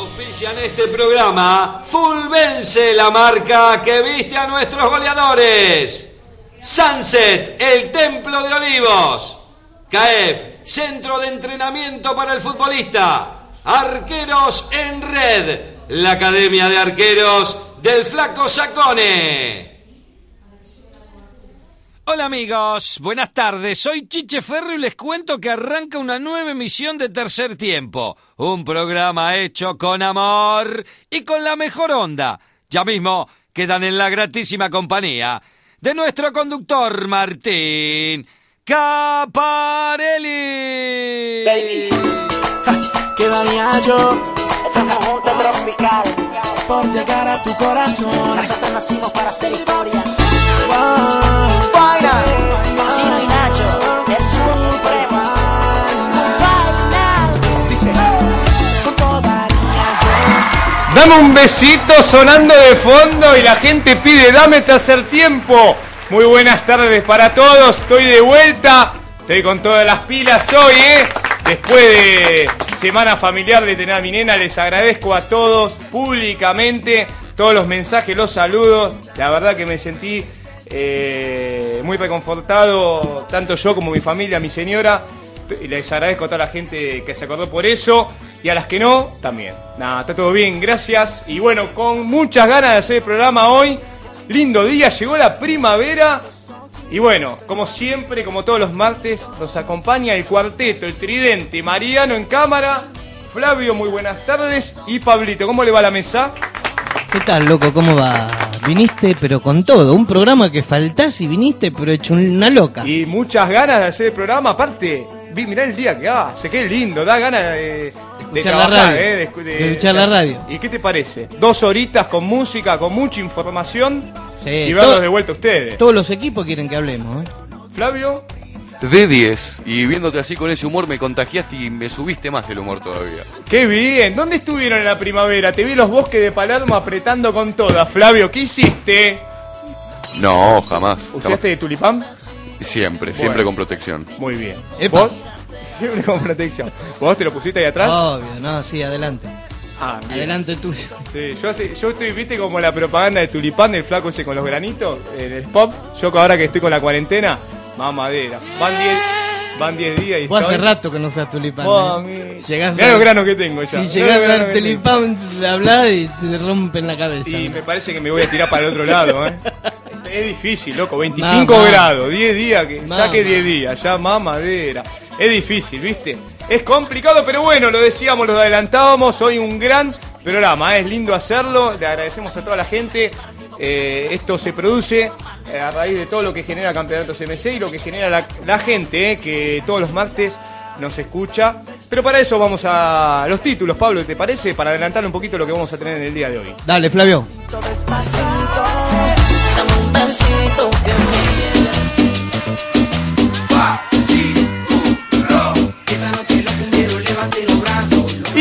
Auspician este programa Fulvense, la marca que viste a nuestros goleadores. Sunset, el Templo de Olivos. CAEF, Centro de Entrenamiento para el Futbolista. Arqueros en Red, la Academia de Arqueros del Flaco Sacone. Hola amigos, buenas tardes. Soy Chiche Ferro y les cuento que arranca una nueva emisión de Tercer Tiempo. Un programa hecho con amor y con la mejor onda. Ya mismo quedan en la gratísima compañía de nuestro conductor Martín Caparelli. Baby. ¿Qué daría yo Este conjunto tropical. por llegar a tu corazón? Nosotros nacimos para hacer historia. Wow. Chino y Nacho, el supremo. Final. Dice, ¿cuánto daría yo? Dame un besito sonando de fondo y la gente pide dame tercer tiempo. Muy buenas tardes para todos, estoy de vuelta, estoy con todas las pilas hoy, ¿eh? Después de semana familiar de tener a mi nena, les agradezco a todos públicamente todos los mensajes, los saludos. La verdad que me sentí eh, muy reconfortado, tanto yo como mi familia, mi señora. Les agradezco a toda la gente que se acordó por eso. Y a las que no, también. Nada, está todo bien, gracias. Y bueno, con muchas ganas de hacer el programa hoy. Lindo día, llegó la primavera. Y bueno, como siempre, como todos los martes, nos acompaña el cuarteto, el tridente, Mariano en cámara, Flavio, muy buenas tardes, y Pablito, ¿cómo le va la mesa? ¿Qué tal, loco? ¿Cómo va? Viniste, pero con todo. Un programa que faltás y viniste, pero hecho una loca. Y muchas ganas de hacer el programa, aparte, vi, mirá el día que hace, qué lindo, da ganas de, de escuchar la radio, eh, de escuchar la radio. ¿Y qué te parece? Dos horitas con música, con mucha información Sí, y verlos de vuelta a ustedes. Todos los equipos quieren que hablemos, ¿eh? Flavio, De 10. Y viéndote así con ese humor me contagiaste y me subiste más el humor todavía. qué bien, ¿dónde estuvieron en la primavera? Te vi los bosques de Palermo apretando con toda. Flavio, ¿qué hiciste? No, jamás. jamás. ¿Usaste de tulipán? Siempre, siempre Bueno. con protección. Muy bien. Epa. ¿Vos? Siempre con protección. ¿Vos te lo pusiste ahí atrás? Obvio, no, sí, adelante. Ah. Adelante tuyo. Sí, yo, hace- yo estoy, viste, como la propaganda de tulipán del flaco ese con los granitos, en el pop. Yo que ahora que estoy con la cuarentena, mamadera. Van 10 van 10 días y Vos hace rato que no seas tulipán. ¿eh? Llegás Mirá a- los granos que tengo ya. Si llegás que tengo. tulipán, le hablás y te rompen la cabeza. Y ¿no? me parece que me voy a tirar para el otro lado, ¿eh? Es difícil, loco, 25 Mamá. grados, 10 días, que Mamá. saque 10 días, ya mamadera. Es difícil, ¿viste? Es complicado, pero bueno, lo decíamos, lo adelantábamos, hoy un gran programa, ¿eh? es lindo hacerlo, le agradecemos a toda la gente. Eh, esto se produce eh, a raíz de todo lo que genera Campeonatos MC y lo que genera la, la gente, ¿eh? que todos los martes nos escucha. Pero para eso vamos a los títulos, Pablo, ¿te parece? Para adelantar un poquito lo que vamos a tener en el día de hoy. Dale, Flavio. Despacito. Dame un besito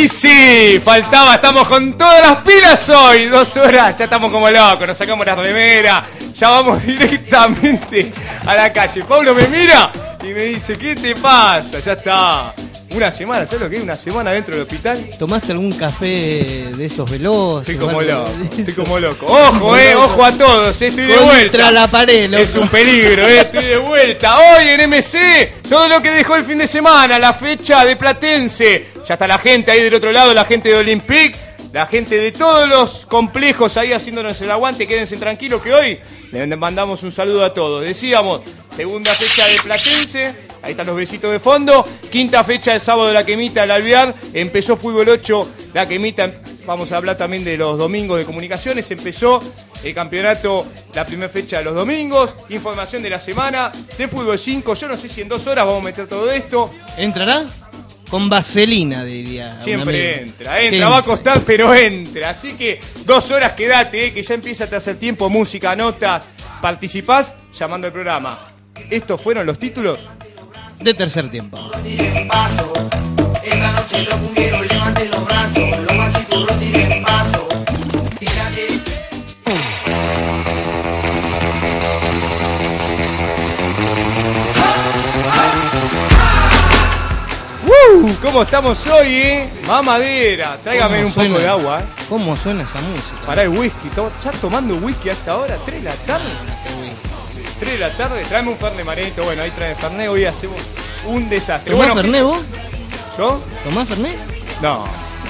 sí, faltaba, estamos con todas las pilas hoy, dos horas, ya estamos como locos, nos sacamos las remeras, ya vamos directamente a la calle. Pablo me mira y me dice, ¿qué te pasa? Ya está. Una semana, ¿sabes lo que es? Una semana dentro del hospital. ¿Tomaste algún café de esos veloces? Estoy como loco, estoy como loco. Ojo, eh, ojo a todos, eh, estoy de Contra vuelta. la pared, loco. Es un peligro, eh, estoy de vuelta. Hoy en MC, todo lo que dejó el fin de semana, la fecha de Platense. Ya está la gente ahí del otro lado, la gente de Olympic, la gente de todos los complejos ahí haciéndonos el aguante. Quédense tranquilos que hoy le mandamos un saludo a todos. Decíamos, segunda fecha de Platense, ahí están los besitos de fondo. Quinta fecha el sábado de la quemita del Alvear. Empezó Fútbol 8, la quemita. Vamos a hablar también de los domingos de comunicaciones. Empezó el campeonato, la primera fecha de los domingos. Información de la semana de Fútbol 5. Yo no sé si en dos horas vamos a meter todo esto. ¿Entrará? Con vaselina, diría. Siempre entra, entra, Siempre. va a costar, pero entra. Así que dos horas quédate, eh, que ya empieza a hacer tiempo, música, notas. Participás llamando al programa. Estos fueron los títulos. De tercer tiempo. Esta noche los cumbieros levanten los brazos. Los machiturros tiren paso. ¡Uh! ¿Cómo ¿Cómo estamos hoy, eh? Mamadera. Tráigame ¿Cómo un poco de agua, eh. ¿Cómo suena esa música? Para el whisky. ¿Ya tomando whisky hasta ahora? ¿Tres de la tarde? ¿Tres de la tarde? Tráeme un Fernet Mareto. Bueno, ahí trae Fernet. Hoy hacemos un desastre. ¿Tomás Bueno, Fernet vos? ¿yo? ¿Tomás Fernet? No,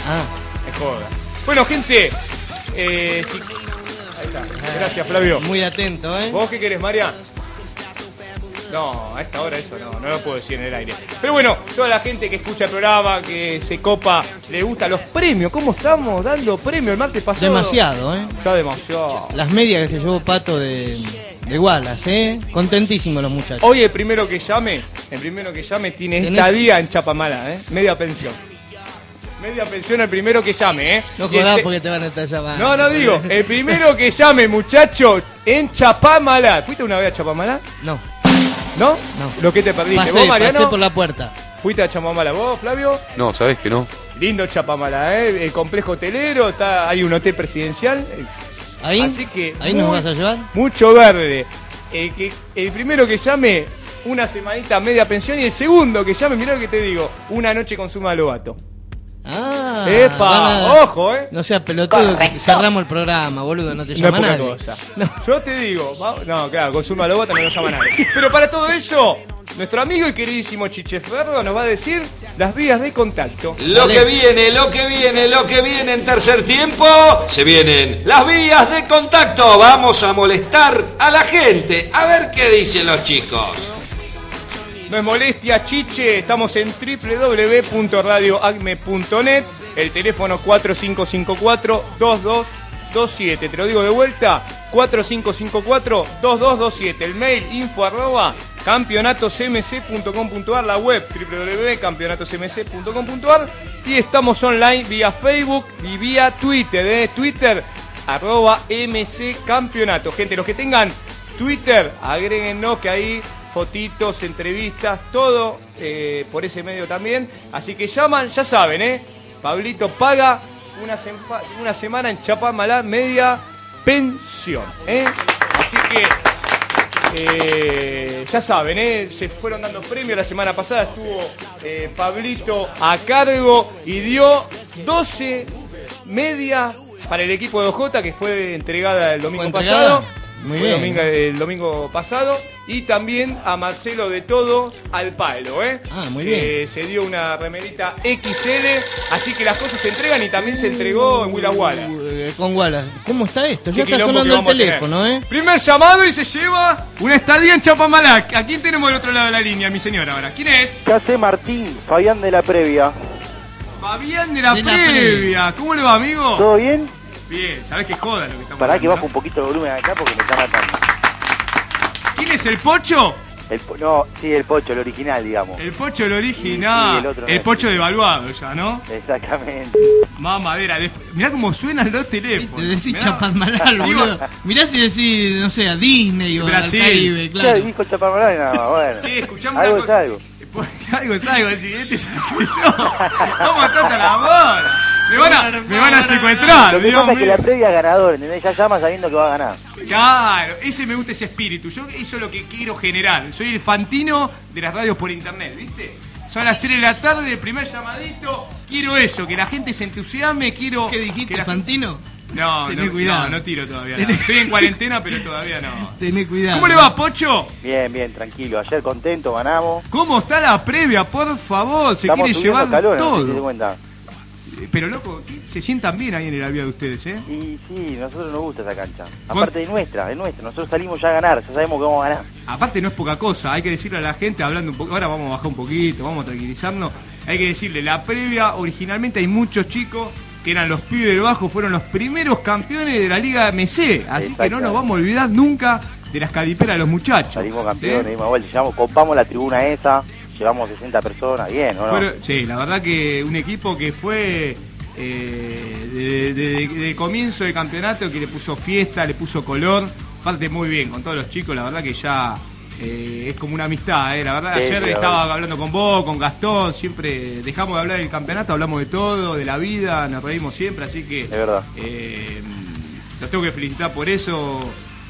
Ah, es joda. Bueno, gente. Eh, si- Ahí está. Gracias, Flavio. muy atento, ¿eh? ¿Vos qué querés, María? No, a esta hora eso no, no lo puedo decir en el aire. Pero bueno, toda la gente que escucha el programa, que se copa, le gusta los premios. ¿Cómo estamos dando premios? El martes pasado. Demasiado, ¿eh? Ya demasiado. Las medias que se llevó Pato de, de Wallace, ¿eh? Contentísimos los muchachos. Hoy el primero que llame, el primero que llame tiene Tenés- estadía en Chapamala, ¿eh? Media pensión. Media pensión el primero que llame, ¿eh? No jodás se- porque te van a estar llamando. No, no digo. El primero que llame, muchacho, en Chapamala. ¿Fuiste una vez a Chapamala? No, ¿No? No. Lo que te perdiste. pasé, ¿Vos, Mariano? pasé por la puerta. ¿Fuiste a Chapamala vos, Flavio? No, ¿sabés que no? Lindo Chapamala, ¿eh? El complejo hotelero, está, hay un hotel presidencial. ¿Ahí? Así que ¿Ahí muy- nos vas a llevar? Mucho verde. El, que, el primero que llame, una semanita media pensión. Y el segundo que llame, mirá lo que te digo, una noche con Suma Lobato. Ah, ¡Epa! a- ¡Ojo, eh! No seas pelotudo, que cerramos el programa, boludo, no te No es llama poca nadie. cosa. Yo te digo, no, claro, con Zulma Lobato no lo llama nadie. Pero para todo eso, nuestro amigo y queridísimo Chiche Ferro nos va a decir las vías de contacto. Lo que viene, lo que viene, lo que viene en tercer tiempo, se vienen las vías de contacto. Vamos a molestar a la gente, a ver qué dicen los chicos. No es molestia, chiche. Estamos en www.radioacme.net. El teléfono 4554-2227. Te lo digo de vuelta. 4554-2227. El mail info arroba campeonatosmc.com.ar. La web www.campeonatosmc.com.ar. Y estamos online vía Facebook y vía Twitter. ¿eh? Twitter arroba MC Campeonato. Gente, los que tengan Twitter, agréguennos que ahí fotitos, entrevistas, todo eh, por ese medio también. Así que llaman, ya saben, ¿eh? Pablito paga una, sempa- una semana en Chapamalá, media pensión, ¿eh? Así que eh, ya saben, ¿eh? se fueron dando premios. La semana pasada estuvo eh, Pablito a cargo y dio 12 media para el equipo de OJ que fue entregada el domingo pasado. Muy bien. domingo- el domingo pasado. Y también a Marcelo de Todos al palo, ¿eh? Ah, muy que se dio una remerita XL. Así que las cosas se entregan y también se entregó en Willa Walla. Uh, eh, con Wallace. ¿Cómo está esto? Qué Ya está sonando el teléfono, ¿eh? Primer llamado y se lleva una estadía en Chapamalac. ¿A quién tenemos del otro lado de la línea, mi señora ahora? ¿Quién es? ¿Qué hace Martín? Fabián de la previa. Fabián de la, De la previa. previa. ¿Cómo le va, amigo? ¿Todo bien? Bien, sabés que joda lo que estamos Pará que bajo un poquito el volumen acá porque me está matando. ¿Quién es el Pocho? El, po- no, sí, el pocho, el original, digamos. El Pocho, el original. Sí, sí, el otro no. Pocho devaluado ya, ¿no? Exactamente. Más madera. Desp- Mirá cómo suenan los Te teléfonos. decís Mirá. Chapadmalal, Digo, boludo. Mirá si decís, no sé, a Disney o Brasil. al Caribe, Claro. claro. dijo nada más, bueno. Che, escuchame algo una es cosa. algo. Algo es algo, el siguiente es que yo. Vamos a estar la bola. Me van a, me van a secuestrar, Lo que Dios pasa es que mío. la previa es ganador, ¿entendés? Ya llama sabiendo que va a ganar. Claro, ese me gusta ese espíritu. Yo eso es lo que quiero generar. Soy el fantino de las radios por internet, ¿viste? Son las 3 de la tarde, el primer llamadito. Quiero eso, que la gente se entusiasme. Quiero. ¿Qué dijiste, que la- Fantino? No, Tené no, cuidado. no, no tiro todavía. no. Estoy en cuarentena, pero todavía no. Tené cuidado. ¿Cómo le va, Pocho? Bien, bien, tranquilo. Ayer contento, ganamos. ¿Cómo está la previa? Por favor, se Estamos quiere llevar calor, todo. Eh, Pero loco, se sientan bien ahí en el avión de ustedes, ¿eh? Y sí, nosotros nos gusta esa cancha. Aparte de nuestra, de nuestra. Nosotros salimos ya a ganar, ya sabemos que vamos a ganar. Aparte no es poca cosa, hay que decirle a la gente, hablando un poco, ahora vamos a bajar un poquito, vamos a tranquilizarnos, hay que decirle, la previa, originalmente hay muchos chicos que eran los pibes del bajo, fueron los primeros campeones de la Liga MC, así que no nos vamos a olvidar nunca de las caliperas de los muchachos. Salimos ¿sí? campeones, dimos vuelta, llevamos, copamos la tribuna esa, llevamos 60 personas, bien, ¿o no? Sí, la verdad que un equipo que fue eh, de, de- de- de comienzo del campeonato, que le puso fiesta, le puso color, parte muy bien con todos los chicos, la verdad que ya eh, es como una amistad, eh, la verdad Sí, ayer sí, estaba verdad. hablando con vos, con Gastón, siempre dejamos de hablar del campeonato, hablamos de todo, de la vida, nos reímos siempre, así que Es verdad. eh, los tengo que felicitar por eso,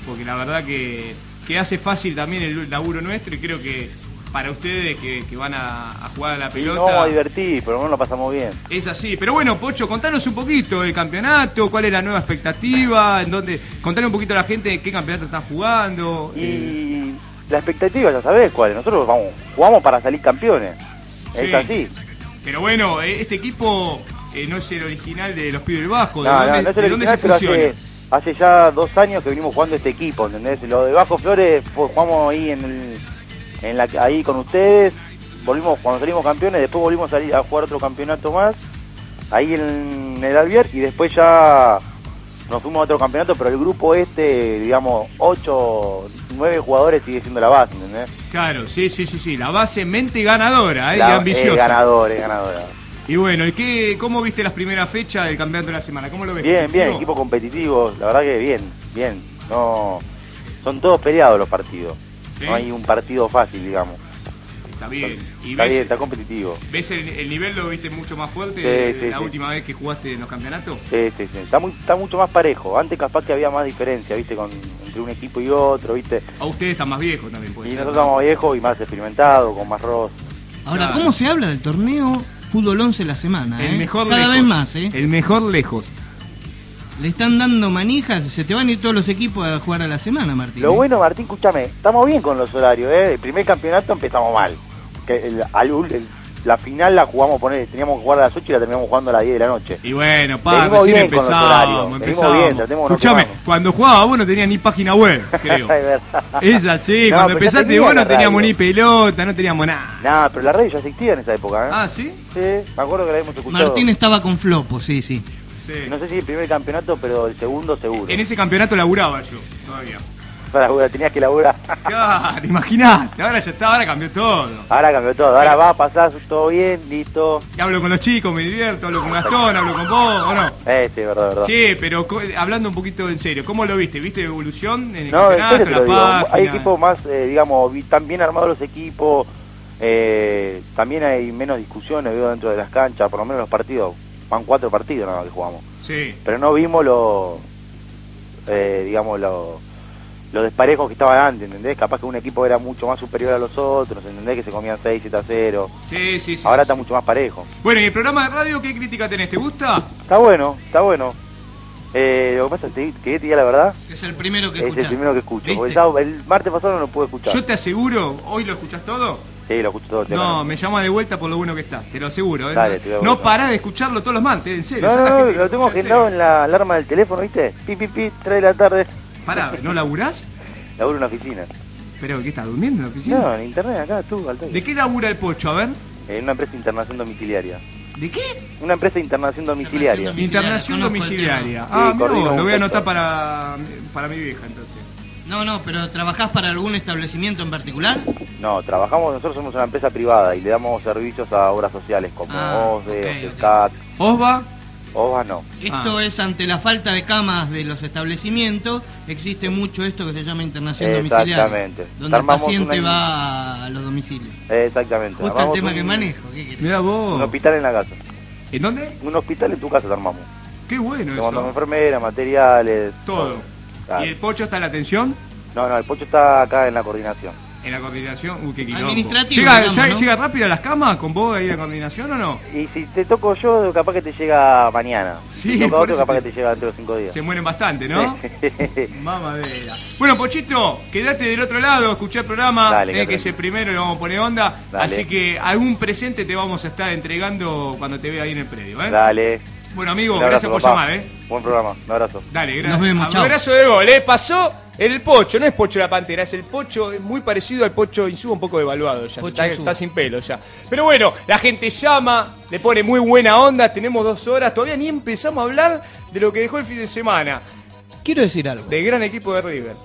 porque la verdad que, que hace fácil también el laburo nuestro y creo que para ustedes que, que van a, a jugar a la pelota. vamos a divertir, pero no lo pasamos bien. Es así, pero bueno, Pocho, contanos un poquito del campeonato, cuál es la nueva expectativa, en dónde, contale un poquito a la gente qué campeonato están jugando. eh, la expectativa ya sabés cuál es. Nosotros vamos, jugamos para salir campeones. Sí. Es así. pero bueno, eh, este equipo eh, no es el original de los pibes del Bajo, ¿de No, dónde, no, no es de el dónde original, se hace, hace ya dos años que venimos jugando este equipo, ¿entendés? Lo de Bajo Flores fue- jugamos ahí en, el- en la, ahí con ustedes, volvimos cuando salimos campeones, después volvimos a, salir a jugar otro campeonato más, ahí en, el Albier, y después ya nos fuimos a otro campeonato, pero el grupo este, digamos, ocho, nueve jugadores sigue siendo la base, ¿entendés? Claro, sí, sí, sí, sí, la base mente ganadora, eh, y ambiciosa. Es ganador, es ganadora. Y bueno, ¿y qué, cómo viste las primeras fechas del campeonato de la semana? ¿Cómo lo ves? Bien, bien, equipo competitivo, la verdad que bien, bien. No, son todos peleados los partidos. Sí. No hay un partido fácil, digamos. Está bien. ¿Y está ves, bien, está competitivo. ves el, el nivel lo viste mucho más fuerte Sí, la sí. última vez que jugaste en los campeonatos? Sí, sí, sí. Está, muy, está mucho más parejo. Antes capaz que había más diferencia, ¿viste? Con, entre un equipo y otro, ¿viste? A ustedes están más viejos también, puede Y ser, nosotros ¿no? estamos viejos y más experimentados, con más rostro. Ahora, Claro. ¿cómo se habla del torneo Fútbol 11 la semana? El eh? mejor Cada lejos. vez más, ¿eh? El mejor lejos. Le están dando manijas, se te van a ir todos los equipos a jugar a la semana, Martín. Lo ¿eh? bueno, Martín, escúchame, estamos bien con los horarios, ¿eh? El primer campeonato empezamos mal. Que el- al ul- el- la final la jugamos, poner, teníamos que jugar a las 8 y la terminamos jugando a las 10 de la noche. Y bueno, pa, Venimos recién empezamos, empezamos. no Escuchame, cuando jugaba vos no tenías ni página web, creo. es así, No, cuando empezaste vos no teníamos ni pelota, no teníamos nada. Nah, pero la radio ya existía en esa época, ¿eh? Ah, ¿sí? Sí, me acuerdo que la hemos escuchado. Martín estaba con Flopo, sí, sí. Sí. No sé si el primer campeonato, pero el segundo seguro. En ese campeonato laburaba yo, todavía. Para laburar, tenías que laburar. Claro, imagínate, ahora ya está, ahora cambió todo. Ahora cambió todo, ahora va a pasar todo bien, listo. Y hablo con los chicos, me divierto, hablo con Gastón, hablo con vos, ¿o no? Eh, sí, verdad, verdad. Sí, pero hablando un poquito en serio, ¿cómo lo viste? ¿Viste evolución en el No, en campeonato, te la página? Hay equipos más, eh, digamos, están bien armados los equipos. eh, también hay menos discusiones, veo, dentro de las canchas. Por lo menos los partidos, van cuatro partidos nada más que jugamos. Sí, Pero no vimos los, eh, digamos, los los desparejos que estaban antes, ¿entendés? Capaz que un equipo era mucho más superior a los otros, ¿entendés? Que se comían 6, 7 a 0. sí, sí. sí, Ahora sí, está sí. mucho más parejo. Bueno, ¿y el programa de radio qué crítica tenés? ¿Te gusta? Está bueno, está bueno. Eh, lo que pasa es que te, diga la verdad, Es el primero que es escuchás. el primero que escucho. El, sábado- el martes pasado no lo pude escuchar. Yo te aseguro, ¿hoy lo escuchás todo? Sí, lo escucho todo tema. No, me llama de vuelta por lo bueno que está, te lo aseguro. ¿eh? Dale, te no volver. pará de escucharlo todos los martes, en serio. No, no, es no, gente lo tengo agendado en la alarma del teléfono, ¿viste? Pi, pi, pi, 3 de la tarde. Pará, ¿no laburás? Laburo en una oficina. ¿Pero qué estás durmiendo en la oficina? No, en internet, acá, tú, al toque. ¿De qué labura el pocho? A ver. En una empresa de internación domiciliaria. ¿De qué? Una empresa de internación domiciliaria. Domiciliaria, Internación domiciliaria. Ah, Sí, coordino un lo voy a sector. anotar para, para mi vieja entonces. No, no, pero ¿trabajás para algún establecimiento en particular? No, trabajamos, nosotros somos una empresa privada y le damos servicios a obras sociales como Ah, OSDE, ok, Osva, OVA no. Esto Ah. es ante la falta de camas de los establecimientos, existe mucho esto que se llama internación domiciliaria. Exactamente. Donde el paciente una- va a los domicilios. Exactamente. Justo el Armamos tema un- que manejo. ¿qué querés? mirá Un vos. hospital en la casa. ¿En dónde? Un hospital en tu casa te armamos. Qué bueno Te mandamos enfermeras, materiales. Todo. Claro. ¿Y el pocho está en la atención? No, no, el pocho está acá en la coordinación. En la coordinación. Uy, qué quilombo. Administrativo, ¿Llega, digamos, ya- ¿no? ¿Llega rápido a las camas con vos ahí en la coordinación o no? Y si te toco yo, capaz que te llega mañana. Sí, si te toca otro, capaz que te llega dentro de cinco días. Se mueren bastante, ¿no? Mamadera. Bueno, Pochito, quedate del otro lado, escuchá el programa, Dale, eh, que es el primero y le vamos a poner onda. Dale. Así que algún presente te vamos a estar entregando cuando te vea ahí en el predio, ¿eh? Dale. Bueno, amigo, Un abrazo, gracias por papá. llamar, ¿eh? Buen programa, un abrazo. Dale, gracias. Nos vemos, chao. Abrazo de gol, ¿eh? Pasó el Pocho, no es Pocho la Pantera, es el Pocho, es muy parecido al Pocho Insúa, un poco devaluado ya, Pocho está, sin pelo ya. Pero bueno, la gente llama, le pone muy buena onda, tenemos dos horas, todavía ni empezamos a hablar de lo que dejó el fin de semana, Quiero decir algo. del gran equipo de River.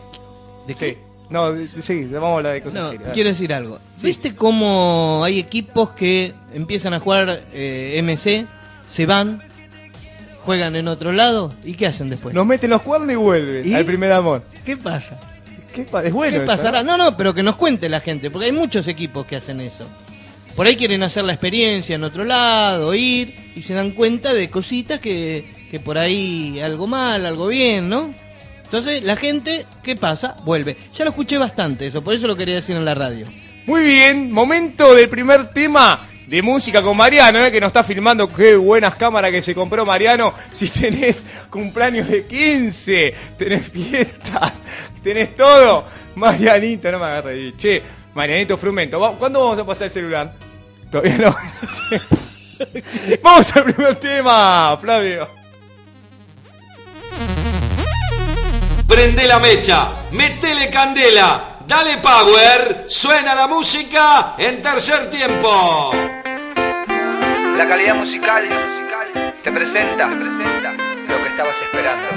¿De Sí. No, de- de- sí, vamos a hablar de cosas No, serias. quiero decir algo. ¿Viste cómo hay equipos que empiezan a jugar eh, MC, se van, juegan en otro lado y qué hacen después? Nos meten los cuernos y vuelven ¿Y? al primer amor. ¿Qué pasa? ¿Qué pa- es bueno ¿Qué eso, pasará? ¿no? No, no, pero que nos cuente la gente, porque hay muchos equipos que hacen eso. Por ahí quieren hacer la experiencia en otro lado, ir y se dan cuenta de cositas que, que por ahí algo mal, algo bien, ¿no? Entonces la gente, ¿qué pasa? Vuelve. Ya lo escuché bastante eso, por eso lo quería decir en la radio. Muy bien, momento del primer tema de música con Mariano, eh, que nos está filmando. Qué buenas cámaras que se compró Mariano. Si tenés cumpleaños de 15, tenés fiestas, tenés todo. Marianito, no me agarre. Che, Marianito Frumento, ¿va- ¿cuándo vamos a pasar el celular? Todavía no. vamos al primer tema, Flavio. Prende la mecha, metele candela, dale power, suena la música en tercer tiempo. La calidad musical te presenta, te presenta lo que estabas esperando.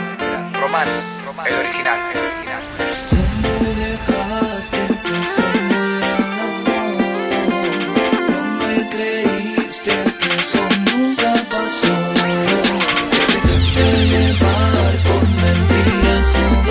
Román, el original, el original. dejaste pensando en amor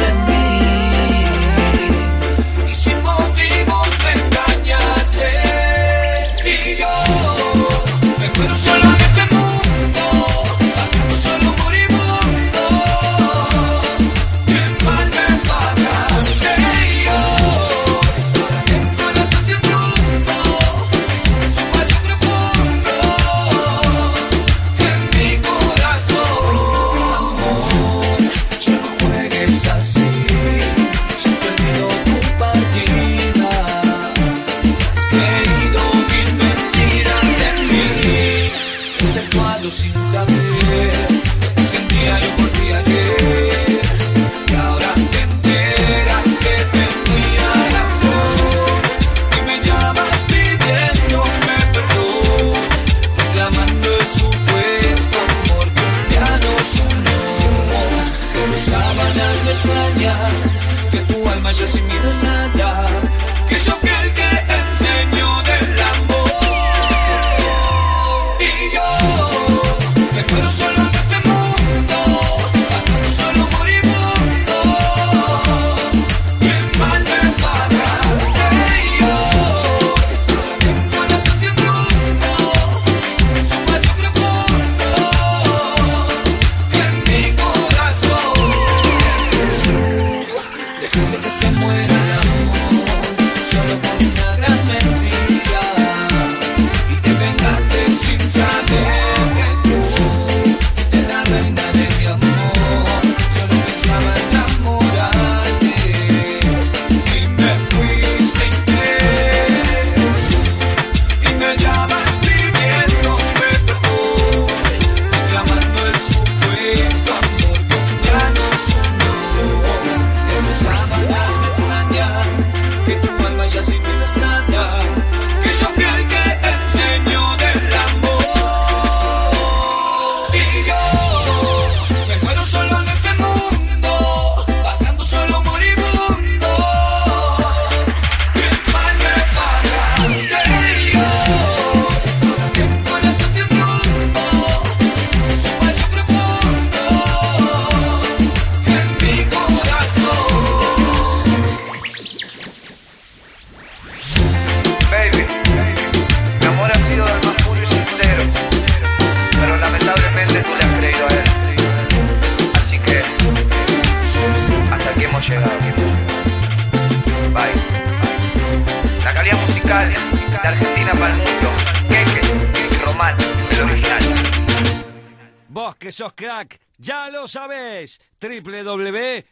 tu alma ya sin mí no es nada. Que yo fui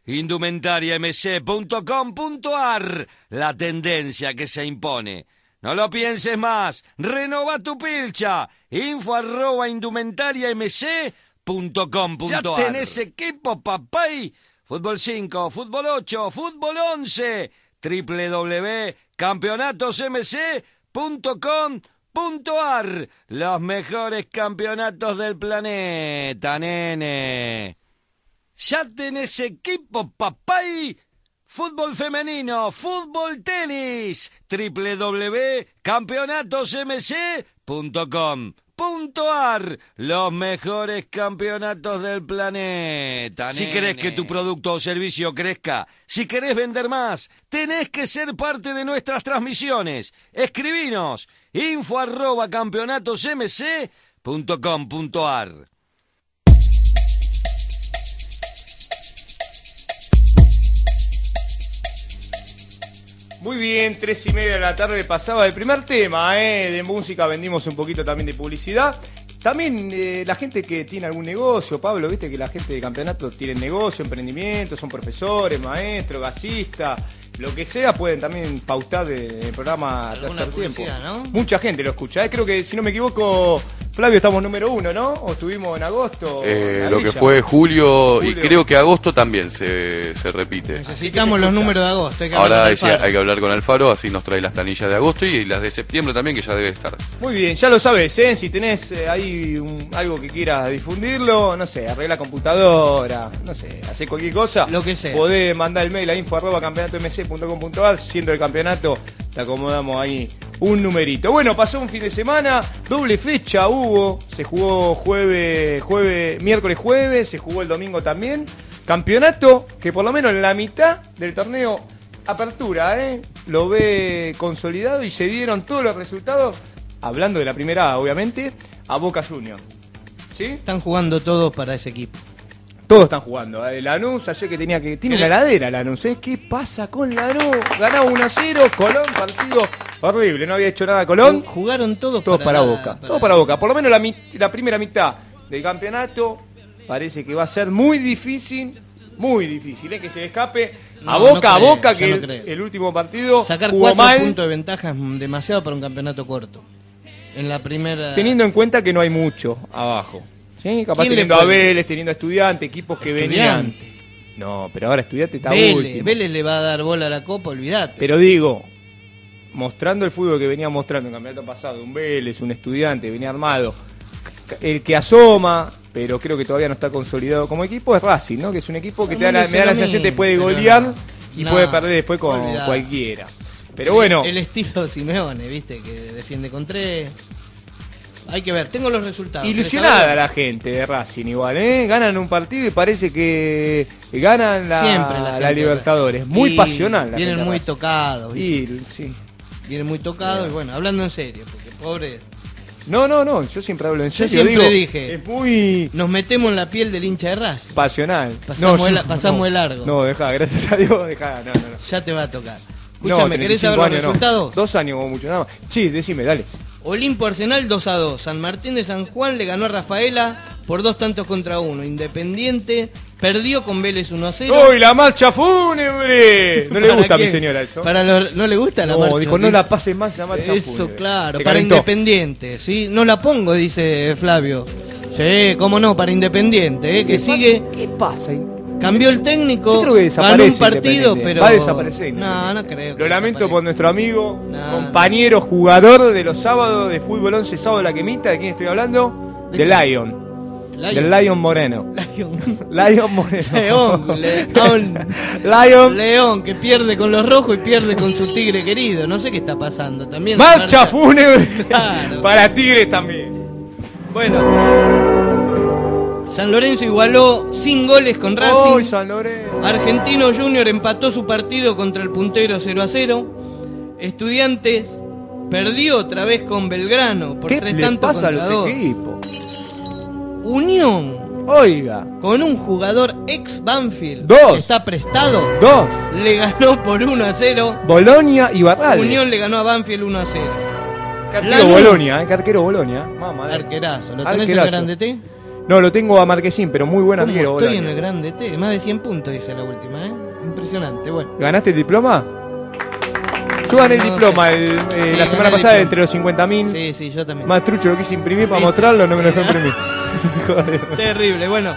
www.indumentariamc.com.ar La tendencia que se impone. No lo pienses más. Renova tu pilcha. Info arroba indumentariamc.com.ar Ya tenés equipo, papay. Fútbol 5, fútbol 8, fútbol 11. www.campeonatosmc.com.ar Los mejores campeonatos del planeta, nene. Ya tenés equipo, papay. Fútbol femenino, fútbol tenis. www.campeonatosmc.com.ar Los mejores campeonatos del planeta. Si querés que tu producto o servicio crezca, si querés vender más, tenés que ser parte de nuestras transmisiones. Escribinos info arroba campeonatosmc.com.ar Muy bien, tres y media de la tarde pasaba el primer tema eh, de música, vendimos un poquito también de publicidad. También eh, la gente que tiene algún negocio, Pablo, viste que la gente de campeonato tiene negocio, emprendimiento, son profesores, maestros, gasistas, lo que sea, pueden también pautar de- en el programa Tercer Tiempo. Mucha gente lo escucha. eh. Creo que, si no me equivoco, Flavio, estamos número uno, ¿no? ¿O estuvimos en agosto? Eh, en lo que fue julio, y creo que agosto también se, se repite. Necesitamos los números de agosto. Hay que hablar Ahora hay que hablar con Alfaro, así nos trae las planillas de agosto y las de septiembre también, que ya debe estar. Muy bien, ya lo sabes, ¿eh? Si tenés eh, ahí un- algo que quieras difundirlo, no sé, arregla computadora, no sé, hacer cualquier cosa. Lo que sea. Podés mandar el mail a info arroba campeonatomc.com.ar, siendo el campeonato, te acomodamos ahí un numerito. Bueno, pasó un fin de semana, doble fecha hubo, se jugó jueves, jueves, miércoles jueves, se jugó el domingo también. Campeonato que por lo menos en la mitad del torneo apertura, ¿eh? Lo ve consolidado y se dieron todos los resultados, hablando de la primera obviamente, a Boca Juniors. ¿Sí? Están jugando todos para ese equipo. Todos están jugando. ¿eh? Lanús, ayer que tenía que. Tiene ¿Qué una heladera Lanús, ¿eh? ¿Qué pasa con Lanús? Ganaba 1 a 0, Colón, partido horrible, no había hecho nada Colón. Jugaron todos, Todos para, nada, Boca. Todos para Boca. Por lo menos la, la primera mitad del campeonato parece que va a ser muy difícil. Muy difícil, ¿eh? que se escape a No, Boca, no a Boca, que no el, creo. el último partido Sacar jugó cuatro mal, puntos de ventaja es demasiado para un campeonato corto. En la primera. teniendo en cuenta que no hay mucho abajo. ¿Sí? Capaz ¿Quién le teniendo a? Vélez, teniendo a Estudiantes, equipos que venían. Estudiante. No, pero ahora Estudiante está Vélez, último. Vélez le va a dar bola a la copa, olvídate. Pero digo, mostrando el fútbol que venía mostrando en el campeonato pasado, un Vélez, un estudiante, venía armado, el que asoma, pero creo que todavía no está consolidado como equipo, es Racing, ¿no? Que es un equipo que te da la, me da la sensación que te puede golear no. y No, puede perder después con olvidate. cualquiera. Pero bueno, El, el estilo Simeone, viste, que defiende con tres. Hay que ver, tengo los resultados. ilusionada ¿Querés la gente de Racing igual, ¿eh? Ganan un partido y parece que ganan la, Siempre la, Libertadores. Muy Y pasional. la Vienen muy tocados. Y, sí. vienen muy tocados. Y bueno, hablando en serio, porque pobre. No, no, no, yo siempre hablo en Yo serio. siempre digo, dije. Es muy Nos metemos en la piel del hincha de Racing. pasional. Pasamos No, el- yo- pasamos no. el largo. No, deja, gracias a Dios, deja, no, no, no. Ya te va a tocar. No, Escúchame, ¿querés 35 saber los no. resultados? Dos años como mucho, nada más. Sí, decime, dale. Olimpo Arsenal 2 a 2. San Martín de San Juan le ganó a Rafaela por dos tantos contra uno. Independiente perdió con Vélez 1 a 0. ¡Uy, la marcha fúnebre! No le ¿Para gusta a mi señora eso. Para ¿No le gusta la no, marcha? dijo, no la pases más la marcha Eso, fúnebre. claro, Se para calentó. Independiente, ¿sí? No la pongo, dice Flavio. Sí, cómo no, para Independiente, ¿eh? que sigue. ¿Qué pasa? Cambió el técnico, Yo creo que desaparece ganó un partido, pero. Va a desaparecer. No, no creo. que Lo lamento por nuestro amigo, No, compañero, jugador de los sábados de fútbol 11 sábado de la quemita. ¿De quién estoy hablando? ¿De? Lion. Lion. Del Lion Moreno. Lion. Lion Moreno. León, León. Lion. León, que pierde con los rojos y pierde con su tigre querido. No sé qué está pasando. También Marcha fúnebre Claro. para Tigres también. Bueno. San Lorenzo igualó sin goles con Racing. ¡Uy, San Lorenzo! Argentino Junior empató su partido contra el puntero 0 a 0. Estudiantes perdió otra vez con Belgrano por ¿Qué tres le tantos pasa a contra los dos. equipos? Unión Oiga, con un jugador ex Banfield Dos. que está prestado dos. le ganó por 1 a 0. Bolonia y Barral. Unión le ganó a Banfield 1 a 0. Arquero Lanús. Bolonia, ¿eh? Que arquero Bolonia. Mamá de- Arquerazo. ¿Lo tenés en Arquerazo. grande T? No, lo tengo a Marquesín, pero muy buen ¿Cómo arquero. estoy en el grande T? Más de 100 puntos dice la última, ¿eh? Impresionante, bueno. ¿Ganaste el diploma? Yo gané el No diploma el- eh, Sí, la semana pasada entre los 50.000. Sí, sí, yo también. Más trucho lo quise imprimir para ¿Viste? mostrarlo, no me lo dejó imprimir. Joder. Terrible, bueno.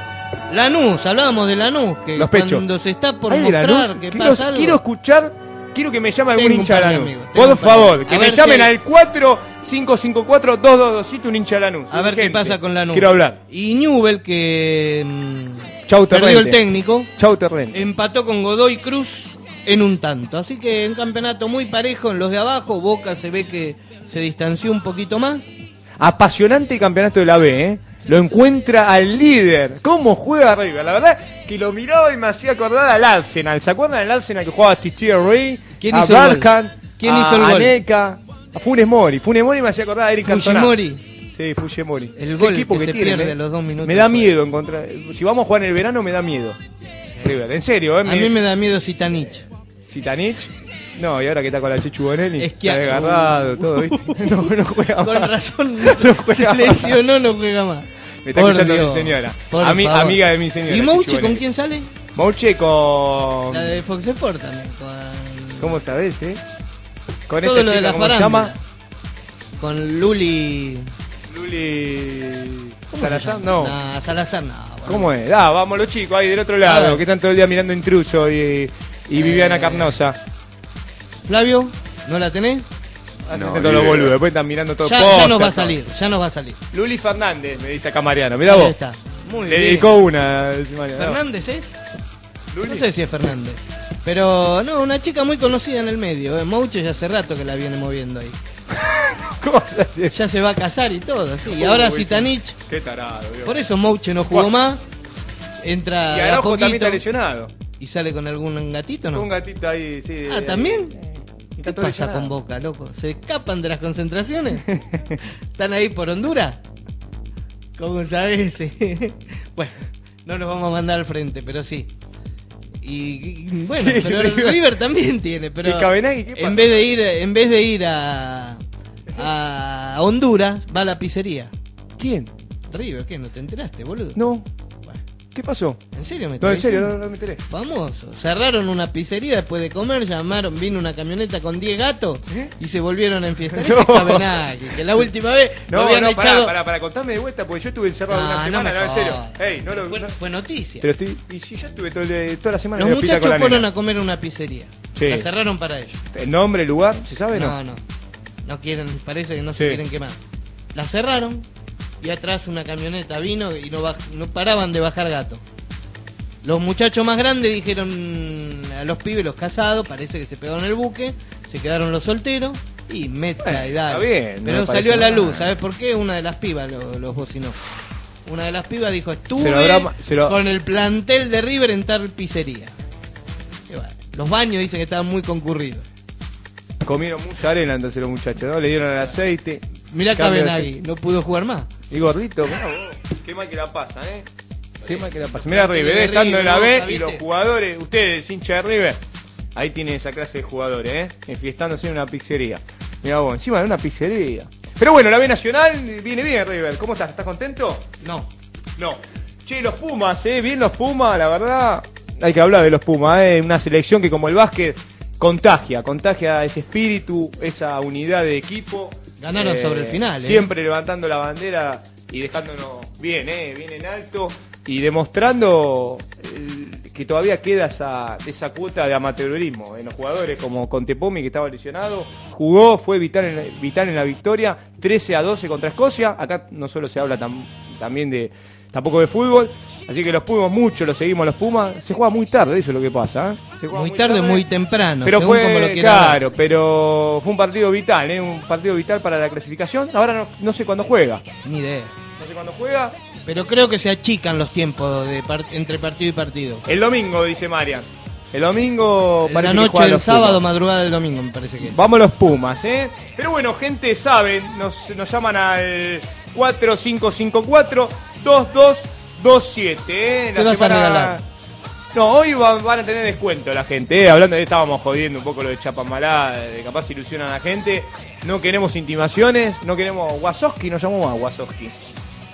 Lanús, hablábamos de Lanús, que Los pechos. cuando se está por mostrar que quiero, pasa algo. quiero escuchar, quiero que me llame algún hincha de Lanús. Por favor, que me llamen al 4554-2227 un hincha de Lanús. A ver qué pasa con Lanús. Quiero hablar. Y Newell, que mm, Chau, perdió el técnico, Chau, Terrente. empató con Godoy Cruz en un tanto. Así que un campeonato muy parejo en los de abajo. Boca se ve que se distanció un poquito más. Apasionante el campeonato de la B, ¿eh? Lo encuentra al líder. ¿Cómo juega River? La verdad que lo miraba y me hacía acordar al Arsenal. ¿Se acuerdan del Arsenal que jugaba a Tichier Rey? ¿Quién a hizo el gol? Bergkamp, ¿Quién a hizo el gol? Anelka, a Funes Mori. Funes Mori me hacía acordar a Eric Cantona. Fujimori. Sí, Fujimori. El Qué gol equipo que se tienen, pierde ¿eh? los dos minutos Me da miedo encontrar. Si vamos a jugar en el verano, me da miedo. River, en serio, ¿eh? A mí me da miedo Sitanich. Zitanich. No, y ahora que está con la Chechu Bonelli, Es que- está desgarrado, todo, ¿viste? No, no juega Con más. razón, No juega se lesionó, no juega más. Me está Por escuchando Dios, mi señora. Ami- amiga de mi señora. ¿Y Mouche con quién sale? Mouche con... La de Fox Sport también. Con, ¿Cómo sabés, eh? Con todo esta lo de chica, la ¿cómo se llama? Con Luli. Luli... ¿cómo se ¿Salazar? llama? No. Nah, Salazar no. boludo. ¿Cómo es? Ah, vamos los chicos ahí del otro A lado, ver. que están todo el día mirando Intruso y, y Viviana Eh, Carnosa. Flavio, ¿no la tenés? Hacen No, todos ni los idea. boludos, después están mirando todo Ya, posta, ya nos va a salir, ya nos va a salir. Luli Fernández, me dice acá Mariano. Mirá Ahí vos. está. Muy Le bien. dedicó una. Mariano. ¿Fernández es? Luli. No sé si es Fernández. Pero no, una chica muy conocida en el medio. ¿eh? Mouche ya hace rato que la viene moviendo ahí. ¿Cómo se hace? Ya se va a casar y todo, sí. Y ahora Zitanich, Qué tarado, Dios. por eso Mouche no jugó más. Entra Y Araujo también poquito está lesionado. y sale con algún gatito, Un ¿no? gatito ahí, sí. Ah, ¿también? eh, ¿Qué pasa lesionado. con Boca, loco? ¿Se escapan de las concentraciones? ¿Están ahí por Honduras? ¿Cómo sabes? bueno, no nos vamos a mandar al frente, pero sí. Y, y, bueno, Sí, pero River. River. también tiene, pero ¿Y Cabenagui qué pasa? en vez de ir en vez de ir a, a Honduras, va a la pizzería. ¿Quién? River, ¿qué? ¿No te enteraste, boludo? No. ¿Qué pasó? ¿En serio me No, en serio, no, no me enteré. Famoso. Cerraron una pizzería después de comer, llamaron, vino una camioneta con 10 gatos y se volvieron a enfiestar. Ese ¿Eh? No. es Cabenagui, que la última vez lo No, habían no, echado. pará, pará, contame de vuelta porque yo estuve encerrado Ah, una no semana, me no, en serio. no lo fue, no- fue noticia. Pero estoy. Y si yo estuve todo toda la semana Los muchachos con la fueron nena. a comer a una pizzería. Sí. La cerraron para ellos. ¿El nombre, el lugar? ¿Se sabe? No, no. No quieren, parece que no se Sí. quieren quemar. La cerraron y atrás una camioneta vino y no, baj- no paraban de bajar gato. Los muchachos más grandes dijeron a los pibes, los casados, parece que se pegaron el buque, se quedaron los solteros y meta Bueno, bien, no Pero salió a la luz. ¿sabes por qué? Una de las pibas lo- los bocinó. Una de las pibas dijo, estuve habrá- lo- con el plantel de River en tal pizzería. Bueno, los baños dicen que estaban muy concurridos. Comieron mucha arena entonces los muchachos, ¿no? Le dieron el aceite. Mirá Cabenagui, no pudo jugar más. Y gordito, mirá vos. Qué mal que la pasan, ¿eh? Qué mal que la. Pero Mirá River, eh, estando en la B y los jugadores, ustedes, hincha de River, ahí tienen esa clase de jugadores, ¿eh? Enfiestándose en una pizzería. Mirá vos, encima de una pizzería. Pero bueno, la B Nacional viene bien, River. ¿Cómo estás? ¿Estás contento? No. No. Che, los Pumas, ¿eh? Bien los Pumas, la verdad. Hay que hablar de los Pumas, ¿eh? Una selección que como el básquet contagia, contagia ese espíritu, esa unidad de equipo. Ganaron sobre el final, ¿eh? Siempre levantando la bandera y dejándonos bien, ¿eh? Bien en alto y demostrando eh, que todavía queda esa, esa cuota de amateurismo en los jugadores como Contepomi que estaba lesionado, jugó, fue vital en, la, vital en la victoria, 13 a 12 contra Escocia, acá no solo se habla tam- también de tampoco de fútbol, así que los Pumas mucho, los seguimos los Pumas, se juega muy tarde, eso es lo que pasa, ¿eh? Se juega Muy tarde, muy temprano, pero según fue, como lo claro, pero fue un partido vital, ¿eh? Un partido vital para la clasificación. Ahora no, no sé cuándo juega. Ni idea. No sé cuándo juega. Pero creo que se achican los tiempos de par- entre partido y partido. El domingo, dice Marian. El domingo la parece que noche del sábado, Pumas. madrugada del domingo, me parece que. Vamos los Pumas, ¿eh? Pero bueno, gente, saben, nos, nos llaman al 4554-2227, ¿eh? ¿Qué vas a regalar? No, hoy va- van a tener descuento la gente, ¿eh? Hablando de, estábamos jodiendo un poco lo de Chapamalá, de capaz ilusionan a la gente. No queremos intimaciones, no queremos Wasowski, nos llamó más Wasowski.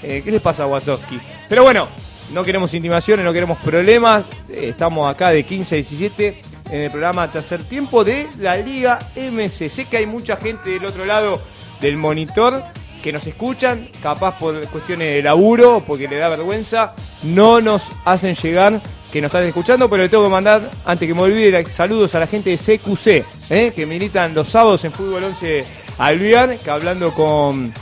Eh, ¿Qué les pasa a Wasowski? Pero bueno, no queremos intimaciones, no queremos problemas. Eh, estamos acá de 15 a 17 en el programa Tercer Tiempo de la Liga MC. Sé que hay mucha gente del otro lado del monitor que nos escuchan, capaz por cuestiones de laburo, porque le da vergüenza, no nos hacen llegar que nos están escuchando, pero le tengo que mandar, antes que me olvide, saludos a la gente de CQC, ¿eh? que militan los sábados en Fútbol 11 Alvear, que hablando con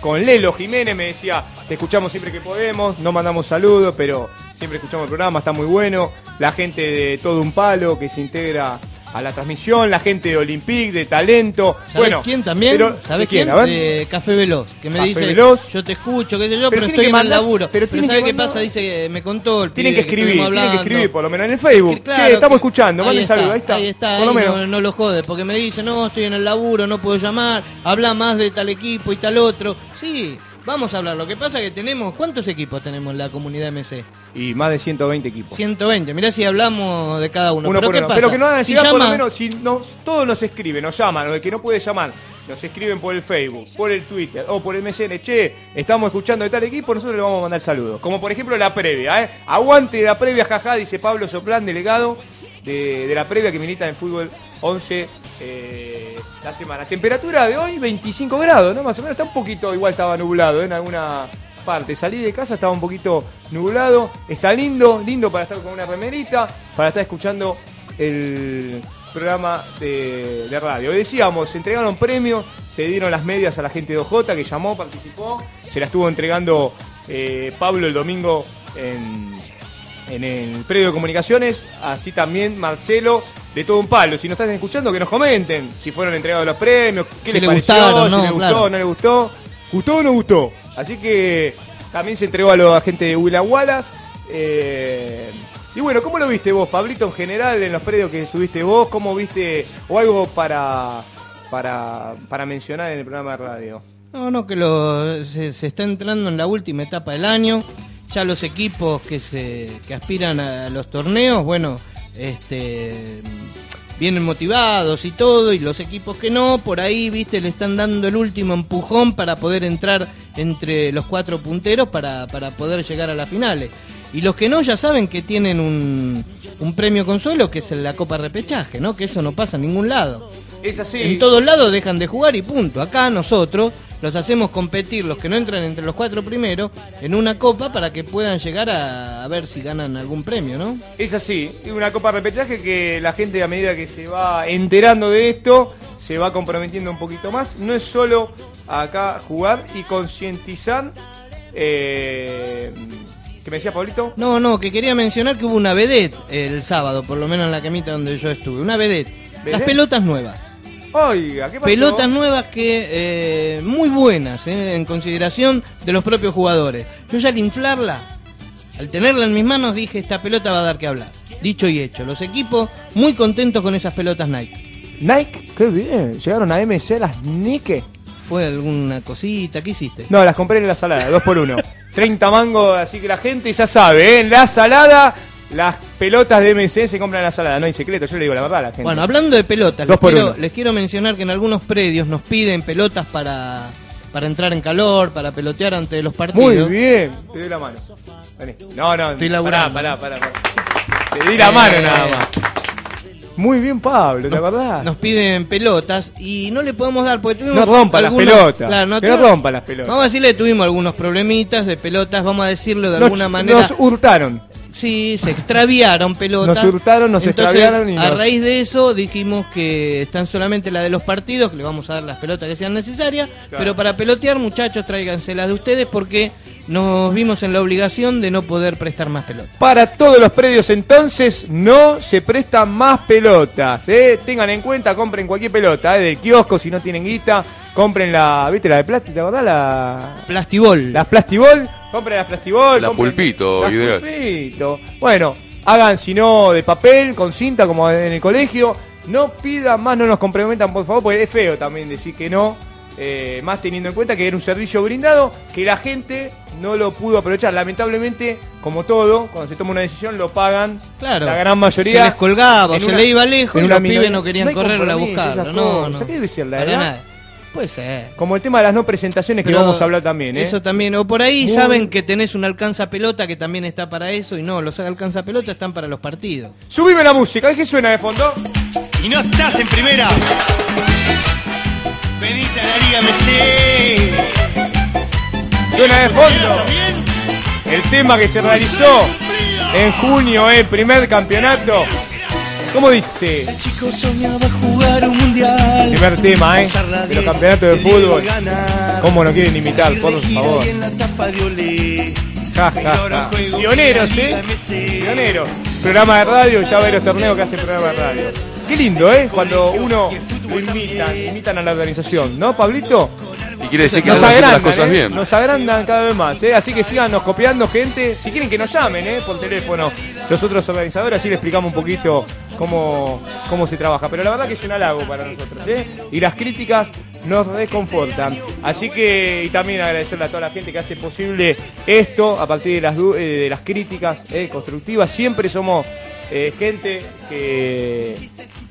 con Lelo Jiménez me decía, te escuchamos siempre que podemos, no mandamos saludos, pero siempre escuchamos el programa, está muy bueno. La gente de Todo un Palo que se integra a la transmisión, la gente de Olympique, de Talento. ¿Sabes bueno, quién también? pero- ¿Sabes ¿quién? quién? De Café Veloz, que me Café dice, Veloz. yo te escucho, qué sé yo, Pero estoy que en el laburo. pero Pero, tienen ¿sabe que qué pasa? Dice que me contó el Tienen que escribir, tienen que escribir, por lo menos en el Facebook. Claro, che, estamos que- escuchando, ahí manden saludos, ahí está. Ahí está, por lo menos. no, no lo jode, porque me dice, no, estoy en el laburo, no puedo llamar, habla más de tal equipo y tal otro. Sí, Vamos a hablar. Lo que pasa que tenemos. ¿Cuántos equipos tenemos en la comunidad MC? Y más de 120 equipos. 120. Mirá si hablamos de cada uno. Uno pero por ¿qué uno. pasa? Pero que no hagan si llegar por lo llama, menos, si nos, todos nos escriben, nos llaman, el que no puede llamar, nos escriben por el Facebook, por el Twitter o por el MSN, che, estamos escuchando de tal equipo, nosotros le vamos a mandar saludos. Como por ejemplo la previa, ¿eh? Aguante la previa, jaja, dice Pablo Soplán, delegado de, de la previa que milita en fútbol 11 eh, la semana. Temperatura de hoy 25 grados, ¿no? Más o menos está un poquito, igual estaba nublado ¿eh? en alguna parte. Salí de casa, estaba un poquito nublado. Está lindo, lindo para estar con una remerita, para estar escuchando el programa de, radio. Decíamos, se entregaron premios, se dieron las medias a la gente de OJ que llamó, participó, se la estuvo entregando eh, Pablo el domingo en, en el predio de comunicaciones, así también Marcelo de todo un palo. Si nos están escuchando, que nos comenten si fueron entregados los premios, qué Si les le pareció, gustaron, si no, les gustó, claro. no les gustó, gustó o no gustó. Así que también se entregó a la gente de Willa Wallace. eh, y bueno, ¿cómo lo viste vos, Pablito, en general, en los predios que estuviste vos? ¿Cómo viste, o algo para, para, para mencionar en el programa de radio? No, no, que lo, se, se está entrando en la última etapa del año. Ya los equipos que se que aspiran a los torneos, bueno, este vienen motivados y todo, y los equipos que no, por ahí, viste, le están dando el último empujón para poder entrar entre los cuatro punteros para, para poder llegar a las finales. Y los que no ya saben que tienen un, un premio consuelo, que es la Copa Repechaje, ¿no? Que eso no pasa en ningún lado. Es así. En todos lados dejan de jugar y punto. Acá nosotros los hacemos competir, los que no entran entre los cuatro primeros, en una copa para que puedan llegar a, a ver si ganan algún premio, ¿no? Es así, es una copa de repechaje que la gente a medida que se va enterando de esto, se va comprometiendo un poquito más. No es solo acá jugar y concientizar. Eh, ¿Qué me decía Pablito? No, no, que quería mencionar que hubo una vedette el sábado, por lo menos en la camita donde yo estuve. Una vedette. Las ¿Vedette? pelotas nuevas. Oiga, ¿qué pasó? Pelotas nuevas que eh, muy buenas eh, en consideración de los propios jugadores. Yo ya al inflarla, al tenerla en mis manos, dije esta pelota va a dar que hablar. Dicho y hecho, los equipos muy contentos con esas pelotas Nike. Nike, qué bien. Llegaron a MC las Nike. ¿Fue alguna cosita? ¿Qué hiciste? No, las compré en la salada, dos por uno. 30 mangos, así que la gente ya sabe, ¿eh? en la salada, las pelotas de MC se compran en la salada. No hay secreto, yo le digo la verdad a la gente. Bueno, hablando de pelotas, les quiero, uno. les quiero mencionar que en algunos predios nos piden pelotas para, para entrar en calor, para pelotear ante los partidos. Muy bien, te doy la mano. Vení. No, no, Estoy pará, laburando. pará, pará, pará. Te di la mano Eh, nada más. Muy bien, Pablo, ¿te acordás? Nos piden pelotas y no le podemos dar porque tuvimos. No rompa las pelotas. Claro, no Que no tuvo- rompa las pelotas. Vamos a decirle tuvimos algunos problemitas de pelotas, vamos a decirlo de Nos- alguna manera. Nos hurtaron. Sí, se extraviaron pelotas. Nos hurtaron, nos Entonces, extraviaron y a nos- raíz de eso dijimos que están solamente las de los partidos, que le vamos a dar las pelotas que sean necesarias, pero para pelotear, muchachos, tráiganse las de ustedes porque nos vimos en la obligación de no poder prestar más pelotas. Para todos los predios entonces no se prestan más pelotas. ¿eh? Tengan en cuenta, compren cualquier pelota ¿eh? del kiosco si no tienen guita. Compren la, ¿viste la de plástico, verdad? La, Plastibol. las plastibol. Compren las plastibol. La compren- pulpito, las ideal. pulpito. Bueno, hagan si no de papel, con cinta como en el colegio. No pidan más, no nos comprometan por favor, porque es feo también decir que no. eh, más teniendo en cuenta que era un servicio brindado que la gente no lo pudo aprovechar. Lamentablemente, como todo, cuando se toma una decisión lo pagan Claro. la gran mayoría. Se les colgaba, se una- le iba lejos y una los pibes no querían hay correrla a buscarlo. esas No, cosas. no. ¿Qué debe ser la Para edad? nada. Puede ser. Como el tema de las no presentaciones que Pero vamos a hablar también, ¿eh? Eso también. O por ahí Muy- saben que tenés un alcanza pelota que también está para eso y no, los alcanza pelota están para los partidos. Subime la música, ¿qué suena de fondo? y no estás en primera. Venite a la Liga MC. Suena de fondo. El tema que se realizó en junio, el primer campeonato. ¿Cómo dice? El chico soñaba jugar un mundial. Primer tema, ¿eh? De los 10, campeonatos de fútbol. ¿Cómo no quieren imitar, por favor? Ja, ja, ja. Pioneros, ¿eh? Pioneros. Programa de radio, ya ve los torneos que hacen programa de radio. Qué lindo, ¿eh? Cuando uno lo imitan, imitan a la organización, ¿no, Pablito? Y quiere decir que Nos haciendo las agrandan, cosas ¿eh? bien. Nos agrandan cada vez más, ¿eh? Así que síganos copiando, gente. Si quieren que nos llamen, ¿eh? Por teléfono, los otros organizadores, así les explicamos un poquito cómo, cómo se trabaja. Pero la verdad que es un halago para nosotros. Y las críticas nos reconfortan. Así que, y también agradecerle a toda la gente que hace posible esto a partir de las, de las críticas constructivas. Siempre somos gente que,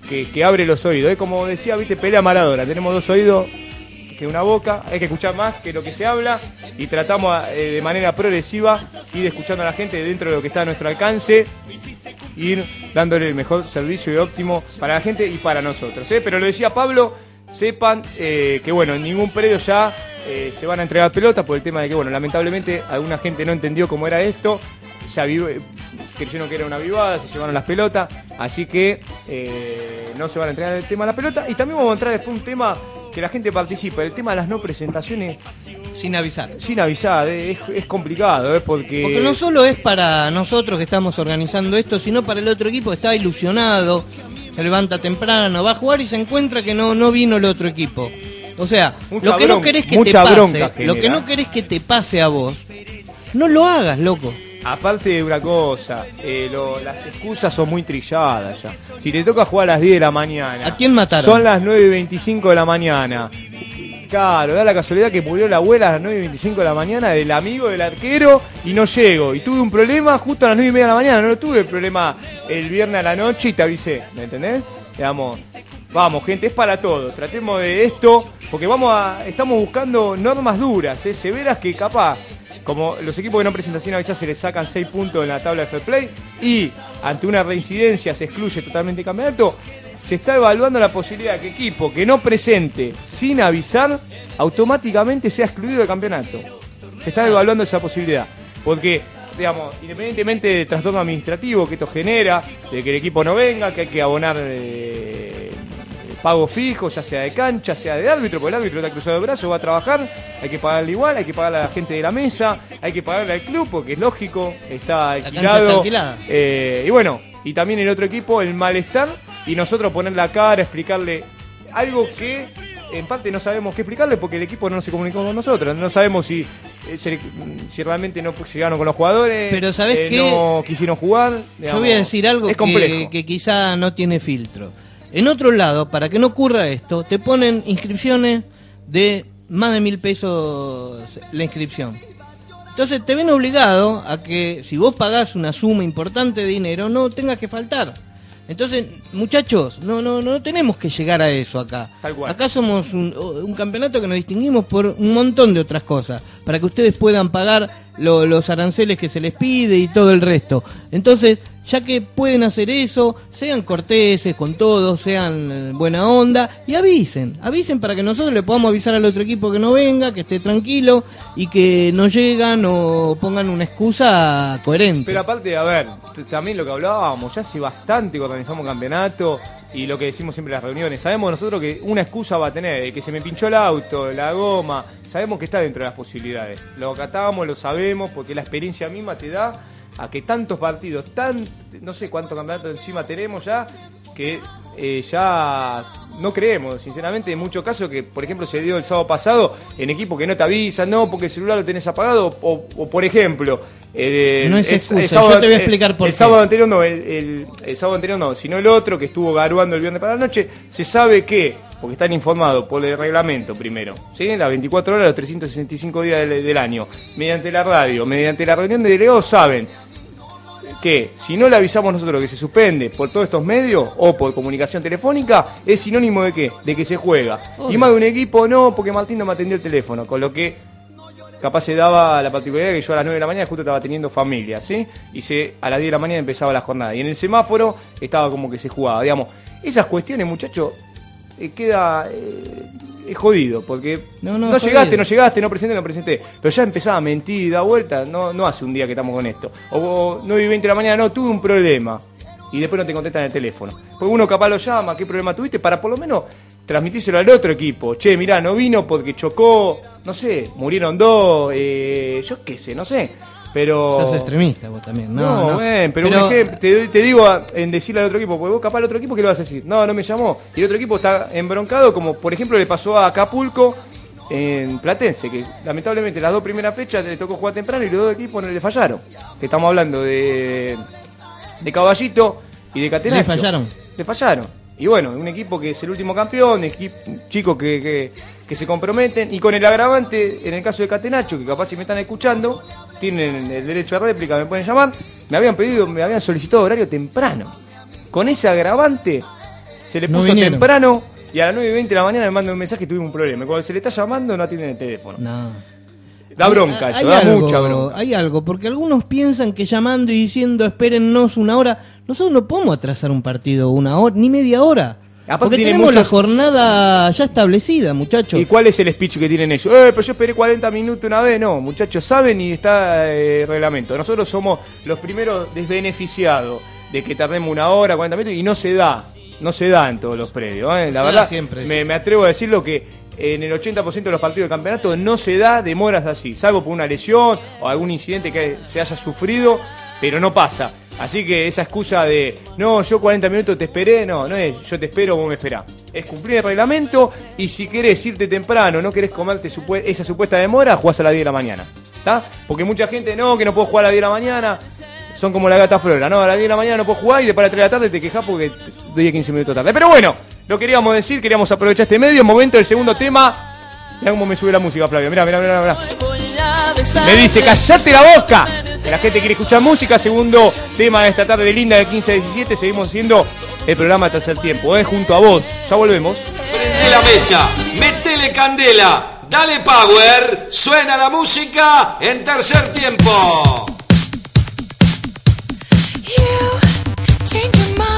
que, que abre los oídos. Como decía, viste, pelea Maradona. Tenemos dos oídos que una boca, hay que escuchar más que lo que se habla y tratamos eh, de manera progresiva ir escuchando a la gente dentro de lo que está a nuestro alcance, ir dándole el mejor servicio y óptimo para la gente y para nosotros. ¿eh? Pero lo decía Pablo, sepan eh, que bueno, en ningún predio ya se van a entregar pelotas por el tema de que bueno, lamentablemente alguna gente no entendió cómo era esto, ya vive- creyeron que era una vivada, se llevaron las pelotas, así que no se van a entregar el tema de la pelota y también vamos a entrar después un tema que la gente participa, el tema de las no presentaciones Sin avisar. sin avisar, eh, es, es complicado, ¿eh? porque... Porque no solo es para nosotros que estamos organizando esto, sino para el otro equipo que está ilusionado, se levanta temprano, va a jugar y se encuentra que no, no vino el otro equipo. O sea, Mucha lo que no bronca- querés que te pase, lo que no querés que te pase a vos, no lo hagas, loco. Aparte de una cosa, eh, lo- las excusas son muy trilladas ya. Si te toca jugar a las 10 de la mañana. ¿A quién mataron? Son las 9 y 25 de la mañana. Claro, da la casualidad que murió la abuela a las 9 y 25 de la mañana del amigo del arquero y no llego. Y tuve un problema justo a las 9 y media de la mañana. No tuve el problema el viernes a la noche y te avisé. ¿Me entendés? Digamos, vamos, gente, es para todo. Tratemos de esto porque vamos a, estamos buscando normas duras, ¿eh? severas que capaz como los equipos que no presentan sin avisar se les sacan 6 puntos en la tabla de fair play y ante una reincidencia se excluye totalmente el campeonato, se está evaluando la posibilidad de que equipo que no presente sin avisar automáticamente sea excluido del campeonato. Se está evaluando esa posibilidad. Porque, digamos, independientemente del trastorno administrativo que esto genera, de que el equipo no venga, que hay que abonar eh, pago fijo, ya sea de cancha, sea de árbitro, porque el árbitro está cruzado de brazos, va a trabajar, hay que pagarle igual, hay que pagarle a la gente de la mesa, hay que pagarle al club, porque es lógico, está alquilado. está alquilada. Eh, y bueno, y también el otro equipo, el malestar, y nosotros poner la cara, explicarle algo que en parte no sabemos qué explicarle porque el equipo no se comunicó con nosotros, no sabemos si, eh, se- si realmente no llegaron con los jugadores, Pero ¿sabés eh, qué? no quisieron jugar. Yo digamos, voy a decir algo es que, que quizá no tiene filtro. En otro lado, para que no ocurra esto, te ponen inscripciones de más de mil pesos la inscripción. Entonces te ven obligado a que si vos pagás una suma importante de dinero, no tengas que faltar. Entonces, muchachos, no, no, no tenemos que llegar a eso acá. Acá somos un, un campeonato que nos distinguimos por un montón de otras cosas, para que ustedes puedan pagar lo- los aranceles que se les pide y todo el resto. Entonces, ya que pueden hacer eso, sean corteses con todos, sean eh, buena onda y avisen, avisen para que nosotros le podamos avisar al otro equipo que no venga, que esté tranquilo y que no llegan o pongan una excusa coherente. Pero aparte, a ver, también lo que hablábamos, ya hace bastante que organizamos campeonato y lo que decimos siempre en las reuniones, sabemos nosotros que una excusa va a tener, que se me pinchó el auto, la goma, sabemos que está dentro de las posibilidades. Lo acatamos, lo sabemos, porque la experiencia misma te da a que tantos partidos, tan, no sé cuántos campeonatos encima tenemos ya, que eh, ya no creemos, sinceramente, en muchos casos que, por ejemplo, se dio el sábado pasado en equipos que no te avisan, no, porque el celular lo tenés apagado, o, o, por ejemplo, el, No es excusa, el sábado- yo te voy a el- explicar por el qué. sábado anterior no, el sábado anterior no, sino el otro que estuvo garuando el viernes para la noche, se sabe que, porque están informados por el reglamento primero, ¿sí? Las 24 horas, los 365 días del, del año, mediante la radio, mediante la reunión de delegados, saben que si no le avisamos nosotros que se suspende por todos estos medios o por comunicación telefónica, es sinónimo de qué? De que se juega. Obvio. Y más de un equipo no, porque Martín no me atendió el teléfono, con lo que capaz se daba la particularidad que yo a las 9 de la mañana justo estaba teniendo familia, ¿sí? Y se, a las 10 de la mañana empezaba la jornada. Y en el semáforo estaba como que se jugaba, digamos. Esas cuestiones, muchachos, eh, queda... eh, es jodido, porque No, no, no, es llegaste, no llegaste, no presenté, no presenté. Pero ya empezaba a mentir, da vuelta, no, no hace un día que estamos con esto. O, o 9 y 20 de la mañana, no, tuve un problema. Y después no te contestan el teléfono. Porque uno capaz lo llama, ¿qué problema tuviste? Para por lo menos transmitírselo al otro equipo. Che, mirá, no vino porque chocó, no sé, murieron dos, eh, yo qué sé, no sé. Pero... Sos extremista vos también. No, No, no. pero, te, te digo a- en decirle al otro equipo, porque vos capaz al otro equipo, ¿qué le vas a decir? No, no me llamó. Y el otro equipo está embroncado, como por ejemplo le pasó a Acapulco en Platense, que lamentablemente las dos primeras fechas le tocó jugar temprano y los dos equipos no le fallaron. Que estamos hablando de, de Caballito y de Catenacho. Le fallaron. Le fallaron. Y bueno, un equipo que es el último campeón, equipo, un chico que, que, que se comprometen y con el agravante, en el caso de Catenacho, que capaz si me están escuchando, tienen el derecho a réplica, me pueden llamar, me habían pedido, me habían solicitado horario temprano. Con ese agravante se le puso temprano y a las 9 y 20 de la mañana me mandan un mensaje y tuvimos un problema. Cuando se le está llamando no atienden el teléfono. No. Da bronca Hay- eso, hay da algo, mucha bronca. Hay algo, porque algunos piensan que llamando y diciendo espérennos una hora, nosotros no podemos atrasar un partido una hora, ni media hora. Aparte porque tiene tenemos la jornada ya establecida, muchachos. ¿Y cuál es el speech que tienen ellos? Eh, pero yo esperé 40 minutos una vez. No, muchachos, saben y está eh, el reglamento. Nosotros somos los primeros desbeneficiados de que tardemos una hora, 40 minutos y no se da. No se da en todos los predios. ¿eh? La Se verdad, siempre me, me atrevo a decirlo que en el 80% de los partidos del campeonato no se da demoras así, salvo por una lesión o algún incidente que se haya sufrido, pero no pasa. Así que esa excusa de, no, yo 40 minutos te esperé, no, no es yo te espero, vos me esperás. Es cumplir el reglamento y si querés irte temprano, no querés comerte supue- esa supuesta demora, jugás a las 10 de la mañana. ¿Está? Porque mucha gente, no, que no puedo jugar a las 10 de la mañana. Son como la gata flora, ¿no? A las 10 de la mañana no puedo jugar y después a las 3 de la tarde te quejas porque 10 15 minutos tarde. Pero bueno, lo queríamos decir, queríamos aprovechar este medio. Momento del segundo tema. Mirá cómo me sube la música, Flavio. Mirá, mirá, mirá, mirá. Me dice, callate la boca. Que la gente quiere escuchar música. Segundo tema de esta tarde de linda de 15 a 17. Seguimos siendo el programa Tercer Tiempo, ¿eh? junto a vos. Ya volvemos. Prende la mecha, metele candela, dale power, suena la música en tercer tiempo. You change your mind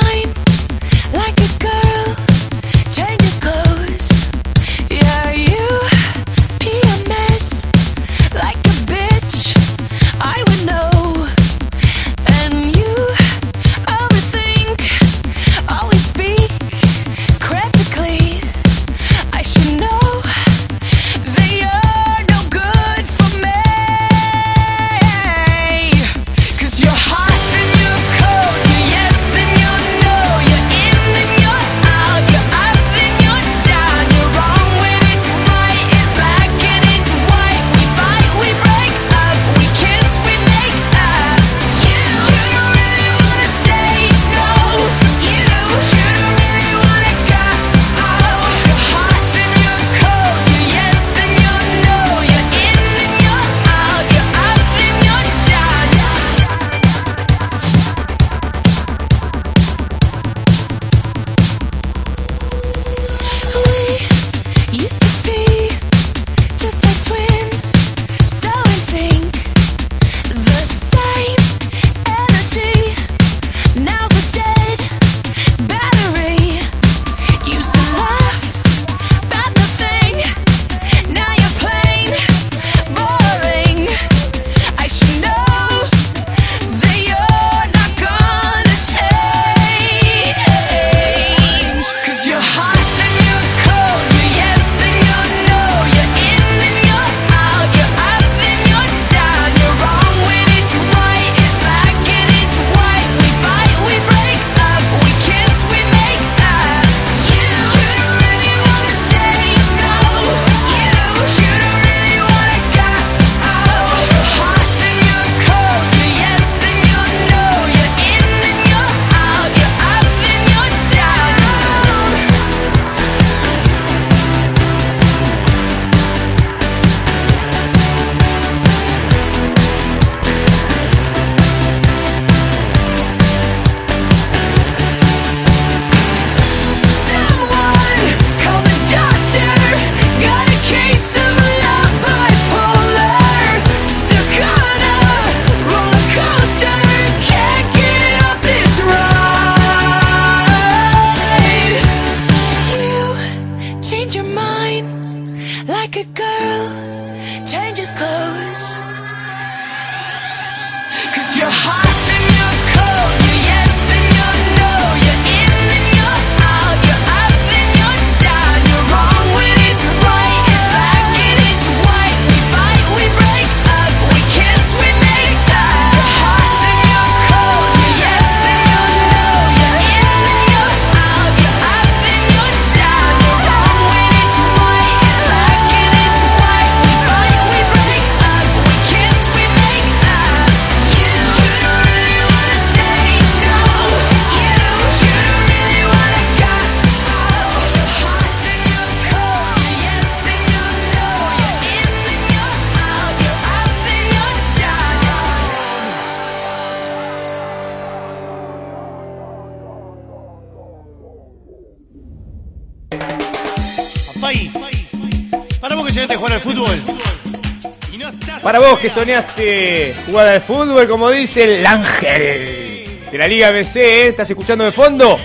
soñaste jugar al fútbol, como dice el ángel de la Liga MC, ¿eh? ¿estás escuchando de fondo?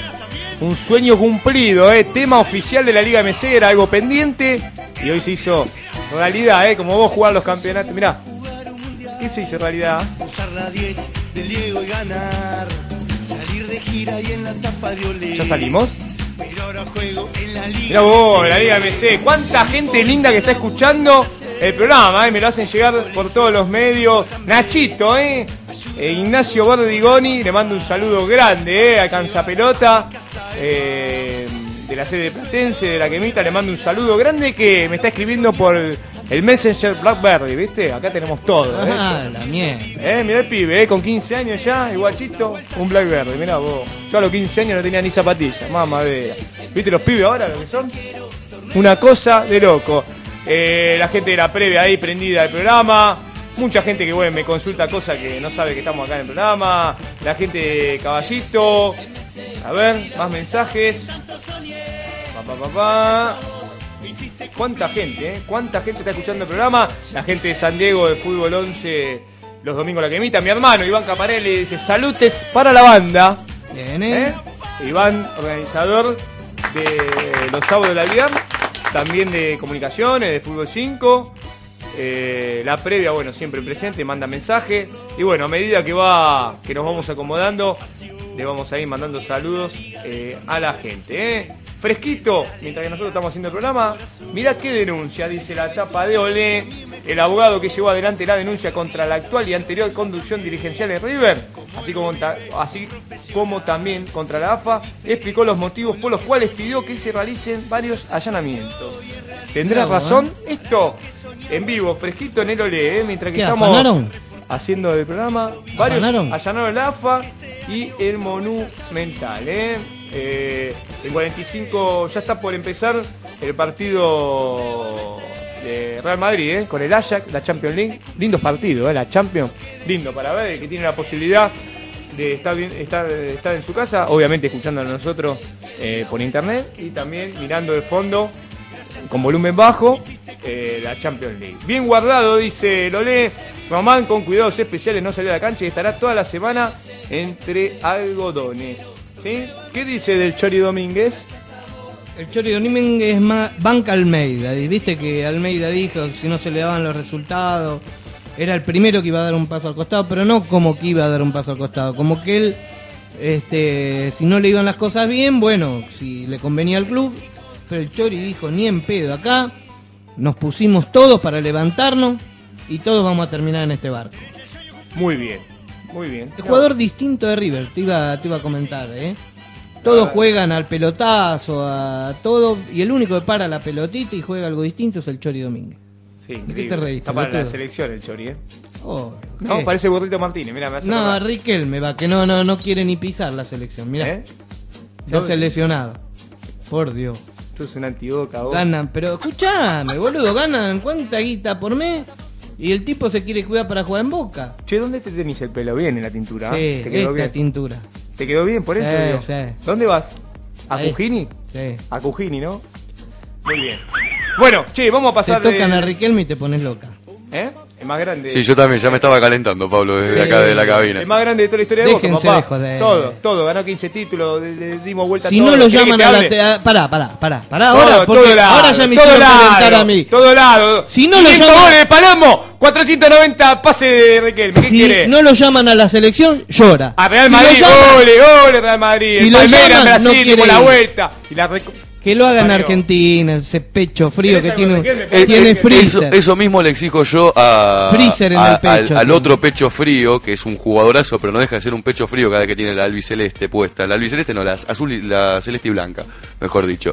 Un sueño cumplido, ¿eh? tema oficial de la Liga MC, era algo pendiente y hoy se hizo realidad, ¿eh? como vos jugar los campeonatos. Mirá, ¿qué se hizo realidad? usar la 10 del Diego y ganar. Salir de gira y en la tapa de Olé. ¿Ya salimos? Pero ahora juego en la liga. Mirá vos, la Liga MC. Cuánta gente linda que está escuchando el programa, ¿eh? me lo hacen llegar por todos los medios. Nachito, ¿eh? Eh, Ignacio Bordigoni, le mando un saludo grande, ¿eh? A Canzapelota, eh, de la sede Platense, de la Quemita, le mando un saludo grande que me está escribiendo por el, Messenger Blackberry, ¿viste? Acá tenemos todo, ¿eh? Ah, la mierda. Eh, mirá el pibe, eh, con 15 años ya, el guachito, un Blackberry, mirá vos. Yo a los 15 años no tenía ni zapatillas, mamadera. ¿Viste los pibes ahora lo que son? Una cosa de loco. Eh, la gente de la previa ahí prendida al programa. Mucha gente que bueno, me consulta cosas que no sabe que estamos acá en el programa. La gente de Caballito. A ver, más mensajes. Pa, pa, pa. ¿Cuánta gente, eh? ¿Cuánta gente está escuchando el programa? La gente de San Diego de Fútbol 11, los domingos la que emita. Mi hermano Iván Caparelli dice, salutes para la banda. Bien, ¿eh? ¿Eh? Iván, organizador de los sábados de la vida, también de comunicaciones, de Fútbol 5. Eh, la previa, bueno, siempre presente, manda mensaje. Y bueno, a medida que va, que nos vamos acomodando, le vamos a ir mandando saludos eh, a la gente. ¿Eh? Fresquito, mientras que nosotros estamos haciendo el programa, mirá qué denuncia, dice la tapa de Olé, el abogado que llevó adelante la denuncia contra la actual y anterior conducción dirigencial de River, así como, así como también contra la AFA, explicó los motivos por los cuales pidió que se realicen varios allanamientos. ¿Tendrá razón? Esto en vivo, fresquito en el Olé, ¿eh? mientras que ¿Qué, estamos afanaron? haciendo el programa, varios ¿Afanaron? allanaron el AFA y el Monumental. ¿eh? Eh, el 45 ya está por empezar el partido de Real Madrid ¿eh? con el Ajax, la Champions League. Lindos partidos, ¿eh? la Champions. Lindo para ver, el que tiene la posibilidad de estar en su casa, obviamente escuchando a nosotros eh, por internet y también mirando de fondo con volumen bajo eh, la Champions League. Bien guardado, dice Lolé. Román con cuidados especiales no salió a la cancha y estará toda la semana entre algodones. ¿Sí? ¿Qué dice del Chori Domínguez? El Chori Domínguez banca Almeida. y Viste que Almeida dijo si no se le daban los resultados. Era el primero que iba a dar un paso al costado, pero no como que iba a dar un paso al costado. Como que él, este, si no le iban las cosas bien, bueno, si le convenía al club. Pero el Chori dijo, ni en pedo acá. Nos pusimos todos para levantarnos y todos vamos a terminar en este barco. Muy bien, muy bien. El jugador distinto de River, te iba, te iba a comentar, ¿eh? Todos juegan al pelotazo, a todo, y el único que para la pelotita y juega algo distinto es el Chori Domínguez. Sí, ¿De qué increíble. te reíste, Está para la selección el Chori, ¿eh? Oh, No, ¿qué? parece Burrito Martínez, mira, me hace No, acordar. Riquelme va, que no, no, no quiere ni pisar la selección, mira. ¿Eh? Ya se lesionado. Por Dios. Tú es un antiboca, vos. Ganan, pero escuchame, boludo, ganan cuánta guita por mes y el tipo se quiere cuidar para jugar en boca. Che, ¿dónde te tenés el pelo? Bien en la tintura. Sí. ¿Te quedó esta bien? tintura. ¿Te quedó bien por eso? Sí, digo? sí. ¿Dónde vas? ¿A Ahí. Cujini? Sí. A Cujini, ¿no? Muy bien. Bueno, che, vamos a Te pasar tocan de- a Riquelme y te pones loca. ¿Eh? El más grande. Sí, yo también, ya me estaba calentando, Pablo, desde Sí. acá de la cabina. El más grande de toda la historia de Boca, Déjense papá. de. Todo, todo. Ganó 15 títulos, le, le dimos vuelta Si a todo. no lo ¿Querés que llaman a la... te- a- Pará, pará, pará, pará. Todo, Ahora, porque todo lado, ahora ya me todo hicieron lado, calentar a mí. Todo lado. Si no lo 500 llaman- de Palermo, 490 pase de Riquelme. ¿Qué Si quiere? no lo llaman a la selección, llora. A Real Si Madrid, llaman, ole, ole, Real Madrid. Si Palmeiras, llaman, Brasil, no la vuelta. Y la que lo hagan en. Argentina, ese pecho frío ¿Querés que tiene? Eh, tiene eh, freezer. Eso, eso mismo le exijo yo a, Freezer en a- el pecho al, al otro pecho frío, que es un jugadorazo, pero no deja de ser un pecho frío cada vez que tiene la albiceleste puesta. La albiceleste no, la azul y la celeste y blanca, mejor dicho.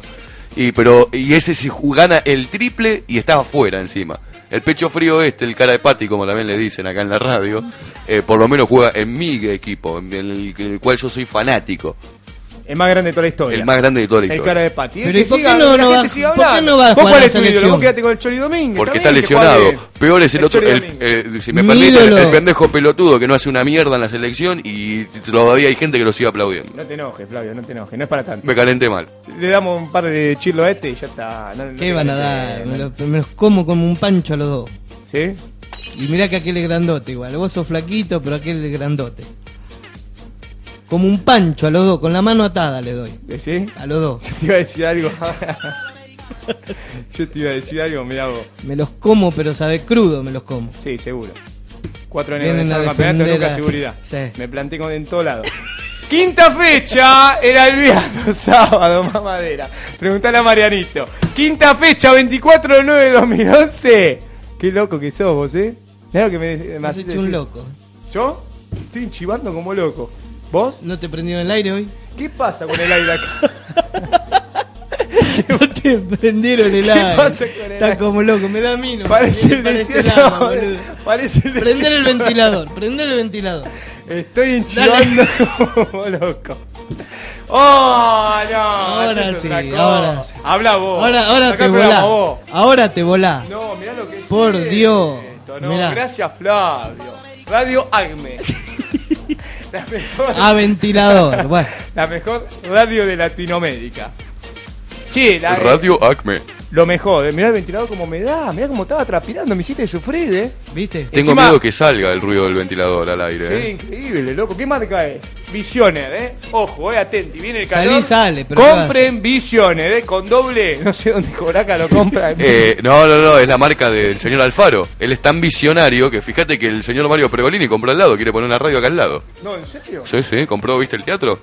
Y pero y ese si gana el triple y está afuera encima. El pecho frío este, el cara de pati, como también le dicen acá en la radio, eh, por lo menos juega en mi equipo, en el, en el cual yo soy fanático. El más grande de toda la historia. El más grande de toda la El historia. cara de Pati. Pero Que ¿y por qué no- no siga por qué no va a ¿Vos jugar cuál es tu ídolo? Vos quedate con el Chori Domínguez. Porque está lesionado. Peor es el, otro, Chori el, eh, si me Mi permiten, ídolo. el pendejo pelotudo que no hace una mierda en la selección y todavía hay gente que lo sigue aplaudiendo. No te enojes, Flavio, no te enojes. No es para tanto. Me calenté mal. Le damos un par de chirlo a este y ya está. No- ¿Qué van a dar? no- Me, lo- me los como como un pancho a los dos. ¿Sí? Y mirá que aquel es grandote igual. Vos sos flaquito, pero aquel es grandote. Como un pancho a los dos, con la mano atada le doy. ¿Sí? A los dos. Yo te iba a decir algo. Yo te iba a decir algo, mirá vos. Me los como, pero sabe crudo, me los como. Sí, seguro. Cuatro Vienen de a campeonato, nunca seguridad. Sí. Me planté con en todo lado. Quinta fecha era el viernes, sábado, mamadera. Preguntale a Marianito. Quinta fecha, 24 de 9 de 2011. Qué loco que sos vos, ¿eh? Lo que me, me Me has hecho un loco. ¿Yo? Estoy enchivando como loco. ¿Vos? ¿No te prendieron el aire hoy? ¿Qué pasa con el aire acá? No te prendieron el ¿Qué aire. pasa con el Está aire? como loco, me da mino. Parece el este desierto. boludo. Parece el Prender el ventilador, prender el ventilador. Estoy enchivando como loco. ¡Oh, no! Ahora sí, ahora sí. Habla vos. Ahora, ahora te volá. vos. Ahora te volá. No, mirá lo que es Por esto, Dios. No, gracias Flavio. Radio Agme. la, mejor, A ventilador. Bueno, la mejor radio de Latinoamérica. Che, la, Radio Acme. Lo mejor. eh, Mirá el ventilador como me da. Mirá cómo estaba transpirando. Me hiciste sufrir, ¿eh? ¿viste? Tengo Encima- miedo que salga el ruido del ventilador al aire. Qué ¿eh? increíble, loco. ¿Qué marca es? Visioner, ¿eh? Ojo, eh, atenti. Viene el Salí, calor. sale, pero Compren Visioner, ¿eh? Con doble. No sé dónde Coraca lo compra. Eh, no, no, no, es la marca del señor Alfaro. Él es tan visionario que fíjate que el señor Mario Pregolini compró al lado, quiere poner una radio acá al lado. No, ¿en serio? Sí, sí, compró, ¿viste el teatro?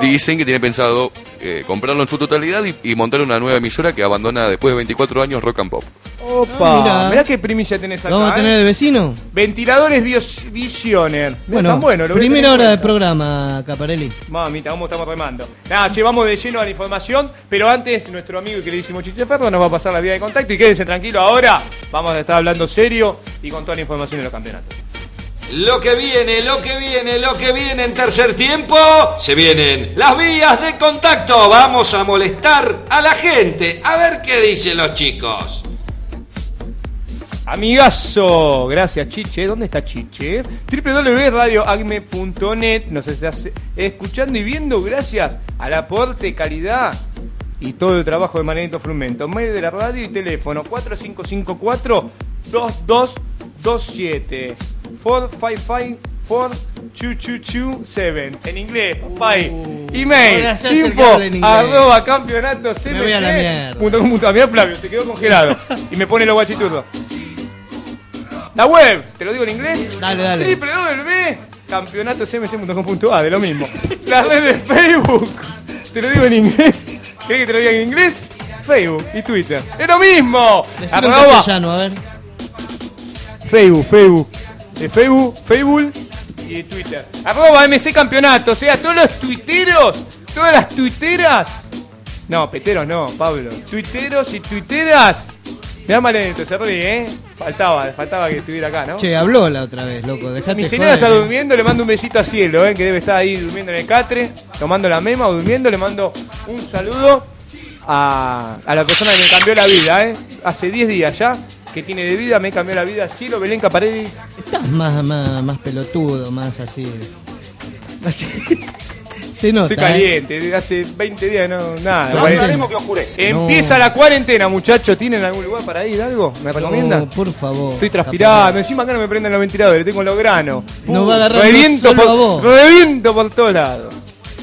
Dicen que tiene pensado eh, comprarlo en su totalidad y, y montar una nueva emisora que abandona después de 24 años Rock and Pop. Opa. Ah, mirá. mirá. qué primicia tenés acá. ¿Vamos a tener ¿eh? el vecino? Ventiladores Bios- Visioner. Bueno, bueno, primera hora de cuenta. programa, Caparelli. Mamita, ¿cómo estamos remando? Nada, che, vamos de lleno a la información, pero antes nuestro amigo y queridísimo Chiche Ferro nos va a pasar la vía de contacto y quédense tranquilos ahora. Vamos a estar hablando serio y con toda la información de los campeonatos. Lo que viene, lo que viene, lo que viene en tercer tiempo, se vienen las vías de contacto. Vamos a molestar a la gente, a ver qué dicen los chicos. Amigazo, gracias Chiche. ¿Dónde está Chiche? www.radioagme.net Nos estás escuchando y viendo gracias al aporte, calidad y todo el trabajo de Manito Frumento. Mail de la radio y teléfono 4554-2227 455-4227 en inglés, papay. Email, info, arroba campeonato Me voy a la mierda. punto com punto- Mirá Flavio, se quedó congelado y me pone los guachiturros. La web, te lo digo en inglés. Dale, dale. www.campeonatocmc.com.ar, de lo mismo. La red de Facebook, te lo digo en inglés. ¿Querés que te lo diga en inglés? Facebook y Twitter. ¡Es lo mismo! Decilo en Arroba castellano, a ver. Facebook, Facebook. De Facebook, Facebook y Twitter. Arroba MC Campeonato. O sea, todos los tuiteros, todas las tuiteras. No, peteros no, Pablo. Tuiteros y tuiteras. Mirá Malenito, se ríe, ¿eh? Faltaba, faltaba que estuviera acá, ¿no? Che, habló la otra vez, loco. Dejate Mi señora joder, está eh. durmiendo, le mando un besito a Cielo, ¿eh? que debe estar ahí durmiendo en el catre, tomando la mema o durmiendo. Le mando un saludo a, a la persona que me cambió la vida, ¿eh? hace 10 días ya, que tiene de vida, me cambió la vida. Cielo, Belén Caparelli. Estás más, más, más pelotudo, más así. Se nota. Estoy ¿eh? caliente, de hace 20 días no, nada. No, hablaremos que oscurece. Empieza la cuarentena, muchachos. ¿Tienen algún lugar para ir? ¿Algo? ¿Me recomiendan? No, por favor. Estoy transpirando, encima acá no me prenden los ventiladores, tengo los granos. No va a agarrar reviento por, a vos. reviento por todos lados.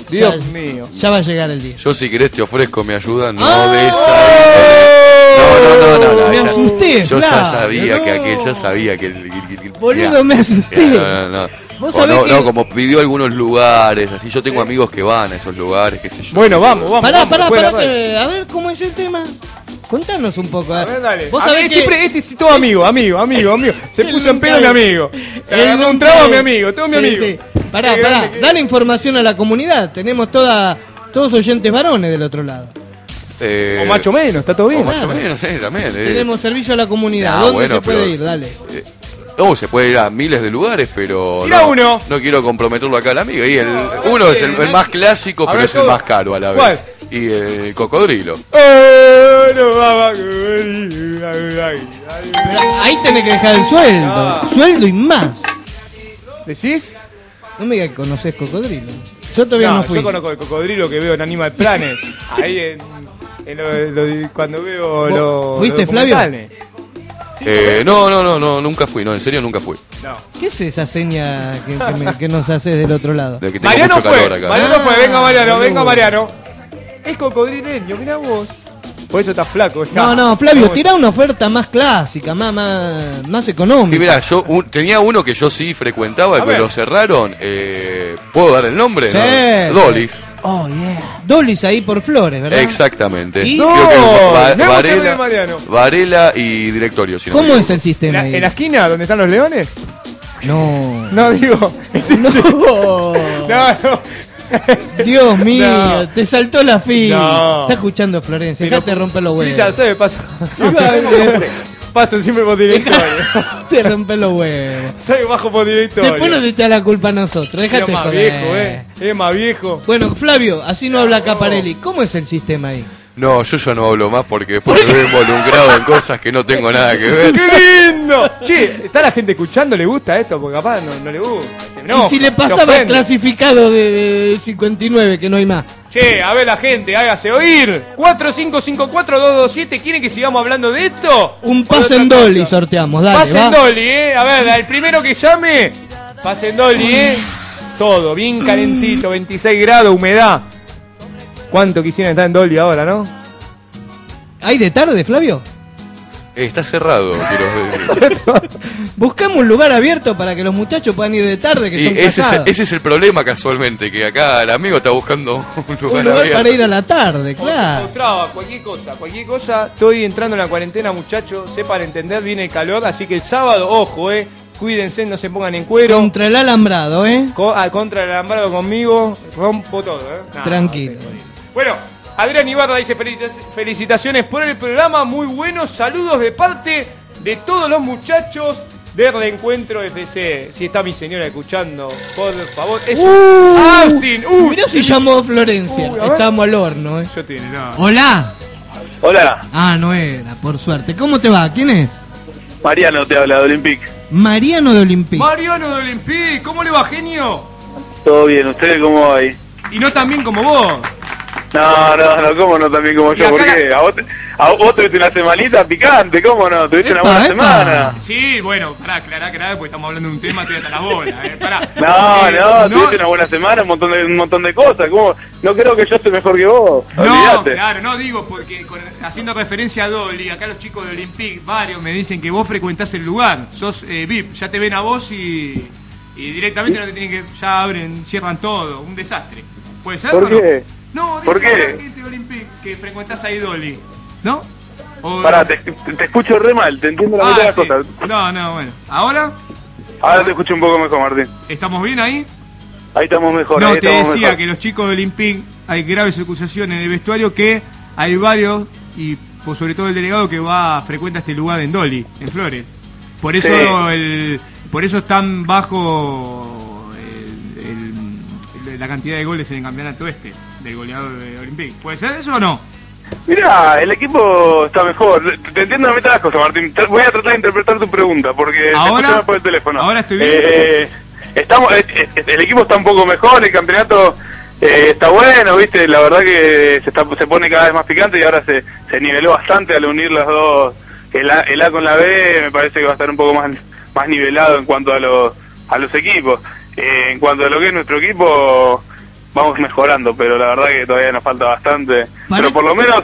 Dios Ya- mío. Ya va a llegar el día. Yo si querés te ofrezco mi ayuda, no ¡Ah! de esa. No, no, no, no, no. Me esa- asusté, Yo ya sabía que aquel, ya sabía que el. Boludo, mirá. me asusté. No, no, no. Vos O sabés no, que- no, como pidió algunos lugares, así yo tengo amigos que van a esos lugares, qué sé yo. Bueno, vamos, vamos. Pará, vamos, pará, pará. que- a ver, ¿cómo es el tema? Contanos un poco. A ver, dale. Vos A sabés ver, que... siempre este es todo amigo, amigo, amigo, amigo. Se puso en pedo mi amigo. Se agarró un nunca trago a mi amigo, todo mi Sí, amigo. sí. Pará, pará. Dale información a la comunidad. Tenemos toda, todos oyentes varones del otro lado. Eh, O macho menos, está todo o bien. macho menos, sí, también. eh. Tenemos servicio a la comunidad. ¿Dónde bueno, se puede pero- ir? Dale. Oh, se puede ir a miles de lugares, pero no, uno. no quiero comprometerlo acá al amigo. Y el, uno es el, el más clásico, pero ver, es el más caro a la vez. ¿Cuál? Y eh, el cocodrilo. Oh, no, va, Pero ahí tenés que dejar el sueldo. Ah. Sueldo y más. ¿Decís? No me digas que conoces cocodrilo. Yo todavía no, fui. yo conozco el cocodrilo que veo en Animal Planet. Ahí en, en lo- lo- cuando veo ¿Vos los. fuiste, Flavio? Eh, no, no, no, no, nunca fui, no, en serio nunca fui. No. ¿Qué es esa seña que, que me- que nos haces del otro lado? De que tengo Mariano mucho fue, calor acá. Mariano fue, venga Mariano, Ah, venga. Mariano. Es cocodrileño, mira vos. Por eso está flaco. está. No, no, Flavio, tira una oferta más clásica, más, más, más Y económica. mirá, yo un- tenía uno que yo sí frecuentaba, que ver. lo cerraron. Eh, ¿Puedo dar el nombre? Sí. No. Dolis. Oh, yeah. Dolis ahí por Flores, ¿verdad? Exactamente. ¿Y? Creo No, que Va- hablado de Varela. Varela y directorio. Si no ¿Cómo es el sistema ¿En la, ahí? en la esquina donde están los leones? No. No, digo. No. No, no. Dios mío, No. te saltó la fila. No. Está escuchando Florencia, Pero- dejate romper los huevos. Sí, ya sé, paso. Paso siempre por directorio. Te rompe los huevos. Soy bajo por directorio. Después nos echa la culpa a nosotros, es déjate más joder. viejo, eh. Es más viejo. Bueno, Flavio, así no habla Caparelli. ¿Cómo es el sistema ahí? No, yo ya no hablo más porque después me veo involucrado en cosas que no tengo nada que ver. ¡Qué lindo! Che, ¿está la gente escuchando? ¿Le gusta esto? Porque capaz no, no le gusta. Se enoja, y si le pasaba el clasificado de, de 59, que no hay más. Che, a ver la gente, hágase oír. 4554-227, ¿quieren que sigamos hablando de esto? Un ¿O de pase en Dolly cosa? sorteamos, dale. Pase en. Dolly, eh. A ver, el primero que llame, pase en Dolly, eh. Todo, bien calentito, 26 grados, humedad. ¿Cuánto quisieran estar en Dolly ahora, no? ¿Hay de tarde, Flavio? Eh, Está cerrado, quiero decir. Buscamos un lugar abierto para que los muchachos puedan ir de tarde, que Y son ese es, casados. ese es el problema casualmente, que acá el amigo está buscando un lugar, Un lugar abierto. para ir a la tarde, claro. Otra, cualquier cosa, cualquier cosa. Estoy entrando en la cuarentena, muchachos. Sepan entender, viene el calor. Así que el sábado, ojo, eh. Cuídense, no se pongan en cuero. Contra el alambrado, ¿eh? Co- ah, contra el alambrado conmigo, rompo todo, ¿eh? Nah, Tranquilo. Bueno, Adrián Ibarra dice "Felicita- felicitaciones por el programa, muy bueno, saludos de parte de todos los muchachos del Reencuentro FC. Si está mi señora escuchando, por favor. Es Uh, Austin, uh, Mirá si llamó Florencia. Ver. Estamos al horno, ¿eh? Yo tiene, no. Hola. Hola, Ah, no era, por suerte. ¿Cómo te va? ¿Quién es? Mariano te habla de Olympic. Mariano de Olimpí. Mariano de Olympique, ¿cómo le va, genio? Todo bien, ¿ustedes cómo va ahí? Y no tan bien como vos. No, no, no, ¿cómo no también como yo? ¿Por qué? ¿A vos, a vos tuviste una semanita picante? ¿Cómo no? ¿Tuviste Epa, una buena epa. semana? Sí, bueno, pará, aclará, aclará, porque estamos hablando de un tema, estoy hasta las bolas, eh. Pará. No, Eh, no, tuviste una buena semana, un montón de, un montón de cosas. ¿Cómo? No creo que yo esté mejor que vos. No, Olvídate. claro, no digo porque con- haciendo referencia a Dolly, acá los chicos de Olympique, varios me dicen que vos frecuentás el lugar, sos eh, VIP, ya te ven a vos y, y directamente no te tienen que, ya abren, cierran todo, un desastre. ¿Puede ser? ¿Por o no? qué? No, dicen ¿Por qué? la gente de Olympique que frecuentás ahí Dolly, ¿no? O- Pará, te, te escucho re mal, te entiendo la mitad de ah, las cosas. No, no, bueno. ¿Ahora? Ahora te escucho un poco mejor, Martín. ¿Estamos bien ahí? Ahí estamos mejor. No, ahí te decía mejor. que los chicos de Olympique hay graves acusaciones en el vestuario que hay varios y sobre todo el delegado que va frecuenta este lugar en Dolly, en Flores. Por eso Sí. el por eso es tan bajo el- el- el- la cantidad de goles en el campeonato este del goleador de Olympique. ¿Puede ser eso o no? Mirá, el equipo está mejor. Te- Te entiendo la mitad de las cosas, Martín. Voy a tratar de interpretar tu pregunta, porque te ¿Ahora? más por el teléfono. ¿Ahora estoy bien? Eh, estamos, eh, eh, el equipo está un poco mejor, el campeonato eh, está bueno, ¿viste? La verdad que se, está, se pone cada vez más picante y ahora se, se niveló bastante al unir las dos, el A, el A con la B, me parece que va a estar un poco más, más nivelado en cuanto a los, a los equipos. Eh, en cuanto a lo que es nuestro equipo, vamos mejorando, pero la verdad que todavía nos falta bastante. Pero por lo menos,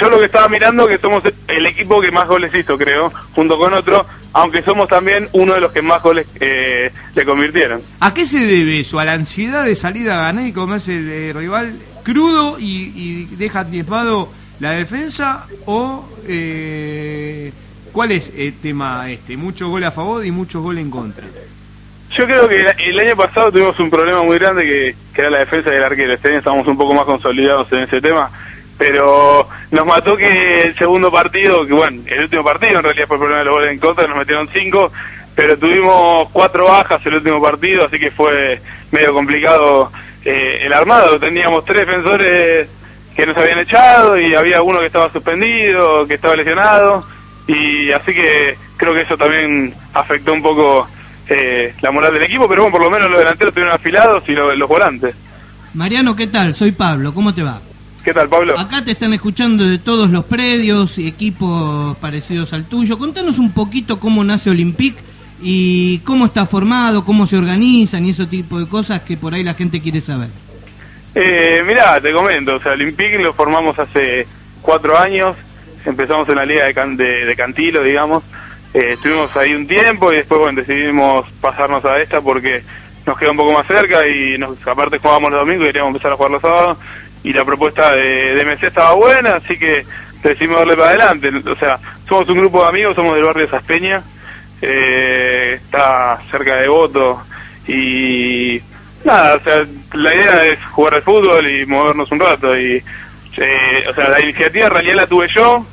yo lo que estaba mirando que somos el equipo que más goles hizo, creo, junto con otro, aunque somos también uno de los que más goles eh, le convirtieron. ¿A qué se debe eso? ¿A la ansiedad de salir a ganar y comerse el eh, rival crudo y, y deja diezmado la defensa? ¿O eh, cuál es el tema este? Muchos goles a favor y muchos goles en contra. Yo creo que el, año pasado tuvimos un problema muy grande que, que era la defensa del arquero. Este año estamos un poco más consolidados en ese tema. Pero nos mató que el segundo partido, que bueno, el último partido en realidad fue el problema de los goles en contra, nos metieron cinco. pero tuvimos cuatro bajas el último partido, así que fue medio complicado eh, el armado. Teníamos tres defensores que nos habían echado y había uno que estaba suspendido, que estaba lesionado, y así que creo que eso también afectó un poco eh, la moral del equipo, pero bueno, por lo menos los delanteros estuvieron afilados y lo- los volantes. Mariano, ¿qué tal? Soy Pablo, ¿cómo te va? ¿Qué tal, Pablo? Acá te están escuchando de todos los predios y equipos parecidos al tuyo. Contanos un poquito cómo nace Olympique y cómo está formado, cómo se organizan y ese tipo de cosas que por ahí la gente quiere saber. Eh, mirá, te comento, o sea, Olympique lo formamos hace cuatro años, empezamos en la liga de, Can- de, de Cantilo, digamos, Eh, estuvimos ahí un tiempo y después, bueno, decidimos pasarnos a esta porque nos queda un poco más cerca y nos, aparte jugábamos los domingos y queríamos empezar a jugar los sábados y la propuesta de, de MC estaba buena, así que decidimos darle para adelante, o sea, somos un grupo de amigos, somos del barrio Saspeña, eh, está cerca de Voto y nada, o sea, la idea es jugar al fútbol y movernos un rato y, eh, o sea, la iniciativa en realidad la tuve yo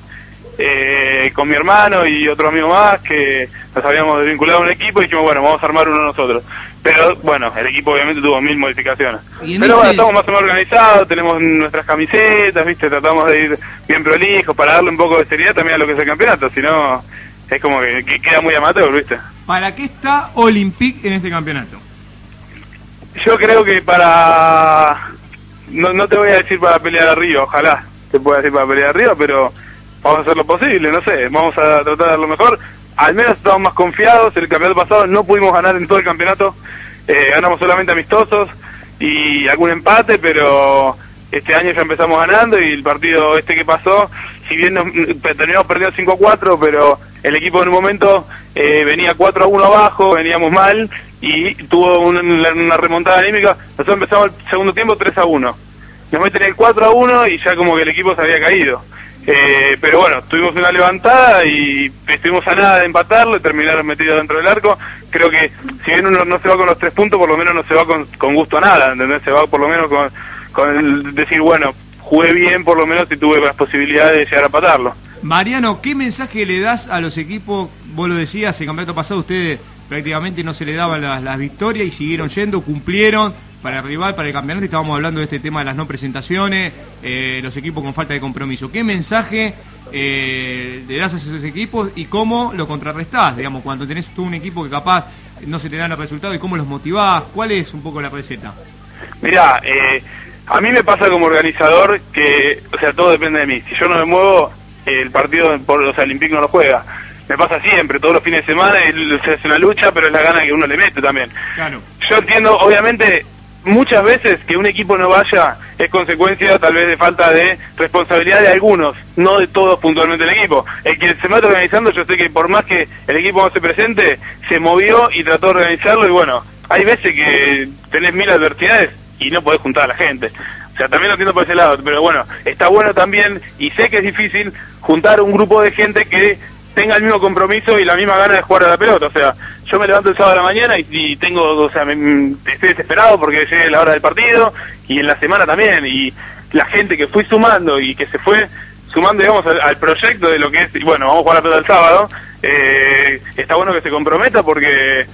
eh, con mi hermano y otro amigo más que nos habíamos desvinculado a un equipo y dijimos, bueno, vamos a armar uno nosotros. Pero bueno, el equipo obviamente tuvo mil modificaciones. Pero bueno, este- estamos más o menos organizados, tenemos nuestras camisetas, ¿viste? Tratamos de ir bien prolijos para darle un poco de seriedad también a lo que es el campeonato, si no es como que, que queda muy amateur, ¿viste? ¿Para qué está Olympique en este campeonato? Yo creo que para... No, no te voy a decir para pelear arriba, ojalá te pueda decir para pelear arriba, pero vamos a hacer lo posible, no sé, vamos a tratar de dar lo mejor. Al menos estamos más confiados, el campeonato pasado no pudimos ganar en todo el campeonato, eh, ganamos solamente amistosos y algún empate, pero este año ya empezamos ganando y el partido este que pasó, si bien nos, terminamos perdiendo 5 a 4, pero el equipo en un momento eh, venía 4 a 1 abajo, veníamos mal y tuvo una, una remontada anímica. Nosotros empezamos el segundo tiempo 3 a 1. Nos meten el 4 a 1 y ya como que el equipo se había caído. Eh, pero bueno, tuvimos una levantada y estuvimos a nada de empatarlo y terminaron metidos dentro del arco. Creo que si bien uno no se va con los tres puntos, por lo menos no se va con, gusto a nada, ¿entendés? Se va por lo menos con, con el decir, bueno, jugué bien por lo menos y tuve las posibilidades de llegar a empatarlo. Mariano, ¿qué mensaje le das a los equipos? Vos lo decías, el campeonato pasado ustedes prácticamente no se le daban las, las victorias y siguieron yendo, cumplieron para el rival, para el campeonato. Estábamos hablando de este tema de las no presentaciones, eh, los equipos con falta de compromiso. ¿Qué mensaje eh, le das a esos equipos y cómo lo contrarrestás? Digamos, cuando tenés tú un equipo que capaz no se te dan el resultado y cómo los motivás, ¿cuál es un poco la receta? Mira, eh, a mí me pasa como organizador que, o sea, todo depende de mí. Si yo no me muevo, el partido, por, o sea, el no lo juega. Me pasa siempre, todos los fines de semana, hace una lucha, pero es la gana que uno le mete también. Claro. Yo entiendo, obviamente, muchas veces que un equipo no vaya es consecuencia tal vez de falta de responsabilidad de algunos, no de todos puntualmente el equipo. El que se mata organizando, yo sé que por más que el equipo no se presente, se movió y trató de organizarlo y bueno, hay veces que tenés mil adversidades y no podés juntar a la gente. O sea, también lo entiendo por ese lado, pero bueno, está bueno también, y sé que es difícil, juntar un grupo de gente que tenga el mismo compromiso y la misma gana de jugar a la pelota. O sea, yo me levanto el sábado a la mañana y, tengo, o sea, me- me- estoy desesperado porque llegue la hora del partido y en la semana también. Y la gente que fui sumando y que se fue sumando, digamos, al, al proyecto de lo que es, y bueno, vamos a jugar a la pelota el sábado, eh, está bueno que se comprometa porque,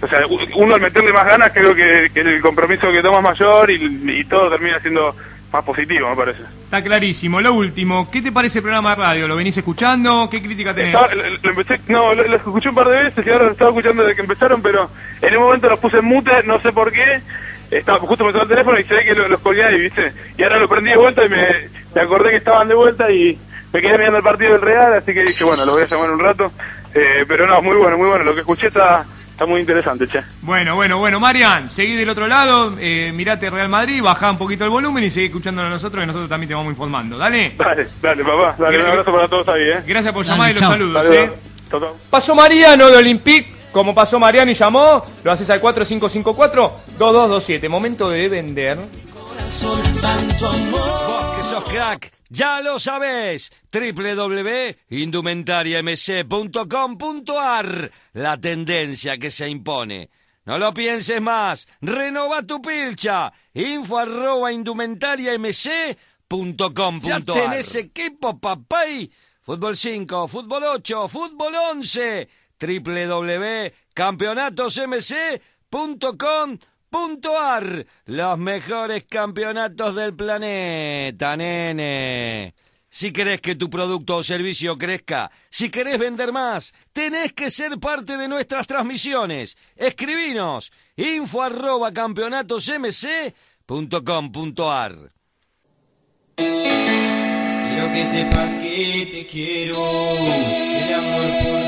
o sea, uno al meterle más ganas creo que, el compromiso que toma es mayor y todo termina siendo más positivo, me parece. Está clarísimo. Lo último, ¿qué te parece el programa de radio? ¿Lo venís escuchando? ¿Qué crítica tenés? Estaba- lo, lo empecé, no, lo, lo escuché un par de veces y ahora lo estaba escuchando desde que empezaron, pero en un momento los puse en mute, no sé por qué. Estaba, justo me sonó el teléfono y se ve que lo- los colgué ahí, ¿viste? Y ahora lo prendí de vuelta y me, me acordé que estaban de vuelta y me quedé mirando el partido del Real, así que dije, bueno, lo voy a llamar un rato. Eh, pero no, muy bueno, muy bueno. Lo que escuché está, está muy interesante, che. Bueno, bueno, bueno, Marian, seguí del otro lado, eh, mirate Real Madrid, bajá un poquito el volumen y seguí escuchándonos a nosotros, que nosotros también te vamos informando. Dale. Dale, dale, papá. Dale, un abrazo para todos ahí, ¿eh? Gracias por llamar y los chao. saludos. ¿eh? Chau, chau. Pasó Mariano de Olympique, como pasó Mariano y llamó, lo haces al 4554-2227. Momento de vender. Vos que sos crack, ya lo sabés. www.indumentariamc.com.ar La tendencia que se impone. No lo pienses más. Renova tu pilcha. Info arroba indumentariamc.com.ar Ya tenés equipo, papay. Fútbol 5, fútbol 8, fútbol 11. campeonatosmc.com.ar. Los mejores campeonatos del planeta, nene. Si querés que tu producto o servicio crezca, si querés vender más, tenés que ser parte de nuestras transmisiones. Escribinos info arroba campeonatosmc.com.ar. Quiero que sepas que te quiero, el.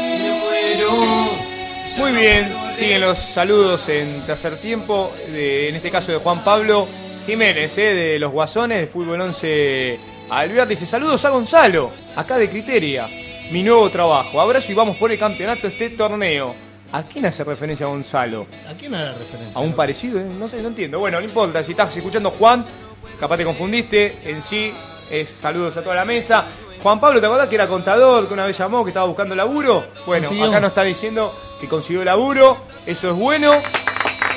Muy bien, siguen los saludos en tercer tiempo, de- en este caso de Juan Pablo Jiménez, eh, de los Guasones, de Fútbol 11 Alvear. Dice, saludos a Gonzalo, acá de Criteria, mi nuevo trabajo. Abrazo y vamos por el campeonato este torneo. ¿A quién hace referencia Gonzalo? ¿A quién hará referencia? ¿A un parecido? eh? No sé, no entiendo. Bueno, no importa, si estás escuchando Juan, capaz te confundiste, en sí es saludos a toda la mesa. Juan Pablo, ¿te acordás que era contador, que una vez llamó, que estaba buscando laburo? Bueno, Consiguió. acá nos está diciendo que consiguió laburo, eso es bueno.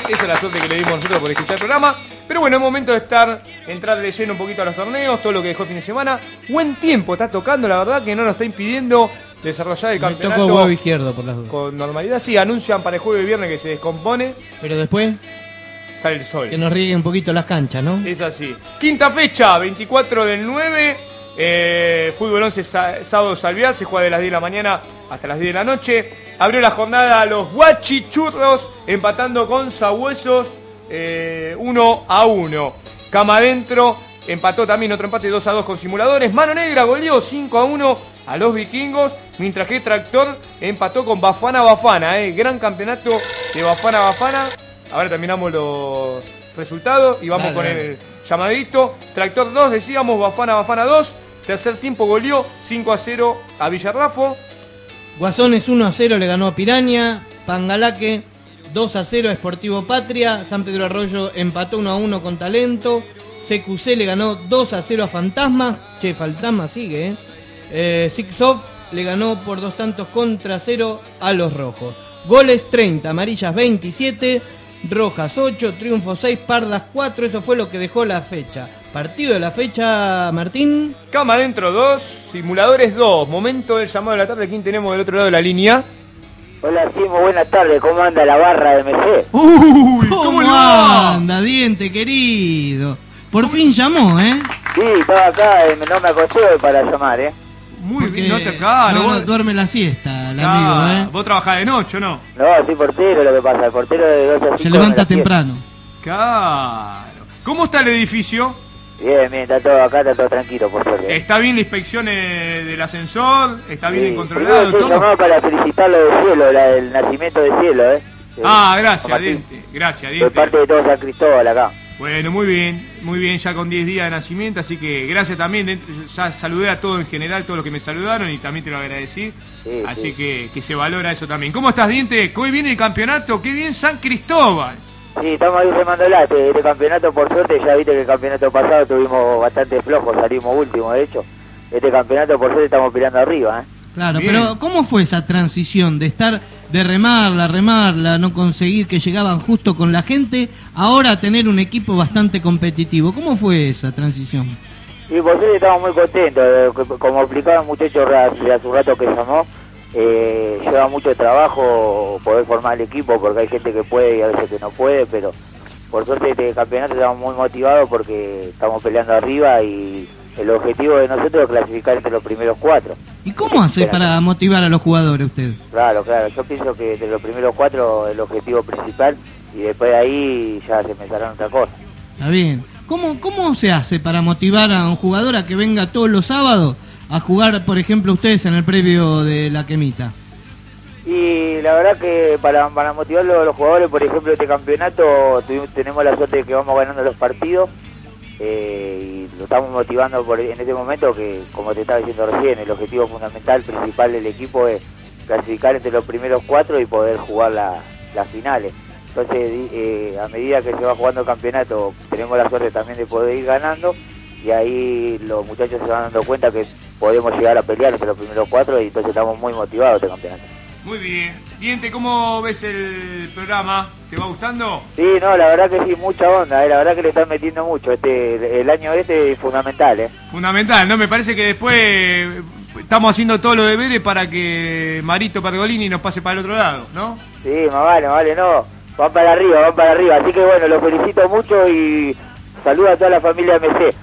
Esa es la suerte que le dimos nosotros por escuchar el programa. Pero bueno, es momento de estar, entrar de lleno un poquito a los torneos, todo lo que dejó el fin de semana. Buen tiempo está tocando, la verdad que no nos está impidiendo desarrollar el Me campeonato tocó huevo izquierdo por las dudas. con normalidad. Sí, anuncian para el jueves y viernes que se descompone. Pero después sale el sol. que nos rieguen un poquito las canchas, ¿no? Es así. Quinta fecha, 24 del 9. Eh, fútbol 11 sa- sábado Salviar, se juega de las 10 de la mañana hasta las 10 de la noche. Abrió la jornada los Guachichurros empatando con Sabuesos 1 a 1. Cama adentro empató también otro empate 2 a 2 con Simuladores. Mano Negra goleó 5 a 1 a los vikingos. Mientras que Tractor empató con Bafana Bafana. eh. Gran campeonato de Bafana Bafana. Ahora terminamos los resultados y vamos Dale, con dale. el llamadito. Tractor 2, decíamos, Bafana Bafana 2. Tercer tiempo goleó 5 a 0 a Villarrafo. Guasones 1 a 0 le ganó a Piraña. Pangalaque 2 a 0 a Sportivo Patria. San Pedro Arroyo empató 1 a 1 con Talento. CQC le ganó 2 a 0 a Fantasma. Che, Fantasma sigue, ¿eh? eh Sixoff le ganó por dos tantos contra 0 a los rojos. Goles 30, amarillas 27, rojas 8, triunfos 6, pardas 4. Eso fue lo que dejó la fecha. Partido de la fecha, Martín. Cama adentro 2, simuladores 2. Momento del llamado de la tarde. ¿Quién tenemos del otro lado de la línea? Hola, muy buenas tardes. ¿Cómo anda la barra de MC? Uy, ¿cómo va? anda, diente querido? Por fin llamó, ¿eh? Sí, estaba acá, eh, no me acosté hoy para llamar, ¿eh? Muy Porque bien, no te claro. no, no, vos, duerme la siesta, el Ah, amigo, ¿eh? vos trabajás de noche, ¿o no? No, soy portero, lo que pasa. El portero de 12 a 5 Se levanta temprano. Claro. ¿Cómo está el edificio? Bien, bien, está todo acá, está todo tranquilo, por suerte. ¿Está bien la inspección eh, del ascensor? ¿Está bien Sí, controlado estoy todo? llamado para felicitarlo del cielo, la del nacimiento del cielo, ¿eh? Ah, Sí, gracias. Diente. Gracias, De Diente. parte de todo San Cristóbal acá. Bueno, muy bien, muy bien, ya con 10 días de nacimiento, así que gracias también. Ya saludé a todos en general, todos los que me saludaron y también te lo agradecí. Sí, así sí. Que, que se valora eso también. ¿Cómo estás, Diente? Hoy viene el campeonato, qué bien San Cristóbal. Sí, estamos ahí remándola. Este, este campeonato, por suerte, ya viste que el campeonato pasado tuvimos bastante flojos, salimos último, de hecho. Este campeonato, por suerte, estamos peleando arriba, ¿eh? Claro, Bien. pero ¿cómo fue esa transición de estar, de remarla, remarla, no conseguir que llegaban justo con la gente, ahora tener un equipo bastante competitivo? ¿Cómo fue esa transición? Y por suerte estamos muy contentos. eh, co- Como explicaron muchachos hace hace un rato que llamó, eh, lleva mucho trabajo poder formar el equipo porque hay gente que puede y a veces que no puede, pero por suerte este campeonato estamos muy motivados porque estamos peleando arriba y el objetivo de nosotros es clasificar entre los primeros cuatro. ¿Y cómo hace para motivar a los jugadores usted? Claro, claro, yo pienso que entre los primeros cuatro el objetivo principal y después de ahí ya se pensarán otra cosa. Está bien. ¿Cómo, ¿Cómo se hace para motivar a un jugador a que venga todos los sábados a jugar, por ejemplo, ustedes en el previo de la quemita? Y la verdad que para, para motivar a los jugadores, por ejemplo, este campeonato tuvimos- tenemos la suerte de que vamos ganando los partidos eh, y lo estamos motivando por, en este momento que, como te estaba diciendo recién, el objetivo fundamental, principal del equipo es clasificar entre los primeros cuatro y poder jugar la- las finales. Entonces, eh, a medida que se va jugando el campeonato, tenemos la suerte también de poder ir ganando y ahí los muchachos se van dando cuenta que podemos llegar a pelear entre los primeros cuatro y entonces estamos muy motivados este campeonato. Muy bien. Diente, ¿cómo ves el programa? ¿Te va gustando? Sí, no, la verdad que sí, mucha onda, eh, la verdad que le están metiendo mucho. Este, el año este es fundamental, ¿eh? Fundamental, ¿no? Me parece que después estamos haciendo todo lo deberes para que Marito Pergolini nos pase para el otro lado, ¿no? Sí, más vale, más vale, no. Van para arriba, van para arriba. Así que bueno, los felicito mucho y saludo a toda la familia MC.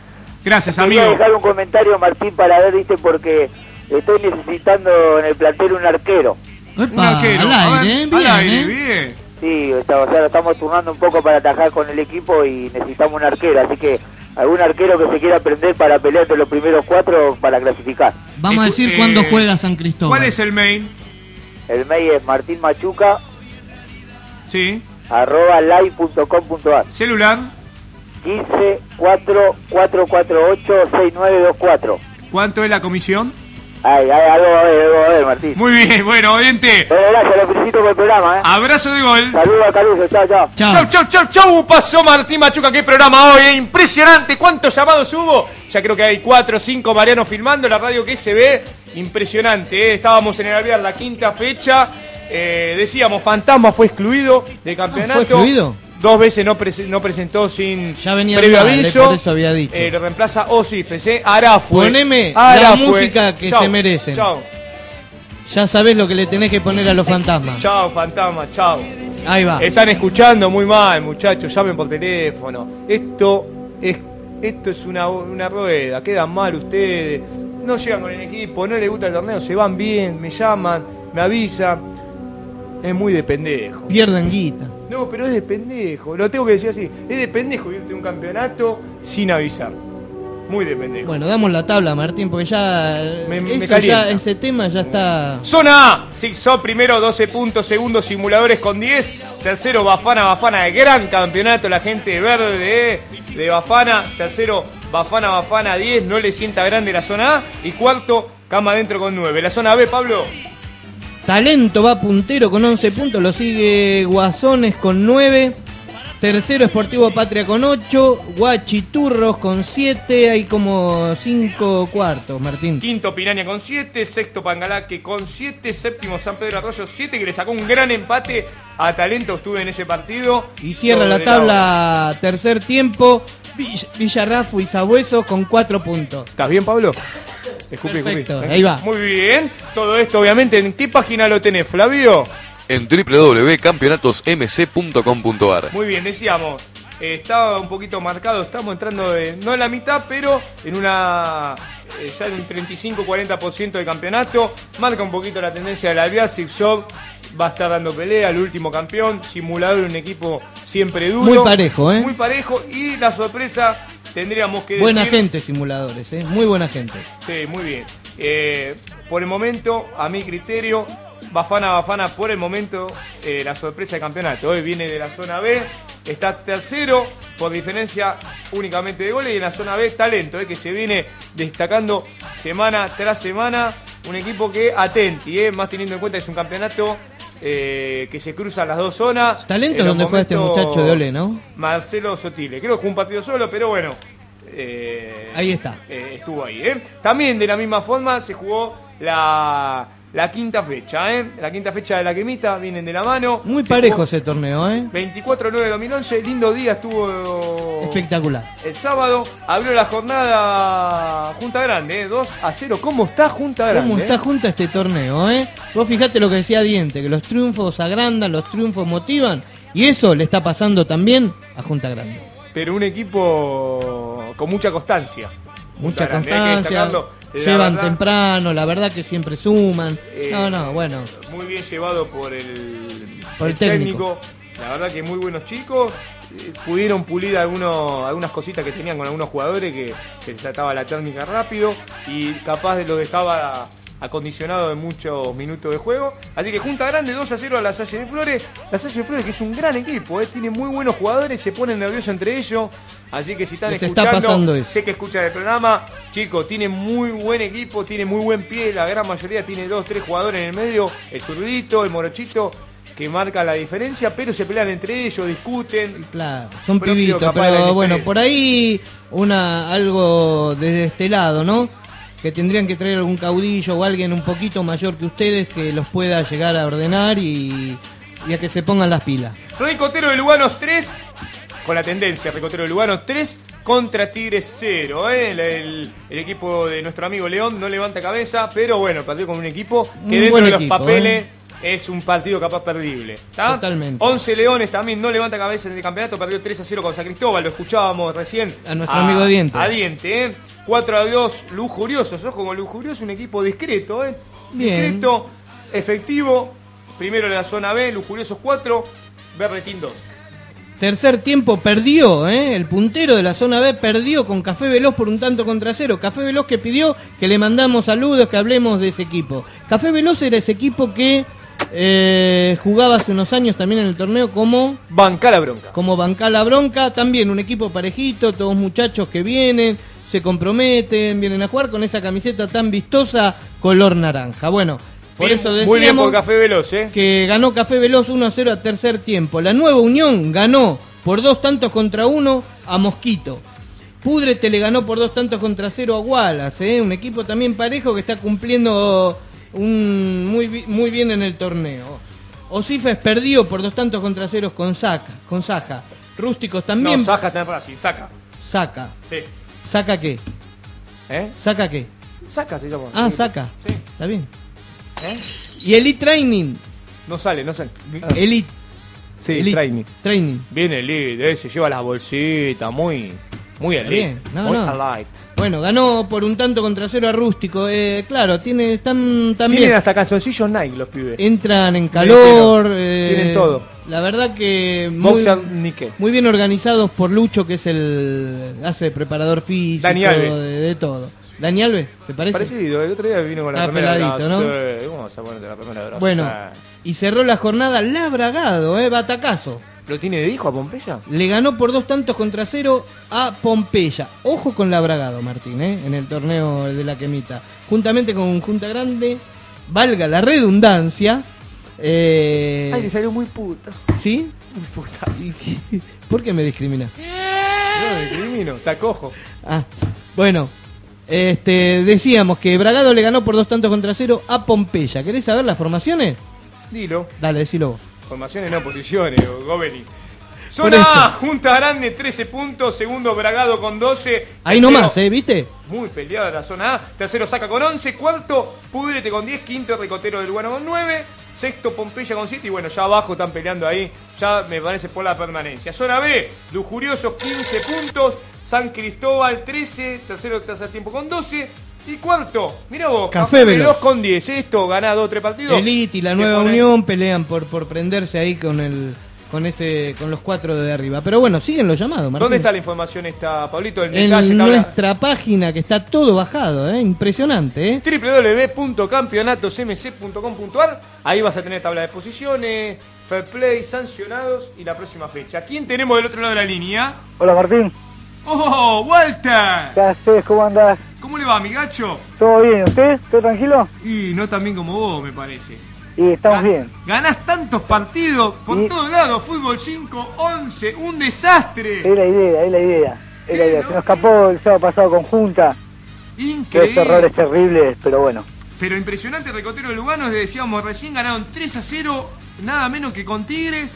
Gracias, Quería amigo. dejar un comentario, Martín, para ver, viste, porque estoy necesitando en el plantel un arquero. Un arquero. al A ver, aire, al bien, aire, ¿eh? bien. Sí, o sea, o sea, lo estamos turnando un poco para atajar con el equipo y necesitamos un arquero. Así que algún arquero que se quiera aprender para pelear entre los primeros cuatro para clasificar. Vamos a decir eh, cuándo juega San Cristóbal. ¿Cuál es el mail? El mail es Martín Machuca, Sí. arroba live.com.ar. Celular. 15 4 448 6924. ¿Cuánto es la comisión? Ay, ay, algo va a ver, algo va a ver, Martín. Muy bien, bueno, oyente. Bueno, gracias, lo felicito por el programa, ¿eh? Abrazo de gol. Saludos a Caruso, chao, chao. Chau, chau, chau, chau. Pasó Martín Machuca. Qué programa hoy. eh. Impresionante. ¿Cuántos llamados hubo? Ya creo que hay cuatro o cinco Mariano filmando. La radio que se ve. Impresionante. eh. Estábamos en el Alvear la quinta fecha. Eh, decíamos, Fantasma fue excluido de campeonato. ¿Fue excluido? Dos veces no, prese- no presentó sin Ya venía previo mal, eh, aviso. por eso había dicho. Eh, lo reemplaza Osifes, ¿eh? Arafue. Poneme Arafue. la música que Chau, se merecen. Chau, Ya sabés lo que le tenés que poner a los fantasmas. chau, Fantasma, chau. Ahí va. Están escuchando muy mal, muchachos. Llamen por teléfono. Esto es esto es una, una rueda. Quedan mal ustedes. No llegan con el equipo, no les gusta el torneo, se van bien, me llaman, me avisan. Es muy de pendejo. Pierden guita. No, pero es de pendejo. Lo tengo que decir así. Es de pendejo irte a un campeonato sin avisar. Muy de pendejo. Bueno, damos la tabla, Martín, porque ya, Me- me eso calienta. ya ese tema ya está. Zona A, Zigzag primero 12 puntos, segundo simuladores con 10, tercero Bafana, Bafana de gran campeonato, la gente verde eh, de Bafana, tercero Bafana, Bafana 10, no le sienta grande la zona A, y cuarto Cama adentro con 9. La zona B, Pablo, Talento va puntero con 11 puntos, lo sigue Guasones con 9. Tercero Esportivo Patria con 8. Guachiturros con 7. Hay como 5 cuartos, Martín. quinto Piraña con 7, sexto Pangalaque con 7, séptimo San Pedro Arroyo 7, que le sacó un gran empate a Talento, estuve en ese partido. Y cierra la tabla tercer tiempo. Vill- Villarrafo y Sabueso con 4 puntos. ¿Estás bien, Pablo? Escupí, Perfecto, escupí. ahí va. Muy bien. Todo esto, obviamente, ¿en qué página lo tenés, Flavio? En www.campeonatosmc.com.ar Muy bien, decíamos, eh, estaba un poquito marcado, estamos entrando en- no en la mitad, pero en una eh, ya en un 35-40% de campeonato. Marca un poquito la tendencia del Alvear, Zigzag va a estar dando pelea, el último campeón, simulador, un equipo siempre duro. Muy parejo, ¿eh? Muy parejo y la sorpresa tendríamos que Buena decir... gente, simuladores, ¿eh? Muy buena gente. Sí, muy bien. Eh, por el momento, a mi criterio, Bafana Bafana, por el momento, eh, la sorpresa de campeonato. Hoy viene de la zona B, está tercero por diferencia únicamente de goles y en la zona B talento, eh, que se viene destacando semana tras semana. Un equipo que atenti, eh, más teniendo en cuenta que es un campeonato eh, que se cruzan las dos zonas. Talento donde juega este muchacho de Ole, ¿no? Marcelo Sotile. Creo que jugó un partido solo, pero bueno. eh, Ahí está. eh, estuvo ahí. ¿eh? También de la misma forma se jugó la, la quinta fecha. ¿eh? La quinta fecha de la quemita, vienen de la mano. Muy parejo ese torneo, ¿eh? 24-9-2011, lindo día estuvo Espectacular. el sábado. Abrió la jornada Junta Grande, ¿eh? 2 a 0. ¿Cómo está Junta Grande? ¿Cómo eh? está junta este torneo, eh? Vos fijate lo que decía Diente, que los triunfos agrandan, los triunfos motivan, y eso le está pasando también a Junta Grande. Pero un equipo con mucha constancia. Mucha que constancia. La llevan verdad, temprano, la verdad que siempre suman. Eh, No, no, bueno. Muy bien llevado por el, Por el técnico. La verdad que muy buenos chicos. Eh, Pudieron pulir algunos, algunas cositas que tenían con algunos jugadores que se trataba la técnica rápido y capaz de lo dejaba acondicionado en muchos minutos de juego. Así que junta grande 2 a 0 a la Salle de Flores. La Salle de Flores que es un gran equipo, eh, tiene muy buenos jugadores, se ponen nerviosos entre ellos. Así que si están Les escuchando, sé que escuchan el programa, chicos, tiene muy buen equipo, tiene muy buen pie, la gran mayoría tiene dos, tres jugadores en el medio, el zurdito, el morochito, que marca la diferencia, pero se pelean entre ellos, discuten. Claro, son pibitos, de pero bueno, por ahí una algo desde este lado, ¿no? Que tendrían que traer algún caudillo o alguien un poquito mayor que ustedes que los pueda llegar a ordenar y, y a que se pongan las pilas. Rey Cotero de Luganos 3, con la tendencia, Recotero de Lugano 3 contra Tigres 0. ¿eh? El, el- el equipo de nuestro amigo León no levanta cabeza, pero bueno, partido con un equipo que Un dentro de los equipo, papeles ¿eh? es un partido capaz perdible. Totalmente. 11 Leones también no levanta cabeza en el campeonato, perdió 3 a 0 con San Cristóbal, lo escuchábamos recién. A nuestro amigo Diente. A Diente, ¿eh? 4 a 2, Lujuriosos. Ojo con Lujuriosos, un equipo discreto, ¿eh? Bien. Discreto, efectivo. Primero en la zona B, Lujuriosos 4, Berretín 2. Tercer tiempo perdió, ¿eh? el puntero de la zona B perdió con Café Veloz por un tanto contra cero. Café Veloz que pidió que le mandamos saludos, que hablemos de ese equipo. Café Veloz era ese equipo que eh, jugaba hace unos años también en el torneo como Banca la bronca. como Bancala Bronca, también un equipo parejito, todos muchachos que vienen, se comprometen, vienen a jugar con esa camiseta tan vistosa color naranja. Bueno, por Bien, eso muy bien decíamos por Café Veloz, ¿eh? que ganó Café Veloz 1 a 0 a tercer tiempo. La Nueva Unión ganó por dos tantos contra uno a Mosquito. Pudrete le ganó por dos tantos contra cero a Wallace, ¿eh? un equipo también parejo que está cumpliendo un, muy, muy bien en el torneo. Osifes perdió por dos tantos contra ceros con Saca, con Saja. Rústicos también. No, Saja está en Brasil, saca. Saca. Sí. ¿Saca qué? ¿Eh? ¿Saca qué? Saca se llama. Ah, saca. Sí. Está bien. ¿Eh? Y Elite Training. No sale, no sale. Elite. Sí, Elite. training. Training. Viene Elite, eh, se lleva las bolsitas, muy, muy elite. bien, no, muy no. elite. Bueno, ganó por un tanto contra cero a Rústico. Eh, claro, tiene, están también. Tienen hasta calzoncillos Nike los pibes. Entran en calor. Eh, tienen todo. La verdad que muy, muy bien organizados por Lucho, que es el. hace preparador físico, Dani Alves. de, de todo. Dani Alves, ¿se parece? Parecido, el otro día vino con la Está primera peladito, ¿no? ¿Cómo ponerte la primera Bueno, y cerró la jornada Labragado, eh, batacazo. ¿Lo tiene de hijo a Pompeya? Le ganó por dos tantos contra cero a Pompeya. Ojo con Labragado, Martín, ¿eh? en el torneo de la Quemita. Juntamente con Junta Grande, valga la redundancia. Eh, Ay, le salió muy puta. ¿Sí? Muy puta. ¿Por qué me discrimina? No, discrimino, está cojo. Ah, bueno, este, decíamos que Bragado le ganó por dos tantos contra cero a Pompeya. ¿Querés saber las formaciones? Dilo. Dale, decilo vos. Formaciones no posiciones, Gobeli. Por Zona. A, Junta Grande 13 puntos, segundo Bragado con 12. Ahí nomás, ¿eh? ¿Viste? Muy peleada la zona A. Tercero Saca con 11. Cuarto Pudrete con 10. Quinto Ricotero del Guano con 9. Sexto Pompeya con 7. Y bueno, ya abajo están peleando ahí. Ya me parece por la permanencia. Zona B, Lujuriosos 15 puntos. San Cristóbal 13. Tercero tercer tiempo con 12. Y cuarto, mira vos, Café Veloz. con 10. Esto ganado tres partidos. Elite y la Nueva Unión pelean por, por prenderse ahí con el con ese con los cuatro de arriba. Pero bueno, siguen los llamados, Martín. ¿Dónde está la información esta, Pablito? En, nuestra página que está todo bajado, ¿eh? impresionante. ¿eh? www.campeonatocmc.com.ar Ahí vas a tener tabla de posiciones, fair play, sancionados y la próxima fecha. ¿Quién tenemos del otro lado de la línea? Hola Martín, ¡Oh, Walter! ¿qué haces? ¿Cómo andás? ¿Cómo le va, amigacho? ¿Todo bien? ¿Usted? ¿Todo tranquilo? Y no tan bien como vos, me parece. Y estamos bien. Ganás tantos partidos por Y- todos lados. Fútbol 5, 11, un desastre. Es la idea, es la idea. Es la idea. Se nos escapó el sábado pasado con Junta. Que Increíble. ese error es terrible, pero bueno. Pero impresionante Recotero de Lugano, decíamos recién ganaron 3 a 0, nada menos que con Tigre.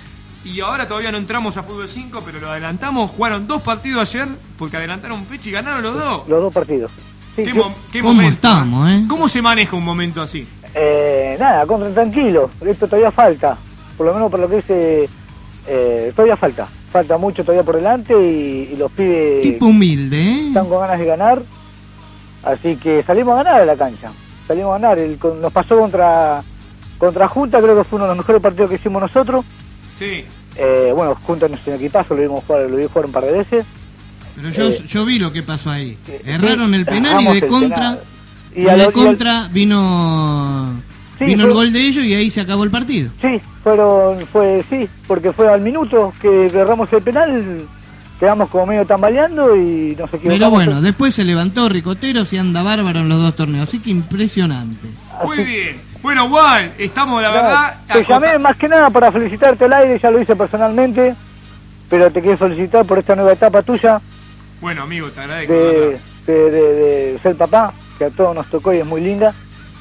Y ahora todavía no entramos a fútbol 5, pero lo adelantamos. Jugaron dos partidos ayer porque adelantaron fecha y ganaron los dos. Los dos partidos. Sí, ¿Qué, sí. mo- qué ¿Cómo momento? estamos, eh? ¿Cómo se maneja un momento así? Eh, nada, contra tranquilo. Esto todavía falta. Por lo menos por lo que es... eh, eh, todavía falta. Falta mucho todavía por delante y, y los pibes Tipo humilde, ¿eh? están con ganas de ganar. Así que salimos a ganar a la cancha. Salimos a ganar. El, con- nos pasó contra contra Junta, creo que fue uno de los mejores partidos que hicimos nosotros. Sí. Eh, bueno, Junta no es un equipazo, lo vimos jugar, lo vi jugar un par de veces. Pero yo, Eh, yo vi lo que pasó ahí. Erraron el penal y de contra, y Y a lo- de y al- contra vino Sí, vino fue- el gol de ellos y ahí se acabó el partido. Sí, fueron, fue, sí, porque fue al minuto que erramos el penal, quedamos como medio tambaleando y nos equivocamos. Pero bueno, después se levantó Ricoteros y anda bárbaro en los dos torneos. Así que impresionante. Muy bien. Bueno, Wal, estamos, la verdad. te llamé más que nada para felicitarte al aire, ya lo hice personalmente, pero te quiero felicitar por esta nueva etapa tuya Bueno, amigo, te agradezco. de, verdad. de, de- de ser papá, que a todos nos tocó y es muy linda.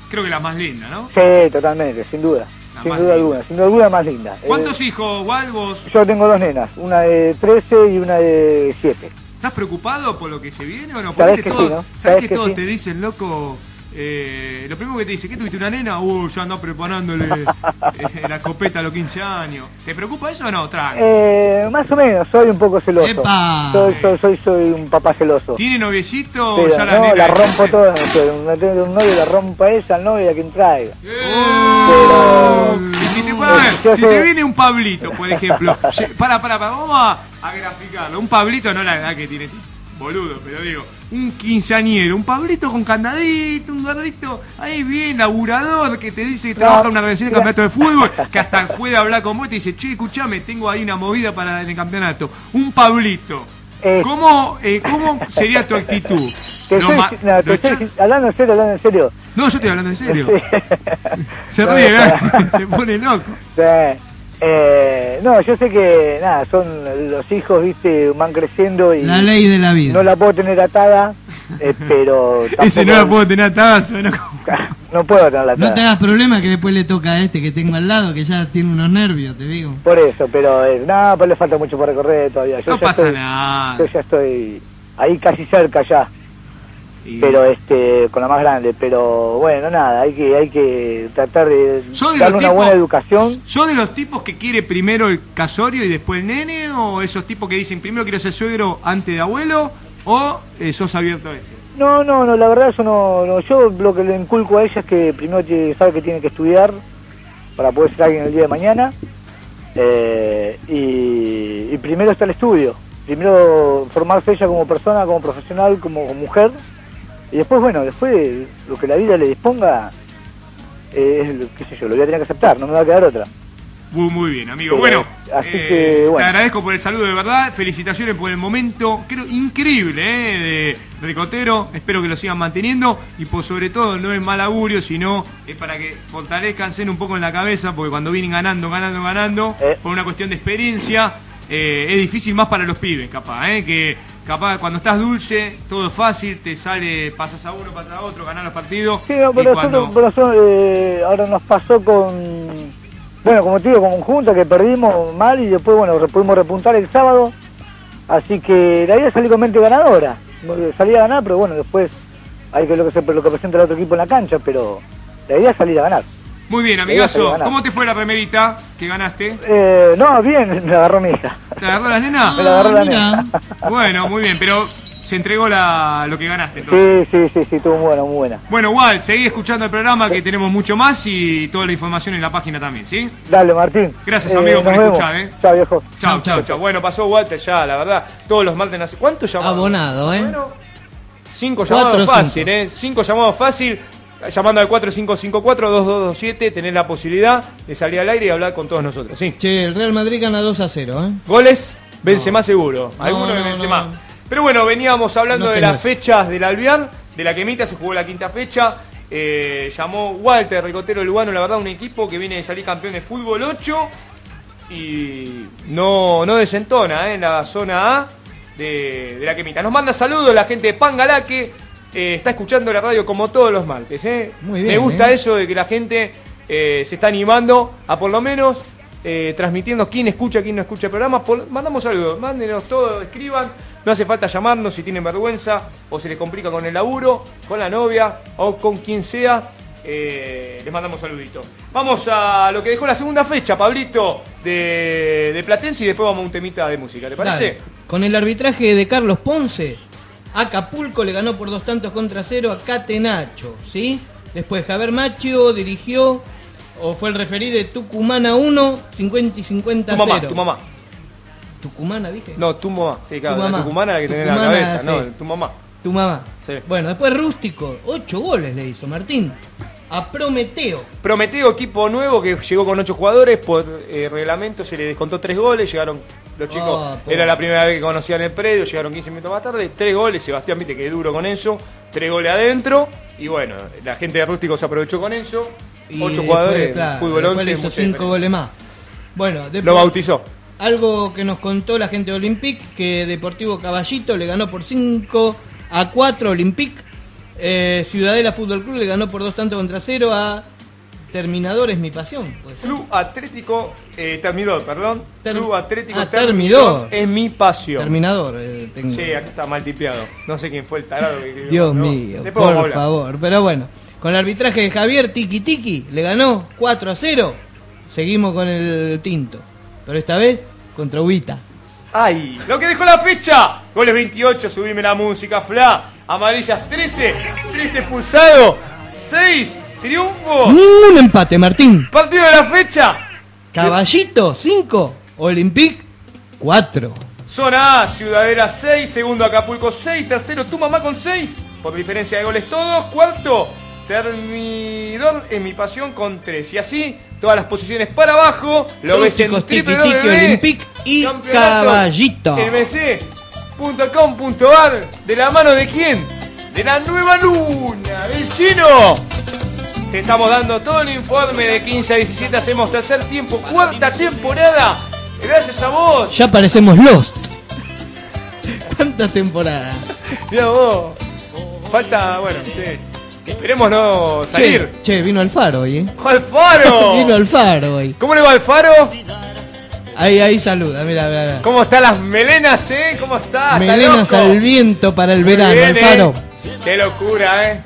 Creo que la más linda, ¿no? Sí, totalmente, sin duda. La sin duda linda. alguna, sin duda alguna más linda. ¿Cuántos Eh, hijos, Wal, vos? yo tengo dos nenas, una de 13 y una de 7. ¿Estás preocupado por lo que se viene o no? Sabés Porque que todo- sí, ¿no? ¿Sabés Sabés que, que todos sí. te dicen, loco? Eh, lo primero que te dice, ¿qué tuviste una nena? Uh, ya anda preparándole eh, la copeta a los 15 años. ¿Te preocupa eso o no? Eh, más o menos, soy un poco celoso. Soy, soy, soy, soy un papá celoso. ¿Tiene noviecito o ya la no, nena? la rompo 15? toda, no tengo un novio, la rompo a ella, al novio y a quien traiga. Y si te, si te viene un Pablito, por ejemplo, para, para, para, vamos a, a graficarlo. Un Pablito, no la edad que tiene, boludo, pero digo, un quinceañero, un Pablito con candadito, un gordito, ahí bien, laburador, que te dice que trabaja en una organización de campeonato de fútbol, que hasta puede hablar con vos y te dice, che, escuchame, tengo ahí una movida para el campeonato. Un Pablito. ¿Cómo, eh, ¿Cómo sería tu actitud? Soy- no, hablando en serio, hablando en serio. No, yo estoy hablando en serio. Sí. Se ríe, no, ¿eh? se pone loco. Sí. Eh, no, yo sé que nada, son los hijos, viste, van creciendo y La ley de la vida. no la puedo tener atada, eh, pero Ese no tampoco- la puedo tener atada, suena como- no puedo tenerla atada. No te hagas problema que después le toca a este que tengo al lado, que ya tiene unos nervios, te digo. Por eso, pero eh, nada, pues le falta mucho por recorrer todavía. Yo No ya pasa estoy- nada. Yo ya estoy ahí casi cerca ya. Pero este, con la más grande, pero bueno, nada, hay que, hay que tratar de de darle una tipos- buena educación. ¿Yo de los tipos que quiere primero el casorio y después el nene? ¿O esos tipos que dicen primero quiero ser suegro antes de abuelo? ¿O eh, sos abierto a eso? No, no, no, la verdad eso no, no, yo lo que le inculco a ella es que primero sabe que tiene que estudiar para poder ser alguien el día de mañana eh, y, y primero está el estudio, primero formarse ella como persona, como profesional, como mujer y después, bueno, después lo que la vida le disponga, eh, es, qué sé yo, lo voy a tener que aceptar, no me va a quedar otra. Muy, muy bien, amigo. Bueno, así eh, que, bueno. te agradezco por el saludo de verdad. Felicitaciones por el momento, creo, increíble, ¿eh? De Ricotero. Espero que lo sigan manteniendo. Y por sobre todo, no es mal augurio, sino es para que fortalezcanse un poco en la cabeza, porque cuando vienen ganando, ganando, ganando, Eh. por una cuestión de experiencia, es difícil más para los pibes, capaz, ¿eh? Que capaz cuando estás dulce, todo es fácil, te sale, pasas a uno, pasas a otro, ganar los partidos. Sí, no, pero cuando- nosotros, pero nosotros, eh, ahora nos pasó con, bueno, como te digo, con Junta, que perdimos mal y después, bueno, pudimos repuntar el sábado. Así que la idea es salir con mente ganadora. Salir a ganar, pero bueno, después hay que ver lo que, se, lo que presenta el otro equipo en la cancha, pero la idea es salir a ganar. Muy bien, amigazo. ¿Cómo te fue la remerita que ganaste? Eh, no, bien, me agarró mi hija. ¿Te agarró la nena? Me la agarró la nena. Bueno, muy bien, pero se entregó la, lo que ganaste entonces. Sí, sí, sí, sí, estuvo muy buena, muy buena. Bueno, igual, seguí escuchando el programa que tenemos mucho más y toda la información en la página también, ¿sí? Dale, Martín. Gracias, Eh, amigo, por vemos. escuchar, ¿eh? Chao, viejo. Chao, chao, chao. Bueno, pasó Walter ya, la verdad. Todos los martes nace. ¿Cuántos llamados? Abonado, ¿eh? Cinco Cuatro, llamados cinco. fácil, ¿eh? Cinco llamados fácil. Llamando al 4554-2227, tenés la posibilidad de salir al aire y hablar con todos nosotros, ¿sí? Che, el Real Madrid gana 2 a 0, ¿eh? Goles, Benzema seguro. No, Alguno de no, Benzema. no. Pero bueno, veníamos hablando de las fechas del Alvear, de la quemita, se jugó la quinta fecha. Eh, llamó Walter Ricotero Lugano, la verdad, un equipo que viene de salir campeón de fútbol 8 y no, no desentona eh, en la zona A de, de la quemita. Nos manda saludos la gente de Pangalaque, eh, está escuchando la radio como todos los martes. eh. Muy bien, Me gusta eh. eso de que la gente eh, se está animando a por lo menos transmitiendo quién escucha, quién no escucha el programa. Por- mandamos saludos, mándenos todo, escriban. No hace falta llamarnos si tienen vergüenza o se les complica con el laburo, con la novia o con quien sea. eh, les mandamos saluditos. Vamos a lo que dejó la segunda fecha, Pablito, de, de Platense y después vamos a un temita de música. ¿Te parece? Dale. Con el arbitraje de Carlos Ponce, Acapulco le ganó por dos tantos contra cero a Catenacho, ¿sí? Después Javier Macho dirigió, o fue el referí de Tucumana 1, 50 y 50 Tu mamá, 0. tu mamá. Tucumana, dije. No, tu mamá. Sí, claro, Tu la mamá. tucumana la que tenés en la cabeza, no, sí. tu mamá. Tu mamá. Sí. Bueno, después Rústico, 8 goles le hizo Martín. A Prometeo. Prometeo, equipo nuevo que llegó con ocho jugadores, por eh, reglamento se le descontó tres goles, llegaron los chicos, Ah, pobre. era la primera vez que conocían el predio, llegaron 15 minutos más tarde, tres goles, Sebastián viste que es duro con eso, tres goles adentro, y bueno, la gente de Rústico se aprovechó con eso, Y ocho después, jugadores, claro, fútbol después 11, le hizo mucha 5 diferencia. goles más. Bueno, después, Lo bautizó. Algo que nos contó la gente de Olympique, que Deportivo Caballito le ganó por 5 a 4 a Olympique. Eh, Ciudadela Fútbol Club le ganó por dos tantos contra cero a Terminador es mi pasión. Club Atlético eh, Termidor, perdón. Ter- Club Atlético Ah, Termidor. es mi pasión. Terminador. eh, tengo. Sí, acá está mal tipeado. No sé quién fue el tarado que escribió, Dios ¿no? mío, por hablar. favor. Pero bueno, con el arbitraje de Javier Tiki Tiki le ganó 4 a 0. Seguimos con el tinto. Pero esta vez contra Ubita. ¡Ay! Lo que dejó la fecha. Goles 28, subime la música, Fla. Amarillas 13, 13 expulsado, 6 triunfos. Ningún empate, Martín. Partido de la fecha. Caballito 5, Olympic 4. Zona A, Ciudadela 6, segundo Acapulco 6, tercero Tu Mamá con 6, por diferencia de goles todos, cuarto Termidor en mi pasión con 3. Y así, todas las posiciones para abajo, lo ves en. Olympic y Caballito. mc.com.ar ¿De la mano de quién? De la nueva luna, del chino. Te estamos dando todo el informe de 15 a 17, hacemos tercer tiempo, cuarta temporada. Gracias a vos. Ya parecemos Lost. ¿Cuántas temporadas? Mira vos. Falta, bueno, sí. Esperemos no salir. Che, che, vino Alfaro hoy, ¿eh? ¡Alfaro! vino Alfaro hoy. ¿Cómo le va Alfaro? Ahí, ahí saluda, mira, mira. mira. ¿Cómo están las melenas, eh? ¿Cómo está? ¿Está Melenas al viento para el Muy verano, bien, eh. Alfaro. Qué locura, eh.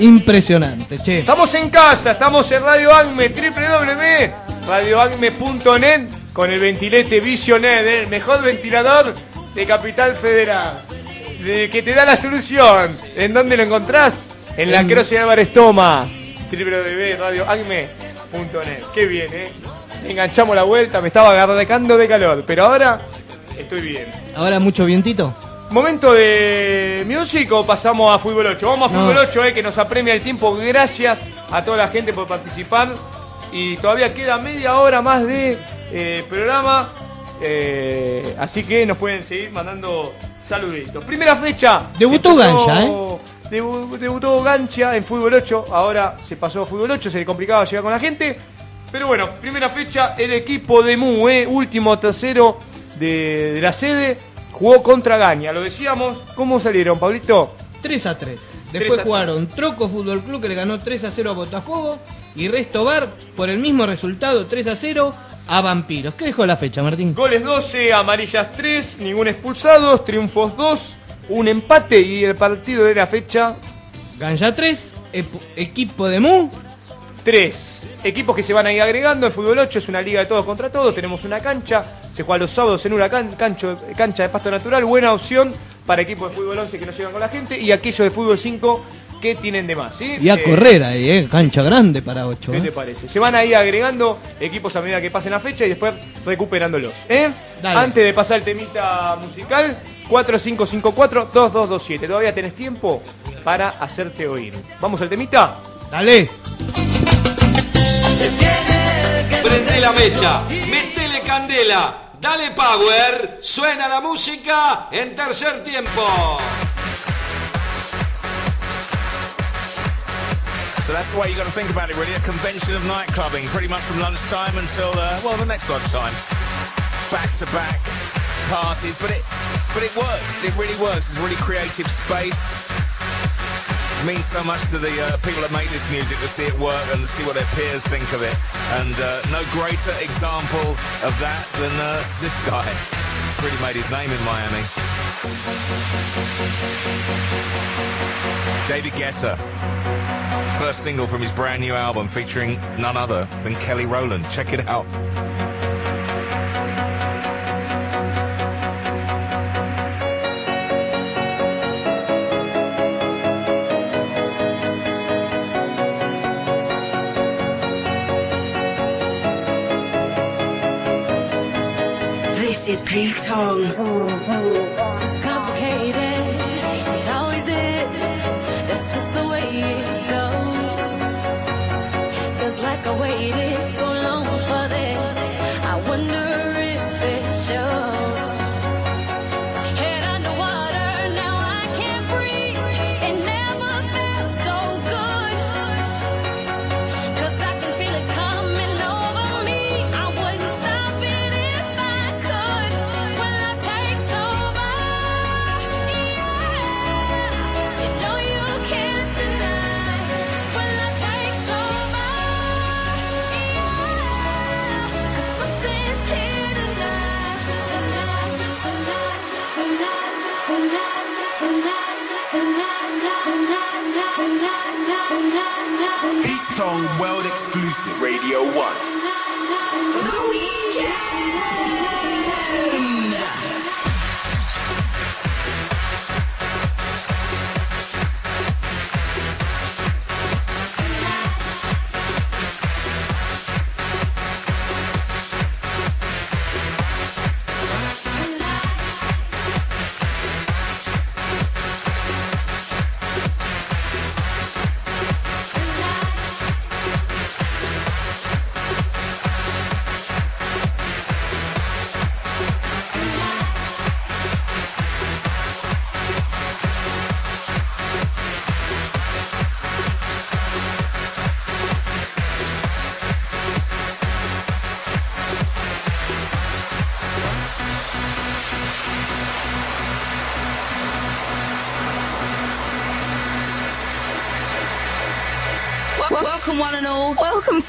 Impresionante, che. Estamos en casa, estamos en Radio Agme, www.radioagme.net con el ventilete Visionet, el mejor ventilador de Capital Federal. De- que te da la solución. ¿En dónde lo encontrás? En la Croce Álvarez Toma, www.radioagme.net. Qué bien, eh. Enganchamos la vuelta, me estaba agarracando de calor, pero ahora estoy bien. Ahora mucho vientito. Momento de music o pasamos a fútbol 8. Vamos a No. fútbol 8, eh, que nos apremia el tiempo. Gracias a toda la gente por participar. Y todavía queda media hora más de eh, programa. eh, así que nos pueden seguir mandando saluditos. Primera fecha. Debutó Empezó- Gancha, ¿eh? debu- debutó Gancha en fútbol 8. Ahora se pasó a fútbol 8. Se le complicaba llegar con la gente. Pero bueno, primera fecha. El equipo de Mu, eh, último tercero de, de la sede. Jugó contra Gaña, lo decíamos. ¿Cómo salieron, Pablito? 3 a 3. 3 Después a jugaron Troco Fútbol Club que le ganó 3 a 0 a Botafogo y Resto Bar por el mismo resultado 3 a 0 a Vampiros. ¿Qué dejó la fecha, Martín? Goles 12, amarillas 3, ningún expulsado, triunfos 2, un empate y el partido de la fecha Ganja 3, equipo de Mu 3. Equipos que se van a ir agregando. El fútbol 8 es una liga de todos contra todos. Tenemos una cancha. Se juega los sábados en una cancho, cancha de pasto natural. Buena opción para equipos de fútbol 11 que no llegan con la gente. Y aquellos de fútbol 5 que tienen de más. ¿sí? y a Eh, correr ahí, eh. Cancha grande para 8. ¿Qué te parece? Se van a ir agregando equipos a medida que pasen la fecha y después recuperándolos. ¿eh? Antes de pasar el temita musical, 4554-2227. Todavía tenés tiempo para hacerte oír. ¿Vamos al temita? Dale. Prende la mecha, metele candela, dale power, suena la música en tercer tiempo. So that's the way you got to think about it, really. A convention of night clubbing, pretty much from lunchtime until uh, well, the next lunchtime. Back to back parties, but it but it works. It really works. It's a really creative space. It means so much to the uh, people that make this music to see it work and to see what their peers think of it. And uh, no greater example of that than uh, this guy. Really made his name in Miami. David Guetta. First single from his brand new album featuring none other than Kelly Rowland. Check it out. This is Pete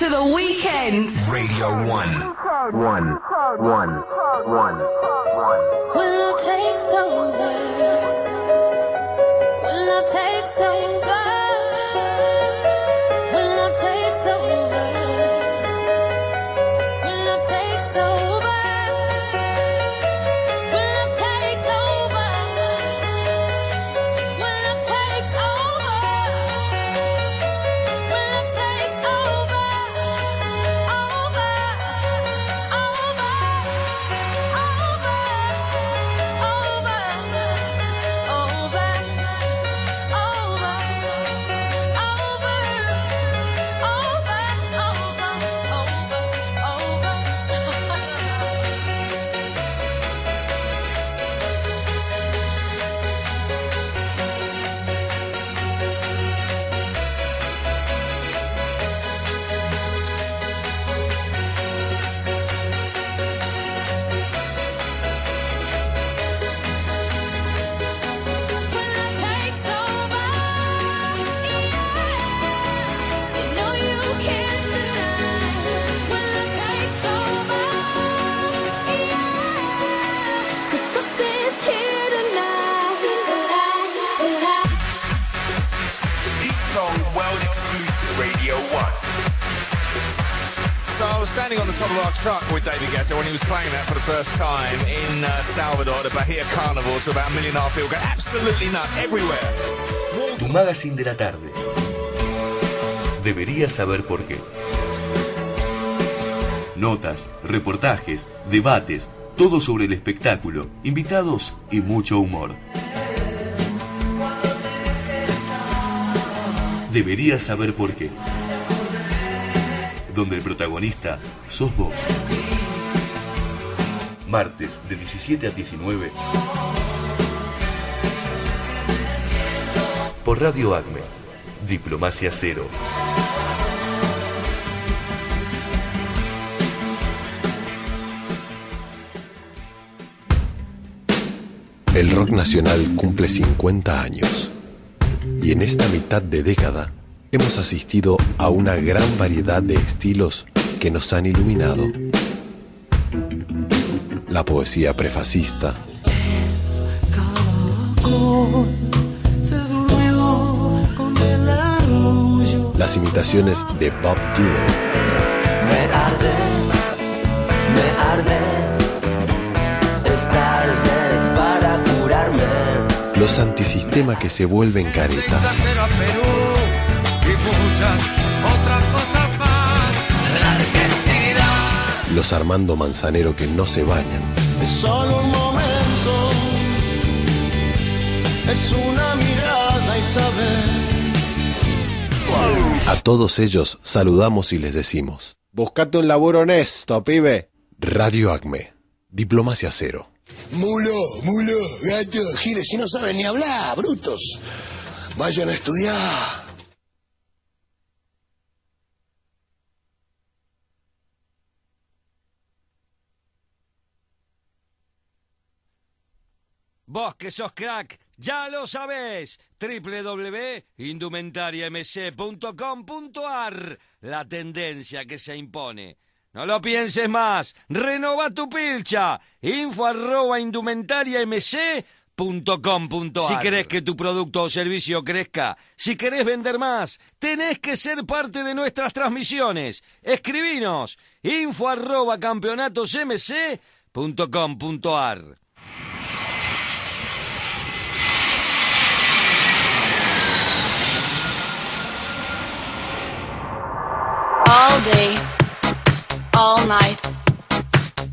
to the weekend. Radio 1. 1. 1. I was standing on the top of our truck with David Guetta when he was playing that for the first time in uh, Salvador, the Bahia Carnival. To about a million and a half people go absolutely nuts everywhere. Tu magazine de la tarde. Deberías saber por qué. Notas, reportajes, debates, todo sobre el espectáculo, invitados y mucho humor. Deberías saber por qué. Donde el protagonista sos vos. Martes de 17 a 19. Por Radio Acme. Diplomacia Cero. El rock nacional cumple 50 años y en esta mitad de década hemos asistido a una gran variedad de estilos que nos han iluminado. La poesía prefacista, las imitaciones de Bob Dylan, Me arde, me arde. Es tarde para curarme. los antisistema que se vuelven caretas, muchas otras cosas más. La argentinidad los Armando Manzanero que no se bañan, Es solo un momento, es una mirada y saber. a todos ellos saludamos y les decimos, Buscate un laburo honesto, pibe. Radio Acme, Diplomacia Cero. Mulo, mulo, gato, giles, si no saben ni hablar, brutos. Vayan a estudiar. Vos que sos crack, ya lo sabés. www.indumentariamc.com.ar La tendencia que se impone. No lo pienses más. Renova tu pilcha. Info arroba Si querés que tu producto o servicio crezca, si querés vender más, tenés que ser parte de nuestras transmisiones. Escribinos info arroba campeonatosmc.com.ar. all day, all night,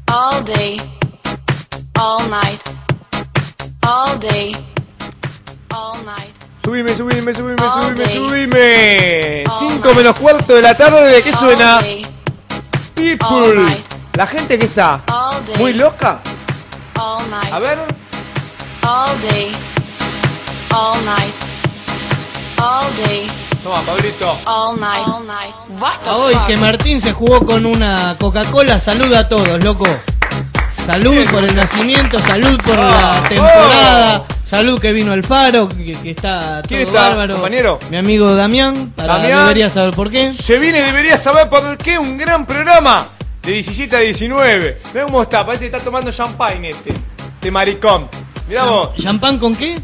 all day, all night, all day, all night. Subime, subime, subime, subime, subime. 5 menos cuarto de la tarde, ¿qué suena? People. La gente que está muy loca. A ver. All day, all night, all day, Toma, Pablito. all night, all night. What the Hoy fuck? que Martín se jugó con una Coca-Cola, saluda a todos, loco. Salud por el nacimiento, salud por la Ah, temporada, salud que vino el faro, que, que está todo ¿Quién está, bárbaro. compañero? Mi amigo Damián, para Damián. debería saber por qué. Se viene, debería saber por qué, un gran programa. De 17 a 19. Mirá cómo está, parece que está tomando champagne este. Este maricón. Mirá vos. ¿Champán con qué?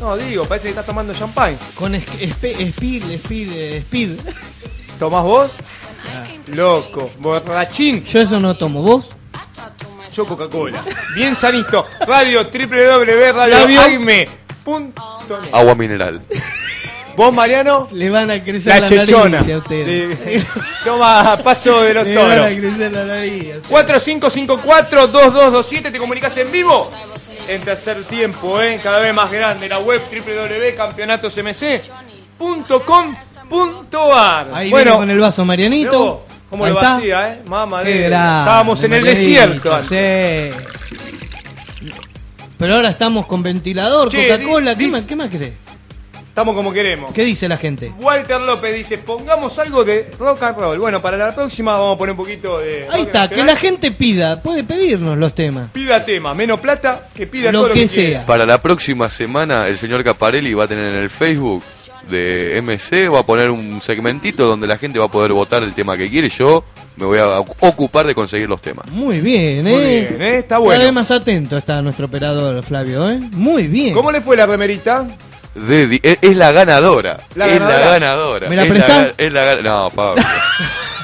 No, digo, parece que está tomando champagne. Con speed, speed, eh, speed. ¿Tomás vos? Loco, borrachín. Yo eso no tomo, ¿vos? Yo Coca-Cola. Bien sanito. Radio Labio. www.radioaime.net Agua mineral. ¿Vos, Mariano? Le van a crecer La la, chechona. nariz a ustedes. Sí. Toma, paso de los Le van a toros. crecer la nariz. 4554-2227, te comunicas en vivo. En tercer tiempo, ¿eh? cada vez más grande, la web www.campeonatosmc.com.ar. Ahí bueno, viene con el vaso Marianito. ¿Cómo Ahí lo está. vacía, eh? Mamá Estábamos en el desierto antes. sí. Pero ahora estamos con ventilador, Coca-Cola. ¿Qué, más, ¿Qué más querés? Estamos como queremos. ¿Qué dice la gente? Walter López dice, pongamos algo de rock and roll. Bueno, para la próxima vamos a poner un poquito de... Ahí está, que la gente pida, puede pedirnos los temas. Pida tema, menos plata, que pida Lo todo lo que que, quiera. sea. Para la próxima semana, el señor Caparelli va a tener en el Facebook de MC, va a poner un segmentito donde la gente va a poder votar el tema que quiere. Yo me voy a ocupar de conseguir los temas. Muy bien, ¿eh? Muy bien, ¿eh? Está Cada bueno. vez más atento está nuestro operador, Flavio, ¿eh? Muy bien. ¿Cómo le fue la remerita? De di- es, es la ganadora. ¿La es ganadora? la ganadora. ¿Me la es prestás? es la ga- No, Pablo.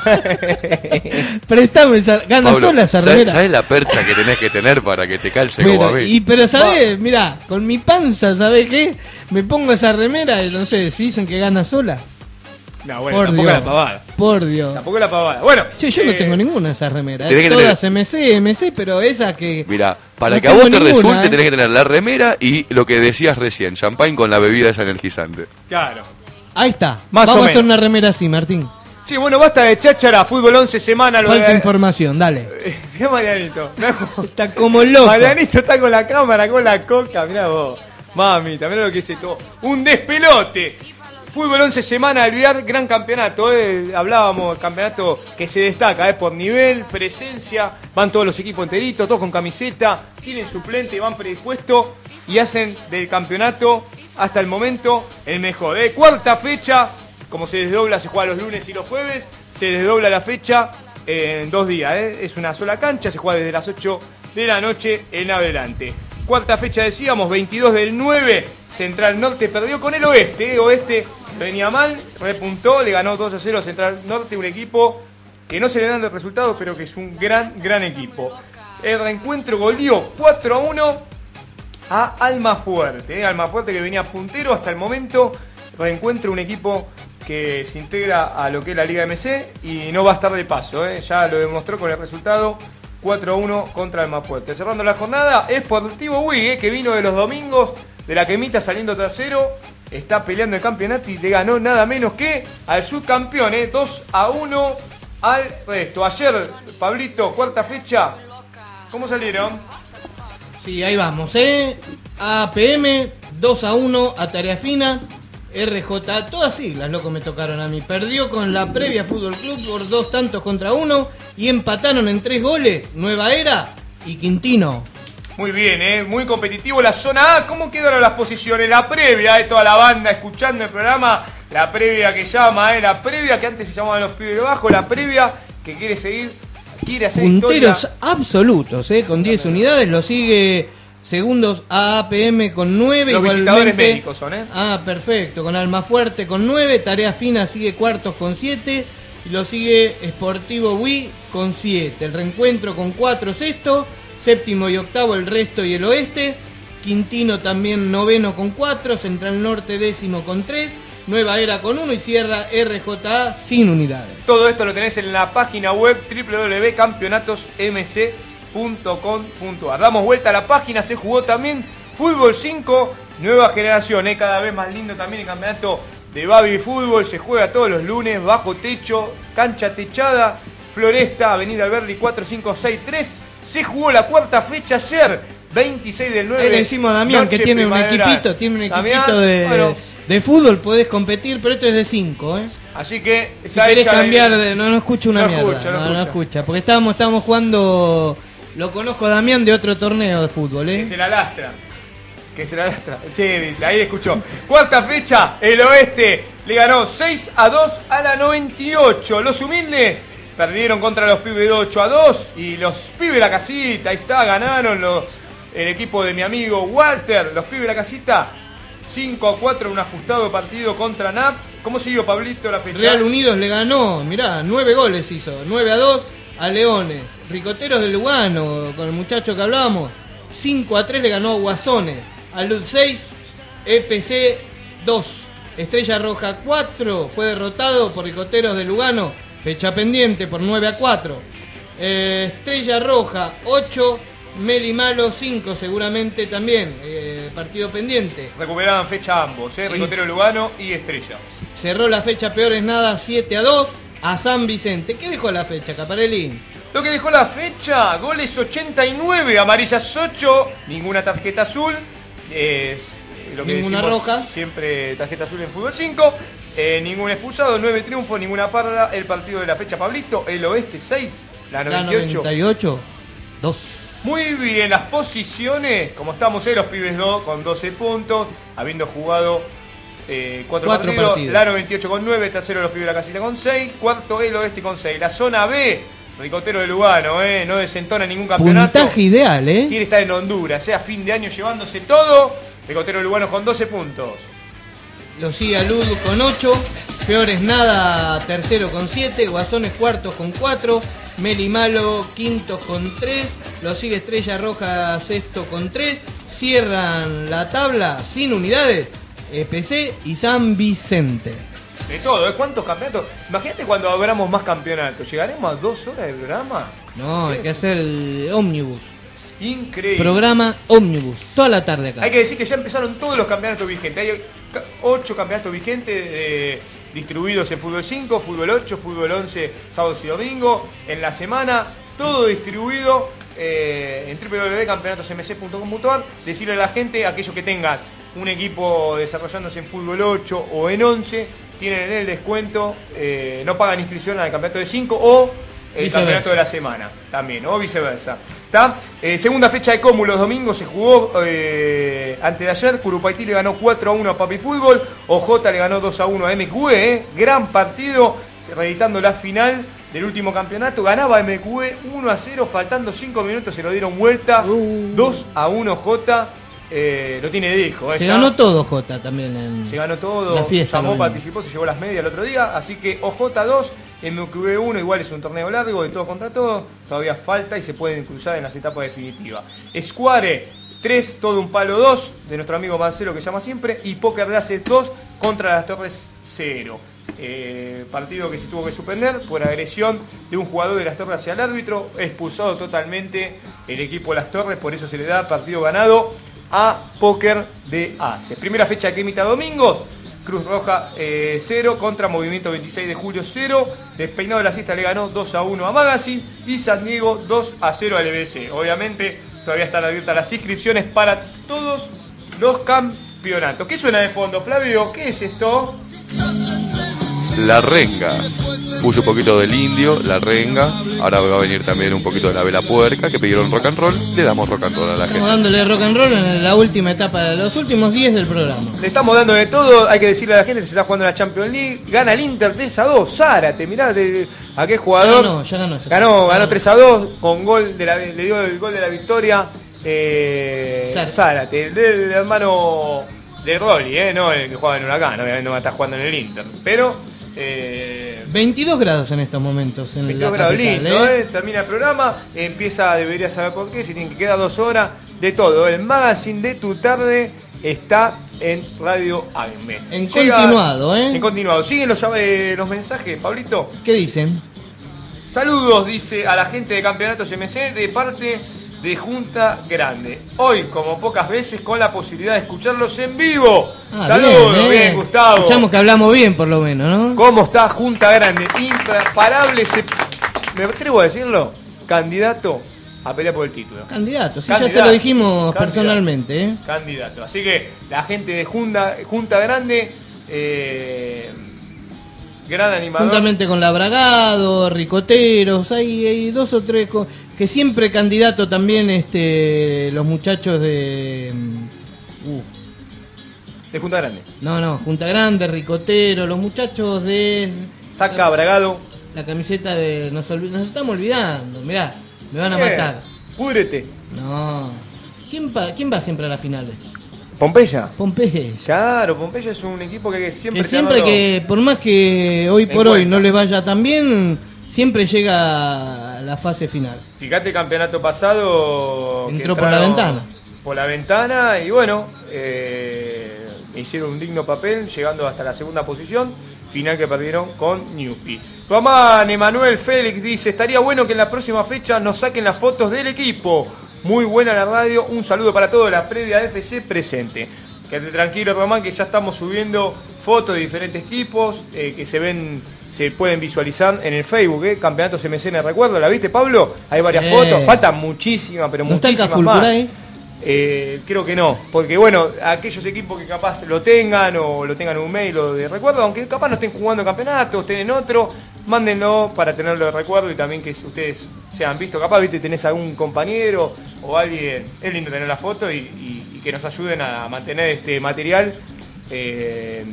Prestame esa, gana Pablo, sola esa ¿sabes, remera. sabes la percha que tenés que tener para que te calce Bueno, como a mí? y pero sabés, mira, con mi panza, ¿sabés qué? Me pongo esa remera y no sé, si dicen que gana sola. No, bueno, Por tampoco Dios. la pavada. Por Dios. Tampoco la pavada. Bueno, Che, yo no eh, tengo ninguna de esas remeras. tenés eh. que Todas MC, MC, pero esa que. Mira, para No que a vos te ninguna, resulte ¿eh? tenés que tener la remera y lo que decías recién, champagne con la bebida esa energizante. Claro. Ahí está. Más o Vamos a hacer menos. una remera así, Martín. Sí, bueno, basta de cháchara, fútbol 11 semanas. Lo Falta de... información, dale. Mirá Marianito. Está como loco. Marianito está con la cámara, con la coca, mirá vos. Mamita, mirá lo que es esto. Un despelote. Fútbol 11 semana, olvidar gran campeonato. eh. Hablábamos, campeonato que se destaca eh, por nivel, presencia. Van todos los equipos enteritos, todos con camiseta. Tienen suplente, van predispuestos y hacen del campeonato hasta el momento el mejor. eh. Cuarta fecha, como se desdobla, se juega los lunes y los jueves. Se desdobla la fecha en dos días. eh. Es una sola cancha, se juega desde las 8 de la noche en adelante. Cuarta fecha decíamos, 22 del 9, Central Norte perdió con el Oeste. eh. Oeste venía mal, repuntó, le ganó 2 a 0 a Central Norte, un equipo que no se le dan los resultados, pero que es un gran, gran equipo. El reencuentro goleó 4 a 1 a Almafuerte. ¿eh? Almafuerte que venía puntero hasta el momento. Reencuentra un equipo que se integra a lo que es la Liga MC y no va a estar de paso. ¿eh? Ya lo demostró con el resultado 4 a 1 contra Almafuerte. Cerrando la jornada, es Sportivo Wig, ¿eh? que vino de los domingos de la quemita saliendo tercero. Está peleando el campeonato y le ganó nada menos que al subcampeón. ¿eh? 2 a 1 al resto. Ayer, Pablito, cuarta fecha. ¿Cómo salieron? Sí, ahí vamos, ¿eh? APM, 2 a 1 a Tarea Fina. RJ, todas siglas, loco, me tocaron a mí. Perdió con la previa Fútbol Club por dos tantos contra uno y empataron en tres goles Nueva Era y Quintino. Muy bien, ¿eh? muy competitivo la zona A. ¿Cómo quedaron las posiciones? La previa, ¿eh? toda la banda escuchando el programa. La previa que llama, ¿eh? la previa que antes se llamaban los pibes de abajo. La previa que quiere seguir, quiere hacer Punteros historia. absolutos, ¿eh? Con 10 unidades. Lo sigue Segundos AAPM con 9. Los visitadores médicos son, ¿eh? Ah, perfecto. Con Almafuerte con 9. Tarea Fina sigue cuartos con 7. Y lo sigue Sportivo Wii con 7. El reencuentro con 4 sexto. Séptimo y octavo el resto y el oeste. Quintino también noveno con 4. Central Norte décimo con 3. Nueva Era con 1 y cierra RJA sin unidades. Todo esto lo tenés en la página web www.campeonatosmc.com.ar. Damos vuelta a la página, se jugó también Fútbol 5, nueva generación, ¿eh? cada vez más lindo también el campeonato de Baby Fútbol. Se juega todos los lunes, bajo techo, cancha techada, Floresta, Avenida Alberdi 4563. Se jugó la cuarta fecha ayer, 26 del 9. Ahí le decimos a Damián que tiene un equipito, tiene un Damián, equipito de, bueno, de fútbol, podés competir, pero esto es de 5, ¿eh? así que Si querés cambiar de. No, no escucho una No mierda. escucha, no no, no escucha. escucha. Porque estábamos, estábamos jugando. Lo conozco a Damián de otro torneo de fútbol, ¿eh? Que se la lastra. Que se la lastra. Sí, dice, ahí escuchó. Cuarta fecha, el oeste le ganó 6 a 2 a la 98. Los humildes perdieron contra los pibes de 8 a 2. Y los pibes de la casita, ahí está, ganaron los, el equipo de mi amigo Walter. Los pibes de la casita, 5 a 4, un ajustado partido contra NAP. ¿Cómo siguió Pablito la fecha? Real Unidos le ganó, mirá, 9 goles hizo. 9 a 2 a Leones. Ricoteros de Lugano, con el muchacho que hablábamos. 5 a 3 le ganó a Guasones. A Luz 6, EPC 2. Estrella Roja 4 fue derrotado por Ricoteros de Lugano. Fecha pendiente por 9 a 4. Eh, Estrella Roja 8. Meli Malo 5 seguramente también. eh, partido pendiente. Recuperaban fecha ambos, ¿eh? Ricotero Lugano y Estrella. Cerró la fecha peor es nada 7 a 2 a San Vicente. ¿Qué dejó la fecha, Caparelli? Lo que dejó la fecha, goles 89, amarillas 8, ninguna tarjeta azul. Eh, lo que Ninguna roja. Siempre tarjeta azul en fútbol 5. eh, ningún expulsado, 9 triunfos, ninguna parda. El partido de la fecha, Pablito. El oeste 6, la La 98. 98, 2. Muy bien, las posiciones, como estamos en los pibes 2 con 12 puntos, habiendo jugado 4 Cuatro partidos, partidos. la 98 con 9, tercero los pibes de la casita con 6, cuarto el oeste con 6. La zona B, Ricotero de Lugano, eh, no desentona ningún campeonato. Puntaje ideal, ¿eh? Quiere estar en Honduras, sea fin de año llevándose todo. Ricotero de Lugano con 12 puntos. Lo sigue a Ludo con 8. Peores nada, tercero con 7. Guasones cuartos con 4. Meli Malo quintos con 3. Lo sigue Estrella Roja sexto con 3. Cierran la tabla sin unidades. EPC y San Vicente. De todo, ¿eh? ¿Cuántos campeonatos? Imagínate cuando abramos más campeonatos. ¿Llegaremos a dos horas de programa? No, hay que hacer el ómnibus. Increíble. Programa ómnibus. Toda la tarde acá. Hay que decir que ya empezaron todos los campeonatos vigentes. Hay ocho campeonatos vigentes eh, distribuidos en fútbol 5, fútbol 8, fútbol 11, sábados y domingo. En la semana, todo distribuido eh, en www.campeonatosmc.com.ar. Decirle a la gente, aquellos que tengan un equipo desarrollándose en fútbol 8 o en 11, tienen el descuento, eh, no pagan inscripción al campeonato de 5 o el Viceversa. campeonato de la semana también, o viceversa. ¿Está? Eh, segunda fecha de Comu, los domingos se jugó eh, antes de ayer. Curupaití le ganó 4 a 1 a Papi Fútbol. OJ le ganó 2 a 1 a MQE. eh. Gran partido, reeditando la final del último campeonato. Ganaba MQE 1 a 0, faltando 5 minutos se lo dieron vuelta. 2 a 1 J. Eh, lo tiene hijo. eh, Se ya. ganó todo J también. En Se ganó todo, La fiesta. llamó, participó, se llevó las medias el otro día, así que OJ2, MQB1, igual es un torneo largo de todo contra todo, todavía falta y se pueden cruzar en las etapas definitivas. Square 3, todo un palo 2, de nuestro amigo Marcelo que llama siempre, y Poker de Aces 2 contra las Torres 0. Eh, partido que se tuvo que suspender por agresión de un jugador de las Torres hacia el árbitro, expulsado totalmente el equipo de las Torres, por eso se le da partido ganado a Póker de Aces. Primera fecha de Quemita Domingos, Cruz Roja 0 contra Movimiento 26 de Julio 0. Despeinado de la Siesta le ganó 2 a 1 a Magazine y San Diego 2 a 0 al EBC. Obviamente todavía están abiertas las inscripciones para todos los campeonatos. ¿Qué suena de fondo, Flavio? ¿Qué es esto? La renga. Puse un poquito del indio, la renga. Ahora va a venir también un poquito de la vela puerca que pidieron rock and roll. Le damos rock and roll a la Estamos gente. dándole rock and roll en la última etapa, de los últimos 10 del programa. Le estamos dando de todo, hay que decirle a la gente que se está jugando la Champions League. Gana el Inter 3 a 2. Zárate, mirá de, a qué jugador. Ya ganó, ya ganó ese Ganó, partido. ganó 3 a 2 con gol de la, le dio el gol de la victoria eh, Zárate. El hermano de Rolly, ¿eh? no el que juega en Huracán, obviamente no va a estar jugando en el Inter. Pero, eh, 22 grados en estos momentos en 22 la grados lindo, ¿eh? ¿eh? termina el programa, empieza, debería saber por qué, si tiene que quedar dos horas de todo. El magazine de tu tarde está en Radio AM. En continuado, ¿eh? En continuado. ¿Siguen los, los mensajes, Pablito? ¿Qué dicen? Saludos, dice a la gente de Campeonatos MC de parte de Junta Grande. Hoy, como pocas veces, con la posibilidad de escucharlos en vivo. Ah, Saludos, bien, bien. Gustavo. Escuchamos que hablamos bien, por lo menos, ¿no? ¿Cómo está Junta Grande? Imparable, se... me atrevo a decirlo, candidato a pelear por el título. Candidato, sí, ya se lo dijimos Candidato. personalmente, ¿eh? Candidato. Así que la gente de Junta, Junta Grande, eh, gran animador. Juntamente con Labragado, Ricoteros, hay, hay dos o tres co- que siempre candidato también este los muchachos de mm, uh, De Junta Grande. no, no, Junta Grande, Ricotero, los muchachos de Saca Bragado. la camiseta de nos, estamos olvidando, mirá, me van a Bien. matar. Púdrete. No. ¿Quién va, quién va siempre a la final? Pompeya. Pompeya. Claro, Pompeya es un equipo que siempre Que siempre que, por más que hoy por hoy no les vaya tan bien, siempre llega a la fase final. Fíjate el campeonato pasado. que Entró por la ventana. Por la ventana y bueno, eh, hicieron un digno papel llegando hasta la segunda posición. Final que perdieron con Newpi. Román Emanuel Félix dice: Estaría bueno que en la próxima fecha nos saquen las fotos del equipo. Muy buena la radio. Un saludo para todos. La previa FC presente. Quédate tranquilo, Román, que ya estamos subiendo fotos de diferentes equipos eh, que se ven, se pueden visualizar en el Facebook, ¿eh? Campeonatos MCN, recuerdo, ¿la viste, Pablo? Hay varias Sí. fotos, faltan muchísimas, pero ¿No está el muchísimas Caful más. por ahí? Eh, creo que no, porque bueno, aquellos equipos que capaz lo tengan o lo tengan en un mail o de recuerdo, aunque capaz no estén jugando campeonatos, estén en otro, mándenlo para tenerlo de recuerdo y también que ustedes sean visto, capaz viste tenés algún compañero o alguien, es lindo tener la foto y, y- y que nos ayuden a mantener este material eh,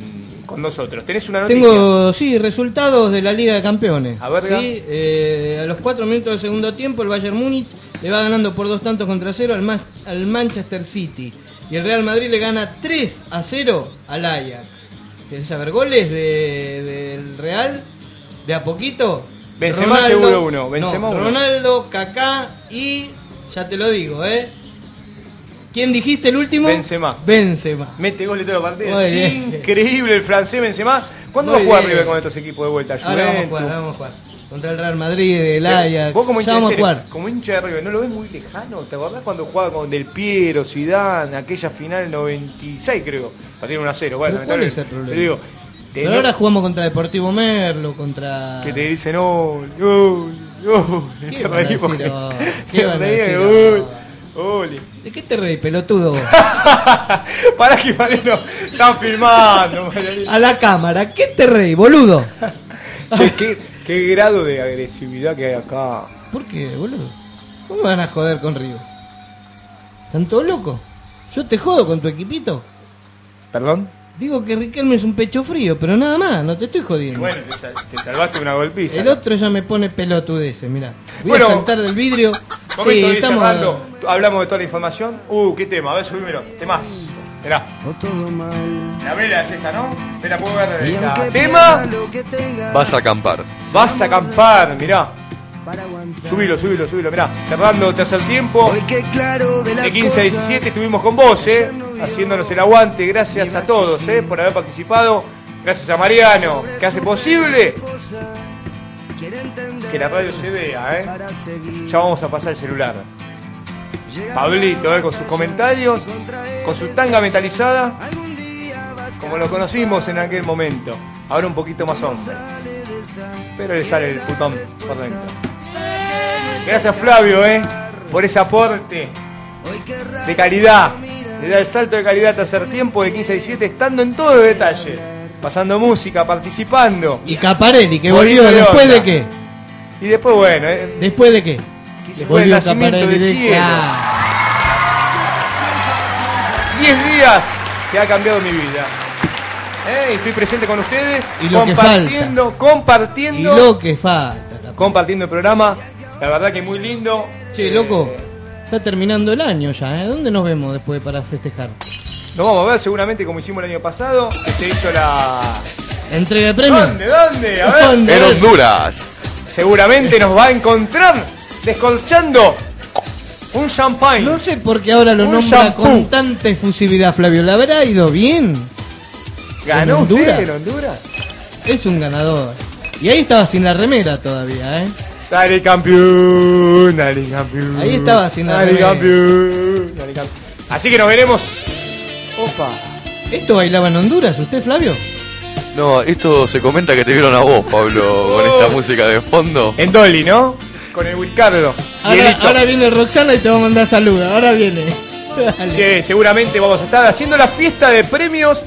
con nosotros. ¿Tenés una noticia? Tengo, sí, resultados de la Liga de Campeones. A ver, sí, eh, a los cuatro minutos del segundo tiempo, el Bayern Múnich le va ganando por dos tantos contra cero al, Ma- al Manchester City. Y el Real Madrid le gana 3 a 0 al Ajax. ¿Querés saber goles de- del Real? De a poquito. Benzema seguro uno, Benzema no, uno. Ronaldo, Kaká y. Ya te lo digo, ¿eh? ¿Quién dijiste el último? Benzema. Benzema. Mete goles todos los partidos. Muy bien. increíble el francés Benzema. ¿Cuándo Muy va a jugar bien. River con estos equipos de vuelta? Ahora vamos a jugar, vamos a jugar. Contra el Real Madrid, el Ajax. Vos como ya vamos a hincha, de jugar. Serie- como hincha de River, ¿no lo ves muy lejano? ¿Te acordás cuando jugaba con Del Piero, Zidane, aquella final 96 creo? Partieron 1 a 0. Bueno, ¿Cuál es el problema? Te digo, te- Pero no- ahora jugamos contra Deportivo Merlo, contra. que te dicen, no, no, no. ¿Qué Te van a decir porque- ahora? te ¿Qué van a decir Oli. ¿De qué te reís, pelotudo? Pará que Mariano están filmando, Mariano. A la cámara, ¿qué te reís, boludo? Che, qué, qué grado de agresividad que hay acá. ¿Por qué, boludo? ¿Cómo van a joder con River? ¿Están todos locos? ¿Yo te jodo con tu equipito? ¿Perdón? Digo que Riquelme es un pecho frío, pero nada más, no te estoy jodiendo. Bueno, te, sal- te salvaste una golpiza. El otro ya me pone pelotudeces, mirá. Voy Bueno. a saltar del vidrio. Momento Sí, estamos. Hablamos de toda la información. Uh, qué tema. A ver, subímelo. Temas. Mirá. La vela es esta, ¿no? Espera, puedo ver esta. Tema. Vas a acampar. Vas a acampar, mirá. Subilo, subilo, subilo, mirá. Cerrando tercer tiempo. De 15 a 17 estuvimos con vos, ¿eh? Haciéndonos el aguante. Gracias a todos, ¿eh? Por haber participado. Gracias a Mariano, que hace posible que la radio se vea, ¿eh? Ya vamos a pasar el celular. Pablito, ¿eh? Con sus comentarios, con su tanga metalizada, como lo conocimos en aquel momento. Ahora un poquito más hombre. Pero le sale el putón por dentro. Gracias Flavio, ¿eh? Por ese aporte de calidad. Le da el salto de calidad a tercer tiempo de 15 a 17, estando en todo detalle. Pasando música, participando. Y Caparelli, que volvió después de qué? Y después, bueno, ¿eh? ¿Después de qué? Después del nacimiento de de- cielo. Ah, 10 días que ha cambiado mi vida. ¿Eh? Estoy presente con ustedes, Y lo que compartiendo, y compartiendo, lo que falta. compartiendo el programa. La verdad que muy lindo. Che, loco, Está terminando el año ya, ¿eh? ¿Dónde nos vemos después para festejar? Nos vamos a ver seguramente como hicimos el año pasado, que se hizo la... Entrega de premios. ¿Dónde? ¿Dónde? A ver. ¿Dónde? En Honduras. Seguramente nos va a encontrar descolchando un champagne. No sé por qué ahora lo Un nombra shampoo. con tanta efusividad, Flavio. ¿Le habrá ido bien? ¿Ganó ¿En usted Honduras? en Honduras? Es un ganador. Y ahí estaba sin la remera todavía, ¿eh? Dale campeón, dale campeón. Ahí estaba sin la Dale campeón, dale campeón. Así que nos veremos. Opa. ¿Esto bailaba en Honduras, usted, Flavio? No, esto se comenta que te vieron a vos, Pablo, con esta música de fondo. En Dolly, ¿no? Con el Wilcardo. Ahora viene Roxana y te va a mandar saludos. Ahora viene. Dale. Che, seguramente vamos a estar haciendo la fiesta de premios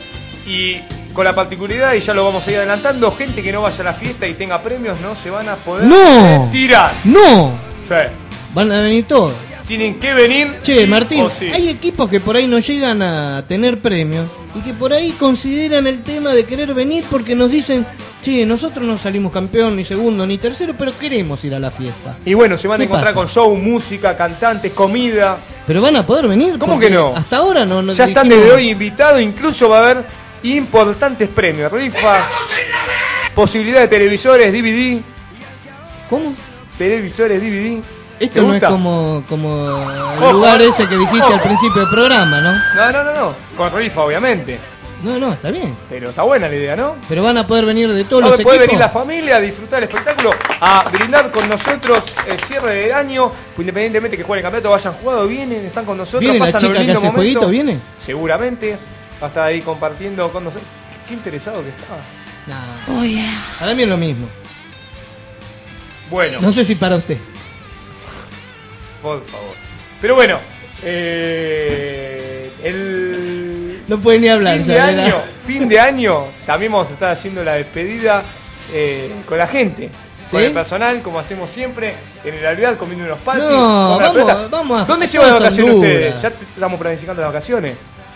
y con la particularidad, y ya lo vamos a ir adelantando, gente que no vaya a la fiesta y tenga premios no se van a poder ¡No! tirar. ¡No! Sí. Van a venir todos. Tienen que venir. Che, Martín, sí. hay equipos que por ahí no llegan a tener premios y que por ahí consideran el tema de querer venir porque nos dicen, che, nosotros no salimos campeón, ni segundo, ni tercero, pero queremos ir a la fiesta. Y bueno, se van a ¿Qué encontrar pasa? con show, música, cantantes, comida. Pero van a poder venir. ¿Cómo que no? Hasta ahora no. no ya están dijimos- desde hoy invitados, incluso va a haber importantes premios, rifa, posibilidad de televisores, DVD. ¿Cómo? Televisores, DVD. ¿Te Esto no es como, como Ojo, el lugar ese que dijiste Ojo. al principio del programa, ¿no? No, no, no, no. Con rifa, obviamente. No, no, está bien. Pero está buena la idea, ¿no? Pero van a poder venir de todos los equipos. venir la familia a disfrutar el espectáculo, a brindar con nosotros el cierre de año, pues independientemente que jueguen el campeonato, vayan jugado, vienen, están con nosotros, ¿Viene la pasan chica un que hace jueguito? ¿Viene? Seguramente va a estar ahí compartiendo con nosotros. Qué interesado que está. Nah. Oh, yeah. Para mí es lo mismo. Bueno, No sé si para usted. por favor. Pero bueno, eh, el No puede ni hablar. fin de ya, año, fin de año, también vamos a estar haciendo la despedida eh, con la gente. Con el personal, como hacemos siempre, en el alvear comiendo unos patis. No, vamos- a- ¿Dónde se vamos van de a vacaciones ustedes? Ya estamos planificando las vacaciones.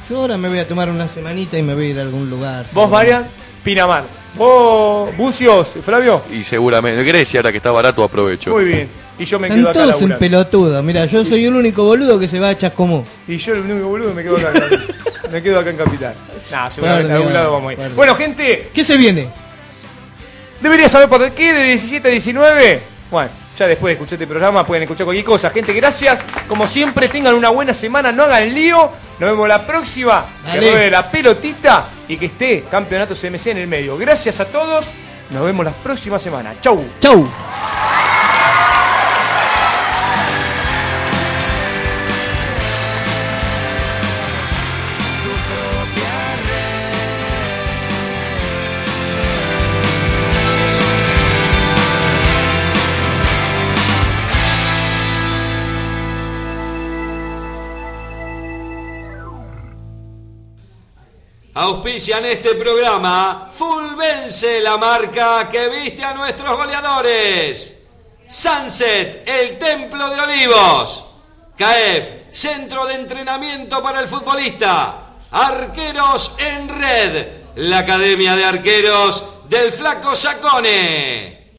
Yo ahora me voy a tomar una semanita y me voy a ir a algún lugar. Vos, Marian, Pinamar. Vos, Bucios, Flavio. Y seguramente, Grecia, ahora que está barato, aprovecho. Muy bien. Y yo me Están quedo acá todos en laburando. pelotudo. Mira, yo soy el único boludo que se va a Chascomú. Y yo el único boludo me quedo acá. me quedo acá en Capital. Nah, seguramente a algún lado vamos a ir. Bueno, gente, ¿Qué se viene? debería saber por qué de 17 a 19. Bueno, ya después de escuchar este programa pueden escuchar cualquier cosa. Gente, gracias. Como siempre, tengan una buena semana, no hagan lío. Nos vemos la próxima. Que Dale. ruede la pelotita y que esté Campeonato CMC en el medio. Gracias a todos. Nos vemos la próxima semana. Chau. Chau. Auspician este programa Fulvense, la marca que viste a nuestros goleadores. Sunset, el Templo de Olivos. CAEF, Centro de Entrenamiento para el Futbolista. Arqueros en Red, la Academia de Arqueros del Flaco Sacone.